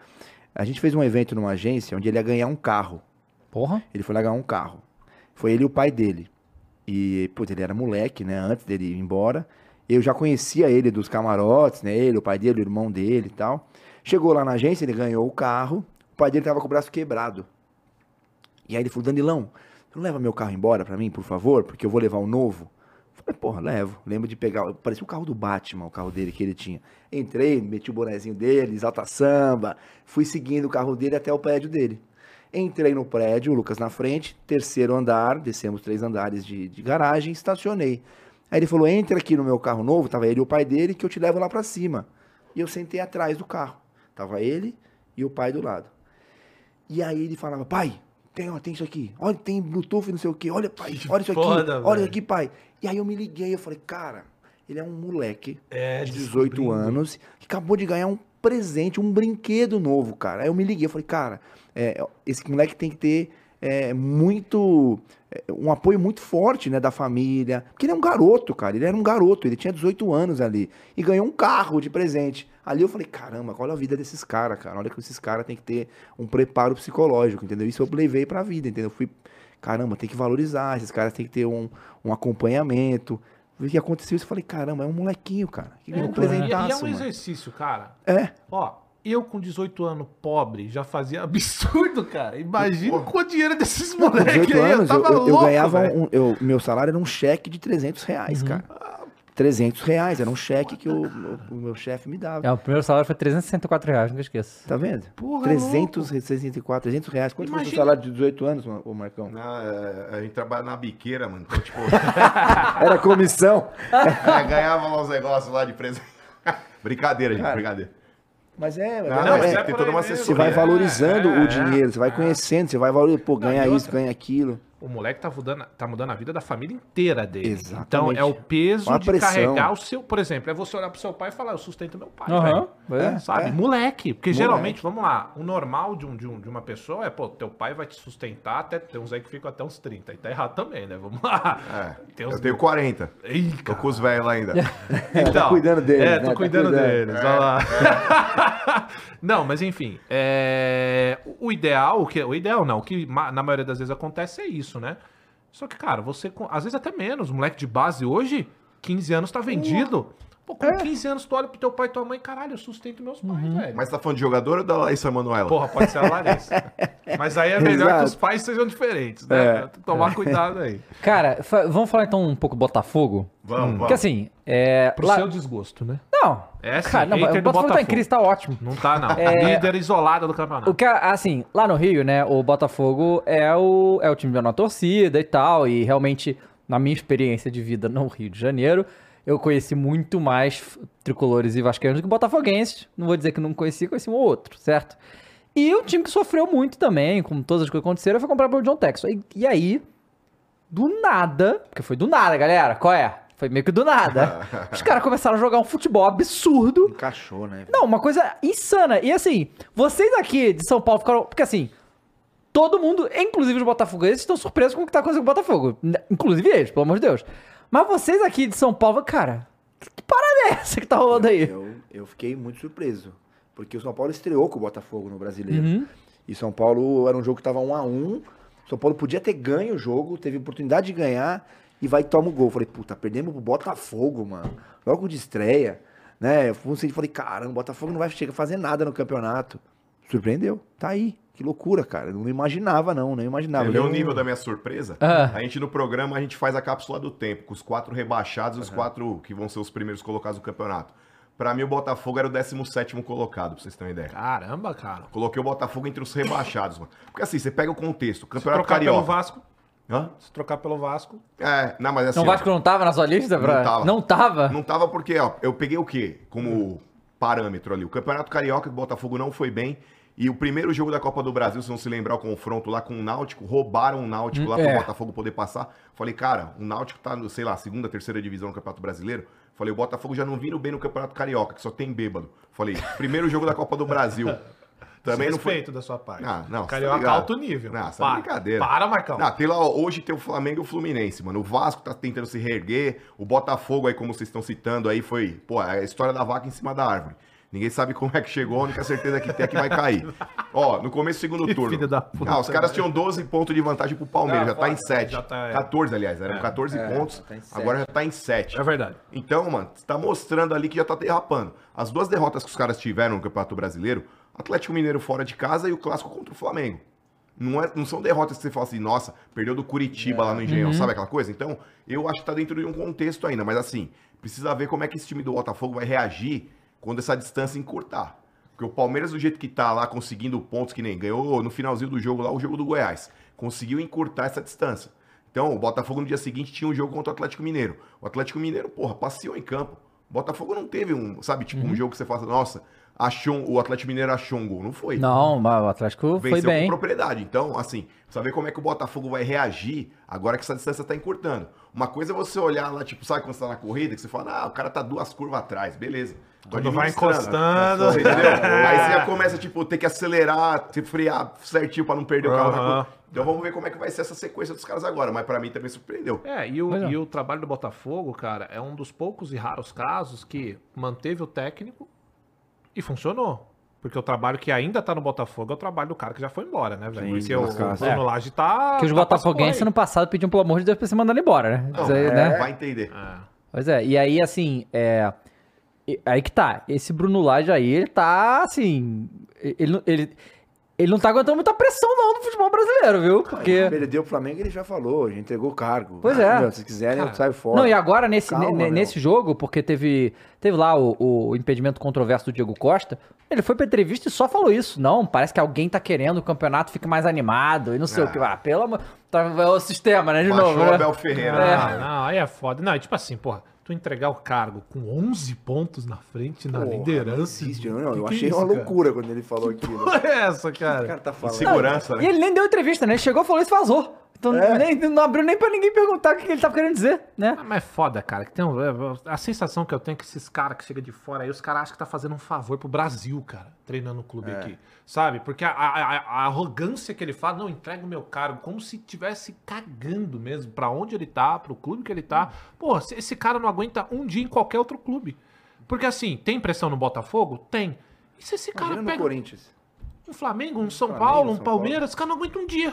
A gente fez um evento numa agência onde ele ia ganhar um carro. Porra. Ele foi lá ganhar um carro. Foi ele e o pai dele. E, putz, ele era moleque, né? Antes dele ir embora. Eu já conhecia ele dos camarotes, né? Ele, o pai dele, o irmão dele e tal. Chegou lá na agência, ele ganhou o carro. O pai dele tava com o braço quebrado. E aí ele falou, Danilão, não leva meu carro embora pra mim, por favor? Porque eu vou levar um novo. Falei, porra, levo. Lembro de pegar. Parecia o carro do Batman, o carro dele que ele tinha. Entrei, meti o bonezinho dele, exalta samba. Fui seguindo o carro dele até o prédio dele. Entrei no prédio, o Lucas na frente, terceiro andar, descemos três andares de, de garagem, estacionei. Aí ele falou: entra aqui no meu carro novo, tava ele e o pai dele, que eu te levo lá pra cima. E eu sentei atrás do carro. Tava ele e o pai do lado. E aí ele falava, pai, tem, ó, tem isso aqui. Olha, tem Bluetooth, não sei o quê. Olha, pai, olha isso aqui. foda, olha velho. aqui, pai. E aí eu me liguei, eu falei, cara, ele é um moleque É, de 18 descobrindo. anos que acabou de ganhar um presente, um brinquedo novo, cara. Aí eu me liguei, eu falei, cara, é, esse moleque tem que ter é, muito. é, um apoio muito forte, né, da família. Porque ele é um garoto, cara. Ele era um garoto, ele tinha 18 anos ali. E ganhou um carro de presente. Ali eu falei, caramba, olha a vida desses caras, cara. Olha que esses caras têm que ter um preparo psicológico, entendeu? Isso eu levei pra vida, entendeu? Eu fui, caramba, tem que valorizar, esses caras têm que ter um, um acompanhamento. O que aconteceu isso, eu falei, caramba, é um molequinho, cara. Que ganhou um E, e é um mano. exercício, cara. É. Ó, eu com 18 anos, pobre, já fazia absurdo, cara. Imagina com o dinheiro desses moleques 18 aí. eu eu, tava eu- eu louco, ganhava velho. um, eu- meu salário era um cheque de 300 reais, cara. 300 reais, era um cheque que o, o- o meu chefe me dava. É, o primeiro salário foi 364 reais, nunca esqueça. Tá vendo? Porra, 364, 300 reais. Quanto foi o seu Imagina- salário de 18 anos, ô Marcão? Não, é, a gente trabalha na biqueira, mano. Então, tipo, Era comissão. é, ganhava lá uns negócios lá de presente. brincadeira, gente, Cara, brincadeira. Mas é, Não, é- não, é- mas é tem que ter por toda uma mesmo. você vai assessoria. valorizando É, o dinheiro, você vai conhecendo, você vai valorizando, pô, ganha isso, outra- ganha aquilo. O moleque tá mudando, tá mudando a vida da família inteira dele. Exatamente. Então é o peso Uma de pressão. carregar o seu. Por exemplo, é você olhar pro seu pai e falar: Eu sustento meu pai. Velho. é. Sabe? é. Moleque. Porque Moleque. geralmente, vamos lá, o normal de, um, de, um, de uma pessoa é, pô, teu pai vai te sustentar até. Tem uns aí que ficam até uns 30. E tá errado também, né? Vamos lá. É, Tem uns- eu tenho 40. Ih, Tô com os velhos lá ainda. Então, Tá cuidando deles, É, né? tô Tá cuidando cuidando. deles. Olha lá. não, mas enfim. é, O ideal, o, que, o ideal não, o que na maioria das vezes acontece é isso, né? Só que, cara, você, com- às vezes até menos, moleque de base hoje, 15 anos tá vendido. Pô, com É. 15 anos tu olha pro teu pai e tua mãe, caralho, eu sustento meus pais, Uhum. velho. Mas tá falando de jogador ou da Larissa Manoela? Porra, pode ser a Larissa. Mas aí é melhor Exato. que os pais sejam diferentes, né? É. Tomar cuidado aí. Cara, fa- vamos falar então um pouco Botafogo? Vamos, vamos. Porque assim, é. Pro lá- seu desgosto, né? Não. É sim, cara, não, o do Botafogo tá em Botafogo. crise, tá ótimo. Não tá, não. É. Líder isolada do campeonato. O que, assim, lá no Rio, né, o Botafogo é o, é o time da nossa torcida e tal, e realmente, na minha experiência de vida no Rio de Janeiro, eu conheci muito mais tricolores e vascaínos do que botafoguenses. Não vou dizer que não conheci, conheci um ou outro, certo? E o time que sofreu muito também, com todas as coisas que aconteceram, foi comprar pelo John Texas. E, e aí, do nada, porque foi do nada, galera, qual é? Foi meio que do nada. Os caras começaram a jogar um futebol absurdo. Encaixou, né? Não, uma coisa insana. E assim, vocês aqui de São Paulo ficaram. Porque assim, todo mundo, inclusive os botafoguenses, estão surpresos com o que tá acontecendo com o Botafogo. N- Inclusive eles, pelo amor de Deus. Mas vocês aqui de São Paulo, cara, que, que parada é essa que tá rolando aí? Eu, eu fiquei muito surpreso. Porque o São Paulo estreou com o Botafogo no Brasileiro. Uhum. E São Paulo era um jogo que tava 1 a 1 São Paulo podia ter ganho o jogo, teve oportunidade de ganhar. E vai e toma o gol. Falei, puta, perdemos pro Botafogo, mano. Logo de estreia, né? Eu fui- falei, caramba, o Botafogo não vai chegar a fazer nada no campeonato. Surpreendeu, tá aí. Que loucura, cara. Eu não imaginava, não, não imaginava. Vê Eu- o nível da minha surpresa? Ah. A gente no programa, a gente faz a cápsula do tempo, com os quatro rebaixados e os quatro que vão ser os primeiros colocados no campeonato. Pra mim, o Botafogo era o 17º colocado, pra vocês terem uma ideia. Caramba, cara. Coloquei o Botafogo entre os rebaixados, mano. Porque assim, você pega o contexto, Campeonato trocar pelo Carioca. Vasco, Hã? se trocar pelo Vasco, É, não, mas assim. Não, o ó, Vasco não tava na sua lista? Pra... Não tava. Não tava? Não tava porque, ó, eu peguei o quê? Como parâmetro ali. O Campeonato Carioca, o Botafogo não foi bem. E o primeiro jogo da Copa do Brasil, se não se lembrar o confronto lá com o Náutico, roubaram o Náutico lá é. pro Botafogo poder passar. Falei, cara, o Náutico tá, no, sei lá, segunda, terceira divisão no Campeonato Brasileiro. Falei, o Botafogo já não vindo bem no Campeonato Carioca, que só tem bêbado. Falei, primeiro jogo da Copa do Brasil. Também não foi. da sua parte. Ah, não, Carioca tá ligado. alto nível. Não, essa é para, brincadeira. Para, Marcão. Não, tem lá, hoje tem o Flamengo e o Fluminense, mano. O Vasco tá tentando se reerguer. O Botafogo aí, como vocês estão citando aí, foi, pô, a história da vaca em cima da árvore. Ninguém sabe como é que chegou, a única certeza que tem é que vai cair. Ó, no começo do segundo Que turno. filho da puta, Ah, os caras velho. tinham 12 pontos de vantagem pro Palmeiras, Ah, já tá em fora, 7. já tá, é. 14, aliás, eram 14 pontos, tá agora já tá em 7. É verdade. Então, mano, você tá mostrando ali que já tá derrapando. As duas derrotas que os caras tiveram no Campeonato Brasileiro, Atlético Mineiro fora de casa e o clássico contra o Flamengo. Não, é- não são derrotas que você fala assim, nossa, perdeu do Curitiba lá no Engenhão, sabe aquela coisa? Então, eu acho que tá dentro de um contexto ainda, mas assim, precisa ver como é que esse time do Botafogo vai reagir quando essa distância encurtar. Porque o Palmeiras, do jeito que tá lá, conseguindo pontos que nem ganhou no finalzinho do jogo lá, o jogo do Goiás, conseguiu encurtar essa distância. Então, o Botafogo no dia seguinte tinha um jogo contra o Atlético Mineiro. O Atlético Mineiro, porra, passeou em campo. O Botafogo não teve um, sabe, tipo, um jogo que você fala, nossa, achou, o Atlético Mineiro achou um gol. Não foi. Não, mas o Atlético foi Venceu bem. com propriedade. Então, assim, precisa ver como é que o Botafogo vai reagir agora que essa distância tá encurtando. Uma coisa é você olhar lá, tipo, sabe quando você tá na corrida, que você fala, ah, o cara tá duas curvas atrás, beleza. Quando vai administrando. encostando. Entendeu? Aí você já começa, tipo, ter que acelerar, ter que frear certinho pra não perder o carro. Então vamos ver como é que vai ser essa sequência dos caras agora. Mas pra mim também surpreendeu. É, e o, é. e o trabalho do Botafogo, cara, é um dos poucos e raros casos que manteve o técnico e funcionou. Porque o trabalho que ainda tá no Botafogo é o trabalho do cara que já foi embora, né, velho? Porque o. Bruno Lage tá. Que os tá botafoguenses no passado pediam, pelo amor de Deus, pra ser mandado embora, né? Não, aí, é, né? vai entender. aí. Pois é, e aí, assim, é... Aí que tá, esse Bruno Lage aí, ele tá, assim... Ele, não- ele, ele não tá aguentando muita pressão, não, do futebol brasileiro, viu? Porque... Perdeu o Flamengo, ele já falou, já entregou o cargo. Pois é. Meu, se quiserem, Cara, sai fora. Não, e agora nesse, Calma, nesse jogo, porque teve, teve lá o, o impedimento controverso do Diego Costa, ele foi pra entrevista e só falou isso. Não, parece que alguém tá querendo o campeonato fique mais animado e não sei Ah. o que. Ah, pelo amor... Tá, é o sistema, né, de Baixou novo, o né? Abel Ferreira. É. Ah, não, aí é foda. Não, é tipo assim, porra, tu entregar o cargo com 11 pontos na frente, na Porra, liderança. Não existe, não, não, Que eu que é achei isso, uma cara? loucura quando ele falou aquilo. Porra é essa, O cara? cara tá falando. Segurança, E né? ele nem deu entrevista, né? Ele chegou, falou isso e vazou. Então É. nem, não abriu nem pra ninguém perguntar o que ele tava querendo dizer, né? Ah, Mas é foda, cara. Que tem um- é, a sensação que eu tenho é que esses caras que chegam de fora aí, os caras acham que tá fazendo um favor pro Brasil, cara, treinando o clube aqui. Sabe? Porque a, a- a- arrogância que ele fala, não, entrega o meu cargo, como se tivesse cagando mesmo pra onde ele tá, pro clube que ele tá. Pô, se- esse cara não aguenta um dia em qualquer outro clube. Porque assim, tem pressão no Botafogo? Tem. E se esse cara Imagina no pega Corinthians. um Flamengo, um São Flamengo, Paulo, um São Paulo. Palmeiras, esse cara não aguenta um dia.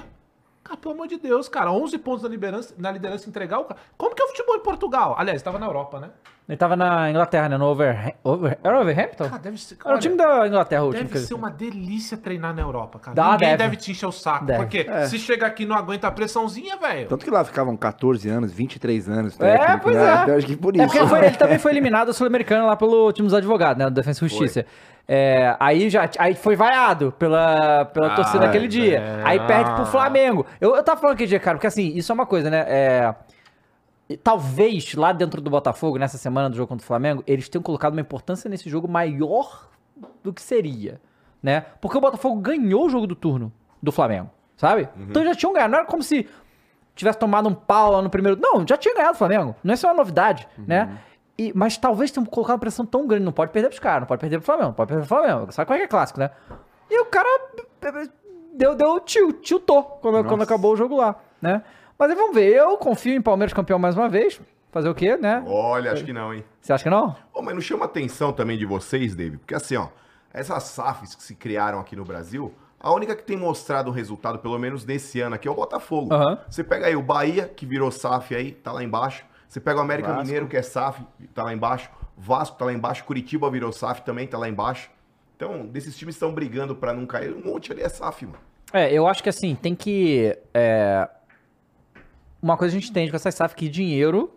Cara, pelo amor de Deus, cara. 11 pontos na liderança, na liderança entregar o cara. Como que é o futebol em Portugal? Aliás, estava na Europa, né? Ele tava na Inglaterra, né? No Over... Over... Era o Overhampton? Cara, deve ser. Era o time da Inglaterra, o time Deve ser uma delícia treinar na Europa, cara. Dá, Ninguém deve. deve. te encher o saco. Deve. Porque se chega aqui e não aguenta a pressãozinha, velho. Tanto que lá ficavam 14 anos, 23 anos. É, pois né? é. Eu acho que por É isso. porque foi- ele também foi eliminado da Sul-Americana lá pelo time dos advogados, né? Do Defensa e Justiça. É, aí já aí foi vaiado pela, pela Ah, torcida naquele é. dia. Aí perde pro Flamengo. Eu, eu tava falando aquele dia, cara, porque assim, isso é uma coisa, né? É, talvez lá dentro do Botafogo, nessa semana do jogo contra o Flamengo, eles tenham colocado uma importância nesse jogo maior do que seria, né? Porque o Botafogo ganhou o jogo do turno do Flamengo, sabe? Então já tinham ganhado. Não era como se tivesse tomado um pau lá no primeiro. Não, já tinha ganhado o Flamengo. Não é uma novidade, né? E, mas talvez tenham colocado uma pressão tão grande. Não pode perder pros caras, não pode perder pro Flamengo, não pode perder pro Flamengo. Sabe qual é que é clássico, né? E o cara deu, deu tilt, tiltou quando, quando acabou o jogo lá, né? Mas aí vamos ver. Eu confio em Palmeiras campeão mais uma vez. Fazer o quê, né? Olha, acho que não, hein? Você acha que não? Ô, mas não chama atenção também de vocês, David? Porque assim, ó, essas SAFs que se criaram aqui no Brasil, A única que tem mostrado o resultado, pelo menos nesse ano aqui, é o Botafogo. Aham. Você pega aí o Bahia, que virou SAF aí, tá lá embaixo. Você pega o América Vasco. Mineiro, que é SAF, tá lá embaixo. Vasco tá lá embaixo. Curitiba virou SAF também, tá lá embaixo. Então, desses times estão brigando pra não cair, um monte ali é SAF, mano. É, eu acho que assim, tem que. é, Uma coisa a gente entende com essa SAF que dinheiro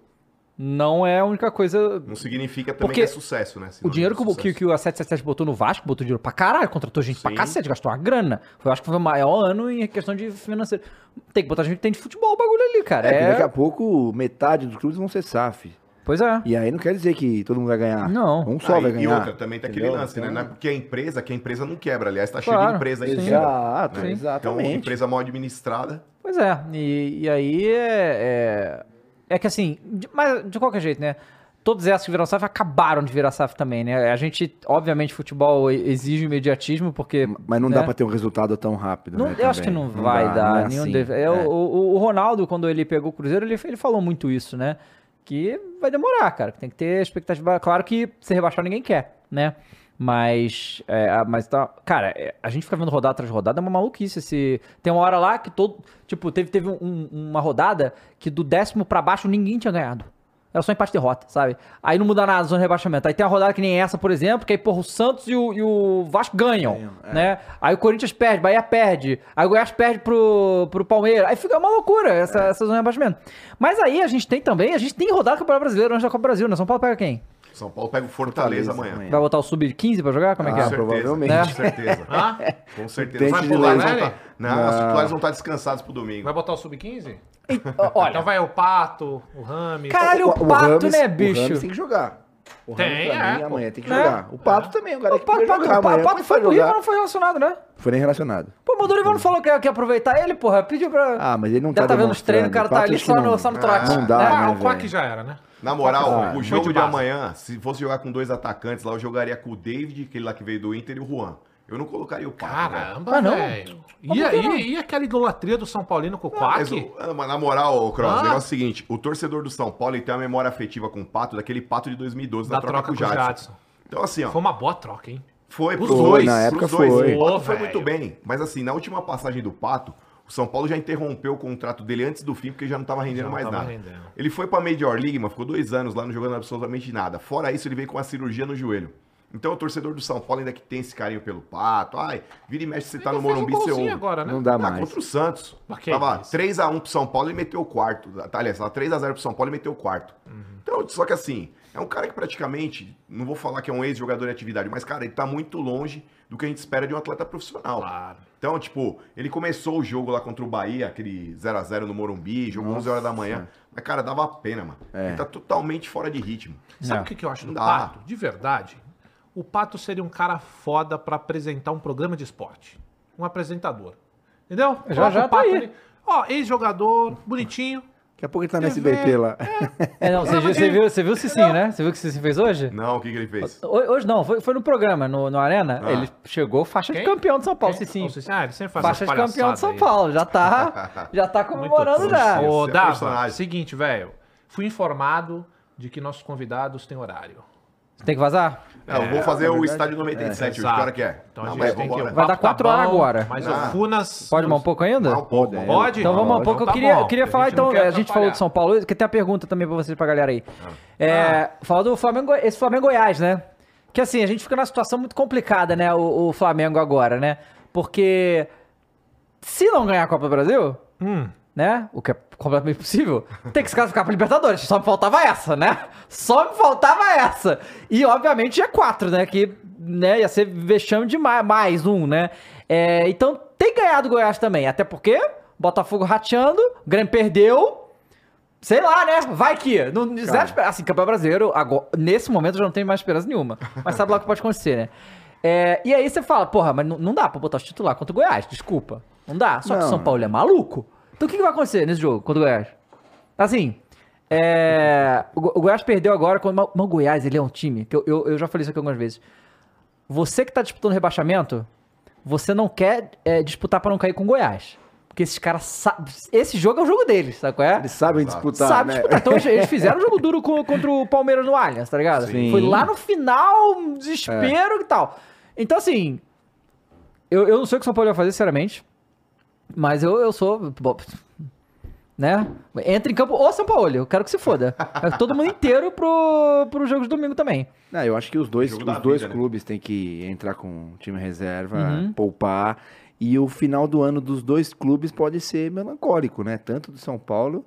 não é a única coisa. Não significa também Porque que é sucesso, né? O dinheiro de que, o- que, o 777 botou no Vasco, botou dinheiro pra caralho, contratou gente pra Sim. cacete, gastou uma grana. Foi, eu acho que foi o maior ano em questão de financeiro. Tem que botar gente que tem de futebol o bagulho ali, cara. É, É, daqui a pouco metade dos clubes vão ser SAF. Pois é. E aí não quer dizer que todo mundo vai ganhar. Não. Um só Ah, vai ganhar. E outra, também tem aquele Entendeu? lance, né? Então- Não é porque a empresa, que a empresa não quebra. Aliás, tá cheio Claro. de empresa aí. Quebra, Exato, né? Então, exatamente. empresa mal administrada. Pois é. E, e aí é, é. É que assim, de- mas de qualquer jeito, né? Todas essas que viram SAF acabaram de virar SAF também, né? A gente, obviamente, futebol exige imediatismo, porque. Mas não né? dá pra ter um resultado tão rápido, Não, né, eu acho que também. não, vai dá, dar. não é nenhum assim. deve- é, É. O, o- o Ronaldo, quando ele pegou o Cruzeiro, ele, ele falou muito isso, né? Que vai demorar, cara. que Tem que ter expectativa. Claro que ser rebaixado ninguém quer, né? Mas, é, mas tá, cara, é, a gente fica vendo rodada atrás de rodada, é uma maluquice. Esse, tem uma hora lá que todo. Tipo, teve, teve um- uma rodada que do décimo pra baixo ninguém tinha ganhado. Era só empate e derrota, sabe? Aí não muda nada na zona de rebaixamento. Aí tem uma rodada que nem essa, por exemplo, que aí, porra, o Santos e o, e o Vasco ganham, Ganham, é. né? Aí o Corinthians perde, Bahia perde. Aí o Goiás perde pro, pro Palmeiras. Aí fica uma loucura essa, essa zona de rebaixamento. Mas aí a gente tem também, a gente tem rodada do Campeonato Brasileiro antes da Copa Brasil, né? São Paulo pega quem? São Paulo pega o Fortaleza, Fortaleza amanhã. amanhã. Vai botar o Sub-15 pra jogar? Como é que Ah, é? Com provavelmente. Com certeza. Hã? Com certeza. De titulares leve. não Não, os titulares vão estar descansados pro domingo. Vai botar o sub-15? E- Olha, Então vai o Pato, o Rami. Caralho, o Pato, Rames- né, O bicho? Rames tem que jogar. O Tem, Rames, pra é, mim, amanhã tem que Né? jogar. O Pato também, o cara o que Pato, queria Pato, jogar o Pato, o Pato foi vai pro mas não foi relacionado, né? Foi nem relacionado. Pô, o Dorival não falou que ia, que ia aproveitar ele, porra. Pediu pra. Ah, mas ele não Deve tá tá vendo os treinos, o cara tá ali O só que no, só no trote. não dá, né? Ah, né, o Quack já era, né? Na moral, Ah, o jogo de base. amanhã, se fosse jogar com dois atacantes lá, eu jogaria com o David, aquele lá que veio do Inter, e o Juan. Eu não colocaria o Pato. Caramba, Ah, não? velho. E, não? e aquela idolatria do São Paulino com o Mas, Quack? ah, mas na moral, Cross, Ah. o negócio é o seguinte: o torcedor do São Paulo tem uma memória afetiva com o Pato, daquele Pato de 2012, Da na troca, com o Jadson. Então, assim, ó, Foi uma boa troca, hein? foi pros Foi, dois. na pros época dois. foi. O Pato Pô, foi velho. muito bem. Mas, assim, na última passagem do Pato, o São Paulo já interrompeu o contrato dele antes do fim, porque já não tava rendendo não mais tava nada. rendendo. Ele foi pra Major League, mas ficou dois anos lá, não jogando absolutamente nada. Fora isso, ele veio com uma cirurgia no joelho. Então, o torcedor do São Paulo ainda que tem esse carinho pelo Pato. Ai, vira e mexe, você tá no fez um Morumbi, você ouve. agora, né? Não dá Ah, mais. contra o Santos. Que Tava isso? 3x1 pro São Paulo e meteu o quarto. Tá, Aliás, tava 3x0 pro São Paulo e meteu o quarto. Uhum. Então, só que assim, é um cara que praticamente, não vou falar que é um ex-jogador de atividade, mas, cara, ele tá muito longe do que a gente espera de um atleta profissional. Claro. Então, tipo, ele começou o jogo lá contra o Bahia, aquele 0x0 no Morumbi, jogou 11 horas da manhã. Mas, cara, dava pena, mano. É. Ele tá totalmente fora de ritmo. Sabe É. o que, que eu acho do. Pato? De verdade, o Pato seria um cara foda pra apresentar um programa de esporte. Um apresentador. Entendeu? Já, Coloca já o tá Pato aí. ali. Ó, ex-jogador, bonitinho. Daqui a pouco ele tá TV. SBT lá. É, não, você, viu- você viu, você viu o Cicinho, né? Você viu o que o Cicinho fez hoje? Não, o que, que ele fez? Ho- Hoje não, foi, foi no programa, no, no Arena. Ah. Ele chegou faixa de Quem? campeão de São Paulo, Quem? Cicinho. Ah, ele sempre faz Faixa de campeão de São aí. Paulo. Já tá, já tá comemorando já. Ô, é Dava, seguinte, velho. Fui informado de que nossos convidados têm horário. Tem que vazar? Não, eu vou fazer é o verdade. estádio 97 hoje. Que Exato. hora que é? Então a Não, gente mas tem vambora. o Vai dar papo tá quatro horas bom, agora. Mas Ah. o Funas... Pode mais um pouco ainda? Pouco, Pode. Pode? Então vamos um pouco. Eu Tá queria, bom, eu queria a falar, gente então, a gente falou de. São Paulo, que tem uma pergunta também pra vocês, pra galera aí. É, falar do Flamengo, esse Flamengo Goiás, né? Que assim, a gente fica numa situação muito complicada, né? O, o Flamengo agora, né? Porque se não ganhar a Copa do Brasil, Hum, né? O que é completamente possível, tem que se classificar pra Libertadores. Só me faltava essa, né? Só me faltava essa. E, obviamente, é quatro, né? Que né, ia ser vexame de mais, mais um, né? É, então, tem ganhado o Goiás também. Até porque, Botafogo rateando, o Grêmio perdeu. Sei lá, né? Vai que. Não. Assim, campeão brasileiro, agora, nesse momento eu já não tenho mais esperança nenhuma. Mas sabe lá o que pode acontecer, né? É, e aí você fala, porra, mas não, não dá pra botar o titular contra o Goiás, desculpa. Não dá. Só que o Não. São Paulo é maluco. Então o que, que vai acontecer nesse jogo contra o Goiás? Assim, é, o, Go- o Goiás perdeu agora. Quando, mas o Goiás, ele é um time, que eu, eu, eu já falei isso aqui algumas vezes. Você que tá disputando rebaixamento, você não quer é, disputar pra não cair com o Goiás. Porque esses caras sabem. Esse jogo é o jogo deles, sabe qual é? Eles sabem Exato. disputar, Sabe né? disputar. Então eles- fizeram um jogo duro co- contra o Palmeiras no Allianz, tá ligado? Sim. Foi lá no final, um desespero e tal. Então, assim. Eu, eu não sei o que o São Paulo vai fazer, sinceramente. Mas eu, eu sou. bom, né? Entra em campo o São Paulo. Eu quero que se foda. É todo mundo inteiro pro, pro jogo de domingo também. Não, eu acho que os dois, os dois vida, né? clubes têm que entrar com time reserva, Uhum. poupar. E o final do ano dos dois clubes pode ser melancólico, né? Tanto do São Paulo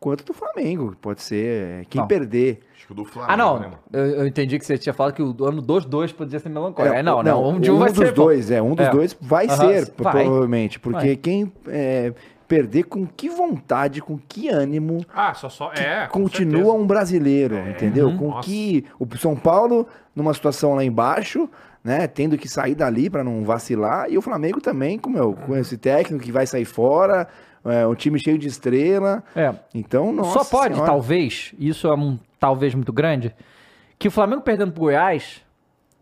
quanto do Flamengo. Pode ser. Quem Não. perder. Acho que o do Flamengo, Ah, não. né? Eu, eu entendi que você tinha falado que o ano dos dois podia ser melancólico. É, não, o- não. Um de um vai dos ser. dois, é. Um dos É. dois vai Aham, ser, vai. provavelmente. Porque Vai. quem é, perder com que vontade, com que ânimo. Ah, só só. É. continua certeza. um brasileiro, entendeu? Com Nossa. que o São Paulo numa situação lá embaixo, né, tendo que sair dali para não vacilar, e o Flamengo também com, meu, com esse técnico que vai sair fora, é, um time cheio de estrela. É. Então, nossa Só pode, senhora. talvez, isso é um talvez muito grande, que o Flamengo perdendo pro Goiás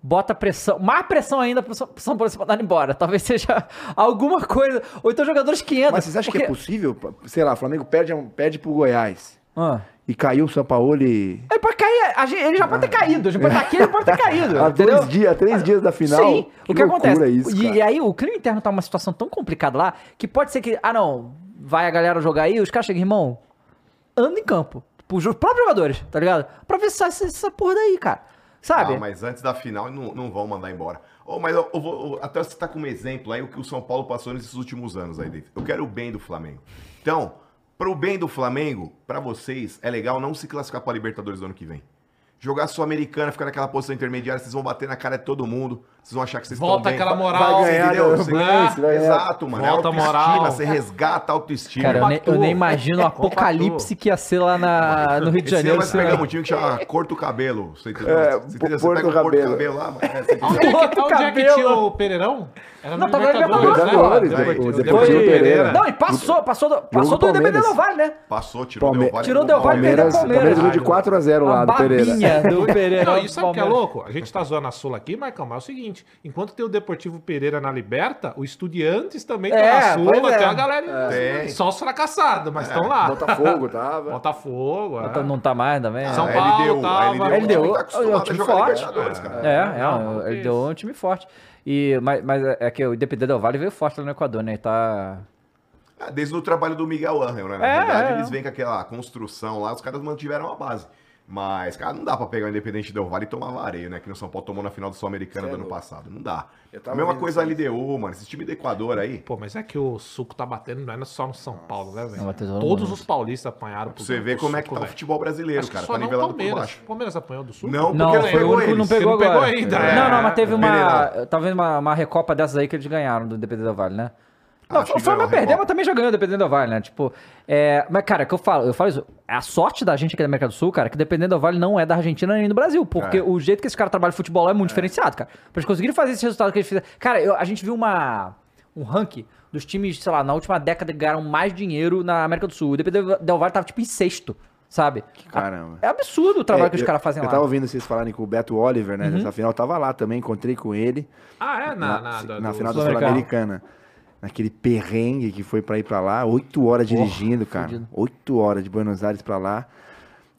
bota pressão, mais pressão ainda pro São Paulo ser mandado embora. Talvez seja alguma coisa. Ou então jogadores que entram. Mas vocês acham que é porque- possível, sei lá, o Flamengo perde, perde pro Goiás Ah. e caiu o São Paulo e... Ele pode cair, ele já pode ter caído. A gente pode estar aqui, ele pode ter caído. Há dois dias, três dias da final. Sim, o que acontece? Isso, e, e aí o clima interno tá uma situação tão complicada lá que pode ser que, ah não, vai a galera jogar aí, os caras chegam, irmão, anda em campo. Os próprios jogadores, tá ligado? Pra ver se essa, porra daí, cara. Sabe? Ah, mas antes da final não, não vão mandar embora. Oh, mas eu, eu vou eu- até como exemplo aí o que o São Paulo passou nesses últimos anos aí, David. Eu quero o bem do Flamengo. Então, pro bem do Flamengo, pra vocês, é legal não se classificar pra Libertadores do ano que vem. Jogar Sul-Americana, ficar naquela posição intermediária, vocês vão bater na cara de todo mundo. Vocês vão achar que vocês Volta estão bem. aquela Vai- moral, vai ganhar, entendeu? né? Você- Vai ganhar. Exato, mano. Volta é a autoestima, moral. você resgata a autoestima. Cara, eu nem, eu nem imagino o apocalipse que ia ser lá na, no Rio de Janeiro. nós se- pegamos um time que chama Corta o Cabelo. Você entendeu? É, você, entendeu? você pega o Corta o Cabelo. Lá. É, você entendeu? Onde é que, Corta o é cabelo. tinha o Pereirão? Era Não, tava na Libertadores, né? Depois- depois- Pereira. Não, e passou, passou do, passou do. Independente do Vale, né? Passou, tirou Palme- o Del Valle. Tirou o Del Valle, perdeu Palmeiras, o Palmeiras. Palmeiras de 4 a 0 lá do Pereira. babinha do Pereira. Não, e sabe o que é louco? A gente tá zoando a Sula aqui, Marcão, mas é o seguinte: enquanto tem o Deportivo Pereira na Liberta, o Estudiantes também tá É, na Sula, é. tem a galera. Tem. Só os fracassados, mas estão lá. Botafogo tava. Botafogo, é. Tá- Não tá mais também. São a Paulo LDU, tava- a LDU, LDU, tá é um time jogar forte. Libertadores, cara. É, é, que deu isso. um time forte. E, mas, mas é que o Independente Del Vale veio forte lá no Equador, né? E tá. Desde o trabalho do Miguel Angel, né? Na É, verdade, é. eles vêm com aquela construção lá, os caras mantiveram a base. Mas, cara, não dá pra pegar o Independente Del Vale e tomar vareio, né? Que no São Paulo tomou na final do Sul-Americano é do ano passado. Não dá. A mesma coisa a. LDU, mano. Esse time do Equador aí. Pô, mas é que o suco tá batendo, não é só no São Paulo, né, velho? Todos os paulistas apanharam pro você pro como é que Suco, tá o velho. futebol brasileiro, Acho cara. só Tá não o nivelado por Palmeiras. baixo. O Palmeiras apanhou do Sul? Não, Não, porque não o pegou que não pegou Não pegou ainda, É. Não, não, mas teve uma. Talvez uma, uma recopa dessas aí que eles ganharam do Independente Del Vale, né? Não, o Flamengo perdeu, mas também já ganhou dependendo do Vale, né? Tipo, é, mas cara, é que eu falo, eu falo isso, a sorte da gente aqui da América do Sul, cara, é que dependendo do Vale não é da Argentina nem do Brasil, porque É. o jeito que esse cara trabalha futebol é muito diferenciado, cara. Pra eles conseguirem fazer esse resultado que eles fizeram. Cara, eu- a gente viu uma um ranking dos times, sei lá, na última década que ganharam mais dinheiro na América do Sul. O Dependendo Del Vale tava tipo em sexto, sabe? Caramba. É absurdo o trabalho É, que os eu- caras fazem Eu lá. tava ouvindo vocês falarem com o Beto Oliver, né? Nessa final, eu tava lá também, encontrei com ele Ah, é? Na, na, na, na do- final da Sul-Americana. Sul-Americana. Naquele perrengue que foi pra ir pra lá, oito horas dirigindo, cara. Oito horas de Buenos Aires pra lá.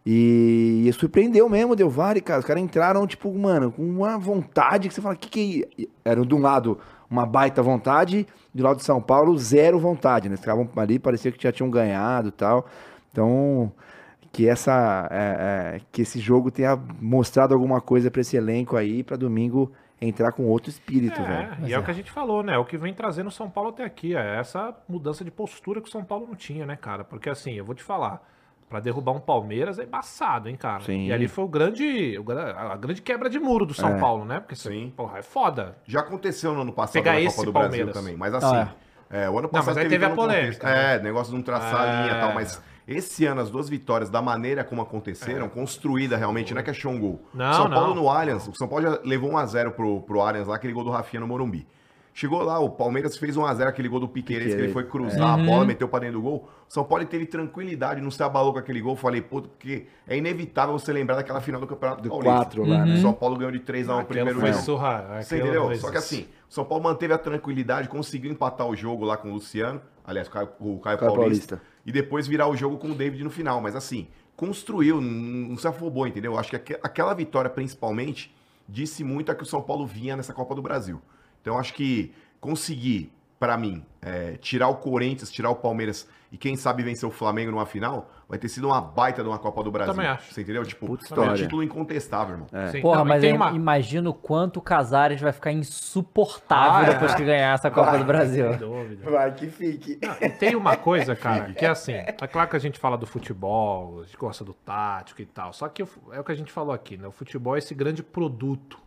E, e surpreendeu mesmo o Del Valle, cara. Os caras entraram, tipo, mano, com uma vontade que você fala, que que é? Era de um lado uma baita vontade, do lado de São Paulo, zero vontade, né? Eles ficavam ali, parecia que já tinham ganhado e tal. Então, que essa é, é, que esse jogo tenha mostrado alguma coisa pra esse elenco aí, pra domingo entrar com outro espírito, velho. É, e é o que a gente falou, né? É o que vem trazendo o São Paulo até aqui. É essa mudança de postura que o São Paulo não tinha, né, cara? Porque assim, eu vou te falar. Pra derrubar um Palmeiras é embaçado, hein, cara? Sim. E ali foi o grande, o a grande quebra de muro do São É. Paulo, né? Porque, Sim. Sim. porra, é foda. Já aconteceu no ano passado Pegar na esse Copa do Palmeiras. Brasil também. Mas assim, Ah, é, o ano Não, passado mas aí teve a todo um polêmica, contexto. né? É, negócio de não traçar a É. linha e tal, mas esse ano as duas vitórias, da maneira como aconteceram, construída realmente, não é que achou um gol. Não, São Paulo não. no Allianz, o São Paulo já levou 1x0 pro, pro Allianz lá, aquele gol do Rafinha no Morumbi. Chegou lá, o Palmeiras fez 1x0, aquele gol do Piqueires, que ele foi cruzar a bola, meteu pra dentro do gol. O São Paulo teve tranquilidade, não se abalou com aquele gol. Falei, puto, porque é inevitável você lembrar daquela final do Campeonato Do Paulista. 4 lá, né? O São Paulo ganhou de 3x1 o primeiro foi jogo. surra. Você entendeu? Só que assim, o São Paulo manteve a tranquilidade, conseguiu empatar o jogo lá com o Luciano, aliás, o Caio, o Caio Caio Paulista, Paulista. E depois virar o jogo com o David no final. Mas assim, construiu, não, se afobou, entendeu? Acho que aque- aquela vitória, principalmente, disse muito a que o São Paulo vinha nessa Copa do Brasil. Então acho que conseguir, pra mim, é, tirar o Corinthians, tirar o Palmeiras e quem sabe vencer o Flamengo numa final, vai ter sido uma baita de uma Copa do Brasil. Também acho. Você entendeu? Tipo, Puta é um título incontestável, irmão. Sim. Porra, Não, mas eu uma- imagino o quanto o Casares vai ficar insuportável Ah, é. depois que ganhar essa Copa do Brasil. Sem dúvida. Vai que fique. E tem uma coisa, cara, que é assim, é claro que a gente fala do futebol, a gente gosta do tático e tal, só que é o que a gente falou aqui, né? O futebol é esse grande produto.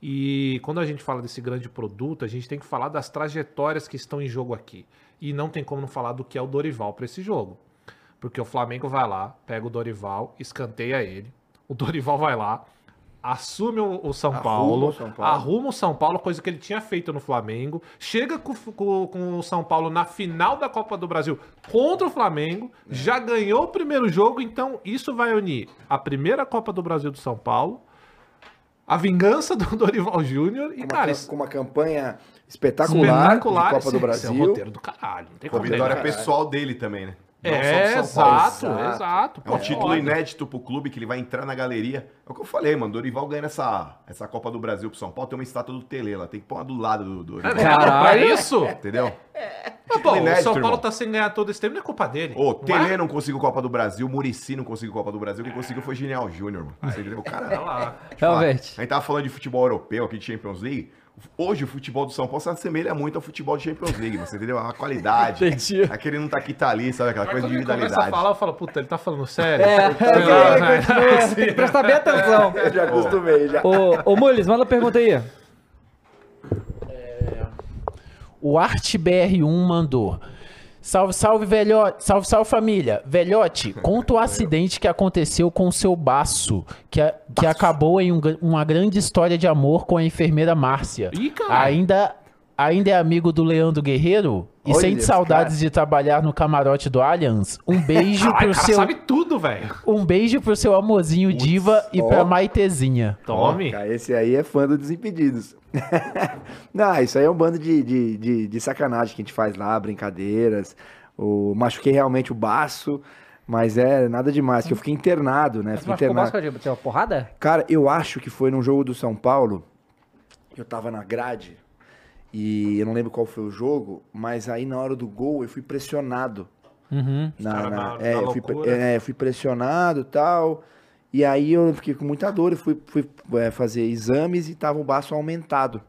E quando a gente fala desse grande produto, a gente tem que falar das trajetórias que estão em jogo aqui. E não tem como não falar do que é o Dorival para esse jogo. Porque o Flamengo vai lá, pega o Dorival, escanteia ele. O Dorival vai lá, assume o, São, Arruma Paulo, o São Paulo. arruma o São Paulo, coisa que ele tinha feito no Flamengo. Chega com, com- com o São Paulo na final da Copa do Brasil contra o Flamengo. Já ganhou o primeiro jogo, então isso vai unir a primeira Copa do Brasil do São Paulo, a vingança do Dorival Júnior e, Com uma, cara, isso com uma campanha espetacular, espetacular. de Copa esse- do esse Brasil. é um roteiro do caralho. Não tem Com a como vitória negar. pessoal dele também, né? Não É, exato, Exato. exato. É um Pô, título foda. inédito pro clube que ele vai entrar na galeria. É o que eu falei, mano. Dorival ganha essa, essa Copa do Brasil pro São Paulo. Tem uma estátua do Tele lá. Tem que pôr uma do lado do Dorival. Caralho. Pra isso? Entendeu? Mas, pô, o inédito, São Paulo irmão. tá sem ganhar todo esse tempo, não é culpa dele. Ô, não Tele é? não conseguiu Copa do Brasil, Murici não conseguiu Copa do Brasil. Quem conseguiu foi Genial Júnior, mano. Você entendeu? Olha Cara, lá. Realmente. a gente tava falando de futebol europeu aqui de Champions League. Hoje o futebol do São Paulo se assemelha muito ao futebol de Champions League, você entendeu? A qualidade. Entendi. Aquele não tá aqui, tá ali, sabe? Aquela Mas coisa de quando ele começa a individualidade. falar, eu falo, puta, ele tá falando sério? É, Sei lá, né? continua, tem que prestar bem atenção. Eu já acostumei, já. Ô, ô Mules, manda pergunta aí. O ArtBR1 mandou. Salve, salve, velhote. Salve, salve, família. Velhote, conta o acidente que aconteceu com o seu baço, que, a- que acabou em um uma grande história de amor com a enfermeira Márcia. Ih, cara. Ainda, ainda é amigo do Leandro Guerreiro? E Olha sente saudades cara. de trabalhar no camarote do Allianz? Um beijo Ai, pro seu. sabe tudo, velho. Um beijo pro seu amorzinho diva e ó. pra Maitezinha. Tome. Cara, esse aí é fã do Desimpedidos. Não, isso aí é um bando de, de, de, de sacanagem que a gente faz lá, brincadeiras. O, machuquei realmente o baço, mas é nada demais, que eu fiquei internado, né? Você Fiquei internado. Vasco de uma porrada? Cara, eu acho que foi num jogo do São Paulo, eu tava na grade, e eu não lembro qual foi o jogo, mas aí na hora do gol eu fui pressionado. Uhum. Na, na- na- é, na eu fui, é, eu fui pressionado e tal. E aí eu fiquei com muita dor e fui, fui é, fazer exames e tava o baço aumentado.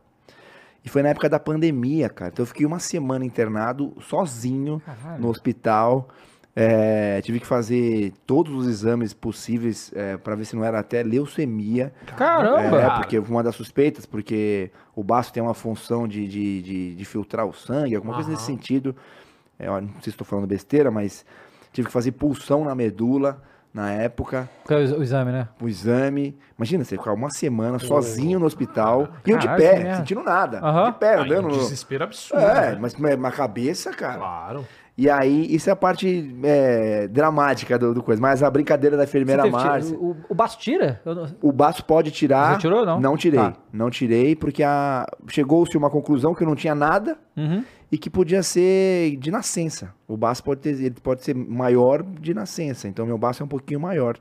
E foi na época da pandemia, cara. Então eu fiquei uma semana internado, sozinho, Caralho. no hospital. É, tive que fazer todos os exames possíveis é, para ver se não era até leucemia. Caramba! É, porque uma das suspeitas, porque o baço tem uma função de, de, de, de filtrar o sangue, alguma coisa nesse sentido. É, não sei se estou falando besteira, mas tive que fazer pulsão na medula na época, é O, exame, né? o exame. Imagina, você ficar uma semana sozinho no hospital, e eu de pé, merda. sentindo nada. Aham. De pé, Aí, andando. um desespero absurdo. É, né? mas na cabeça, cara. Claro. E aí, isso é a parte é, dramática do, do coisa. Mas a brincadeira da enfermeira Márcia. o, o baço tira? Não- O baço pode tirar. Você tirou ou não? Não tirei. Tá. Não tirei, porque a... chegou-se uma conclusão que eu não tinha nada Uhum. e que podia ser de nascença. O baço pode, ter, ele pode ser maior de nascença. Então, meu baço é um pouquinho maior.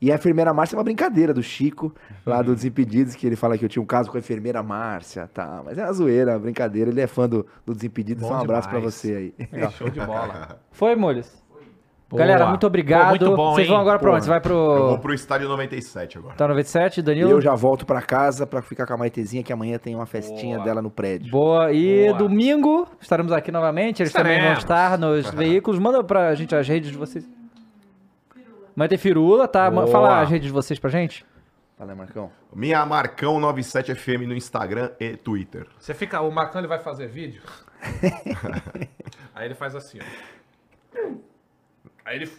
E a enfermeira Márcia é uma brincadeira do Chico, lá do Desimpedidos, que ele fala que eu tinha um caso com a enfermeira Márcia, tá? Mas é uma zoeira, uma brincadeira. Ele é fã do, do Desimpedidos. Bom Só um abraço pra demais. você aí. Show de bola. Foi, Mules? Boa. Galera, muito obrigado. Pô, muito bom, Vocês vão agora pra Porra. onde? Você vai Eu vou pro... pro estádio 97 agora. Tá 97, E Danilo? eu já volto pra casa pra ficar com a Maitezinha, que amanhã tem uma festinha Boa. dela no prédio. Boa. E Boa. domingo estaremos aqui novamente. Eles também vão Estaremos. estar nos veículos. Manda pra gente as redes de vocês. Vai ter firula, tá? Boa. Fala as redes de vocês pra gente. Fala aí, Marcão. Minha Marcão 97FM no Instagram e Twitter. Você fica. O Marcão ele vai fazer vídeo. Aí ele faz assim, ó. Aí ele.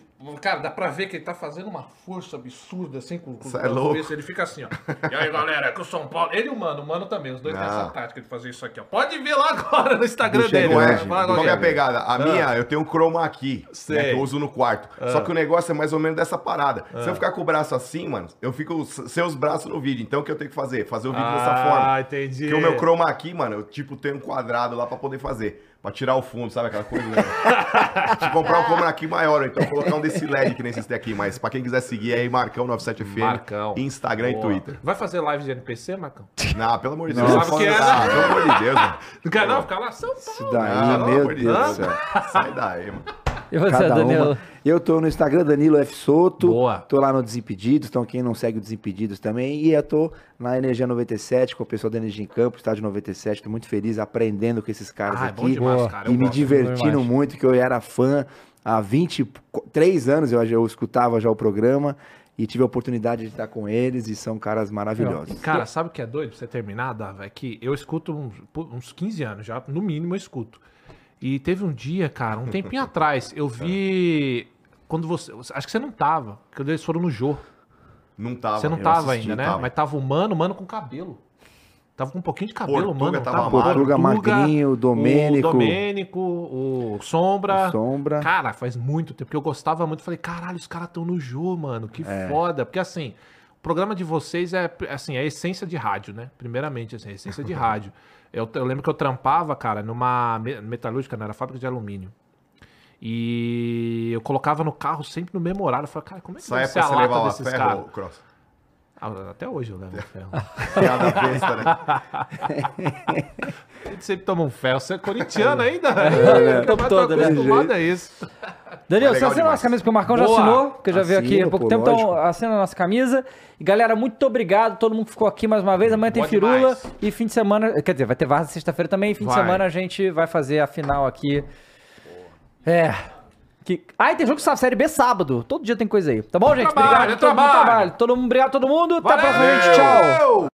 Cara, dá pra ver que ele tá fazendo uma força absurda, assim, com, com é louco. desses. Ele fica assim, ó. E aí, galera, é que o São Paulo. Ele e o Mano, o Mano também, os dois têm essa tática de fazer isso aqui, ó. Pode ver lá agora no Instagram dele. Não é? né? Qual que é a pegada? A minha, eu tenho um chroma aqui, né, que eu uso no quarto. Só que o negócio é mais ou menos dessa parada. Se eu ficar com o braço assim, mano, eu fico sem os braços no vídeo. Então o que eu tenho que fazer? Fazer o vídeo dessa forma. Ah, entendi. Porque o meu chroma aqui, mano, eu tipo tenho um quadrado lá pra poder fazer. Pra tirar o fundo, sabe aquela coisa? Né? Se comprar um câmera aqui maior, então colocar um desse LED que nem esse aqui. Mas pra quem quiser seguir aí, Marcão 97FM, Marcão. Instagram Boa. e Twitter. Vai fazer live de NPC, Marcão? Não, pelo amor de Não, Deus. sabe o que é, Ah, né? pelo amor de Deus, mano. Não quer não? Ficar lá, São Paulo. Isso daí, Ah, pelo meu amor de Deus Deus. Sai daí, mano. E você, Cada Danilo? uma. Eu tô no Instagram, Danilo F. Soto. Boa. Tô lá no Desimpedidos, então quem não segue o Desimpedidos também. E eu tô na Energia 97, com o pessoal da Energia em Campo, estádio 97. Tô muito feliz aprendendo com esses caras Ah, é bom aqui. demais, cara. Eu e me gosto. divertindo muito, que eu era fã há 23 anos, eu, eu escutava já o programa. E tive a oportunidade de estar com eles e são caras maravilhosos. Cara, sabe o que é doido pra você terminar, Dava? É que eu escuto uns, uns 15 anos já, no mínimo eu escuto. E teve um dia, cara, um tempinho atrás, eu vi. Quando você. Acho que você não tava, porque eles foram no Jô. Não tava. Você não tava assisti, ainda, né? tava. Mas tava o mano, mano com cabelo. Tava com um pouquinho de cabelo, Portuga mano. tava. Portuga magrinho, Domênico. O Domênico, o Sombra. O Sombra. Cara, faz muito tempo que eu gostava muito. Falei, caralho, os caras estão no Jô, mano. Que É. foda. Porque assim, o programa de vocês é assim, é a essência de rádio, né? Primeiramente, assim, a essência de rádio. Eu, eu lembro que eu trampava, cara, numa me- metalúrgica, né? Era fábrica de alumínio. E eu colocava no carro sempre no mesmo horário. Eu falei, cara, como é que Essa vai ser a você lata desses caras? Ah, até hoje eu levo ferro. Piada besta, né? A gente sempre toma um ferro. Você é corintiano ainda? O tempo Mas todo, né? acostumado a isso. Danilo, É você assina a nossa camisa, porque o Marcão já Boa. assinou, que já veio aqui há pouco pô, tempo, então lógico. assina a nossa camisa. E galera, muito obrigado, todo mundo que ficou aqui mais uma vez. Amanhã tem Boa firula demais. e fim de semana, quer dizer, vai ter Varsa sexta-feira também, e fim de Vai. semana a gente vai fazer a final aqui. É. Que... Ah, tem jogo de série B sábado. Todo dia tem coisa aí. Tá bom, gente? Trabalho, obrigado. todo mundo trabalho. Todo mundo, obrigado a todo mundo. Até a Valeu! próxima, gente. Tchau.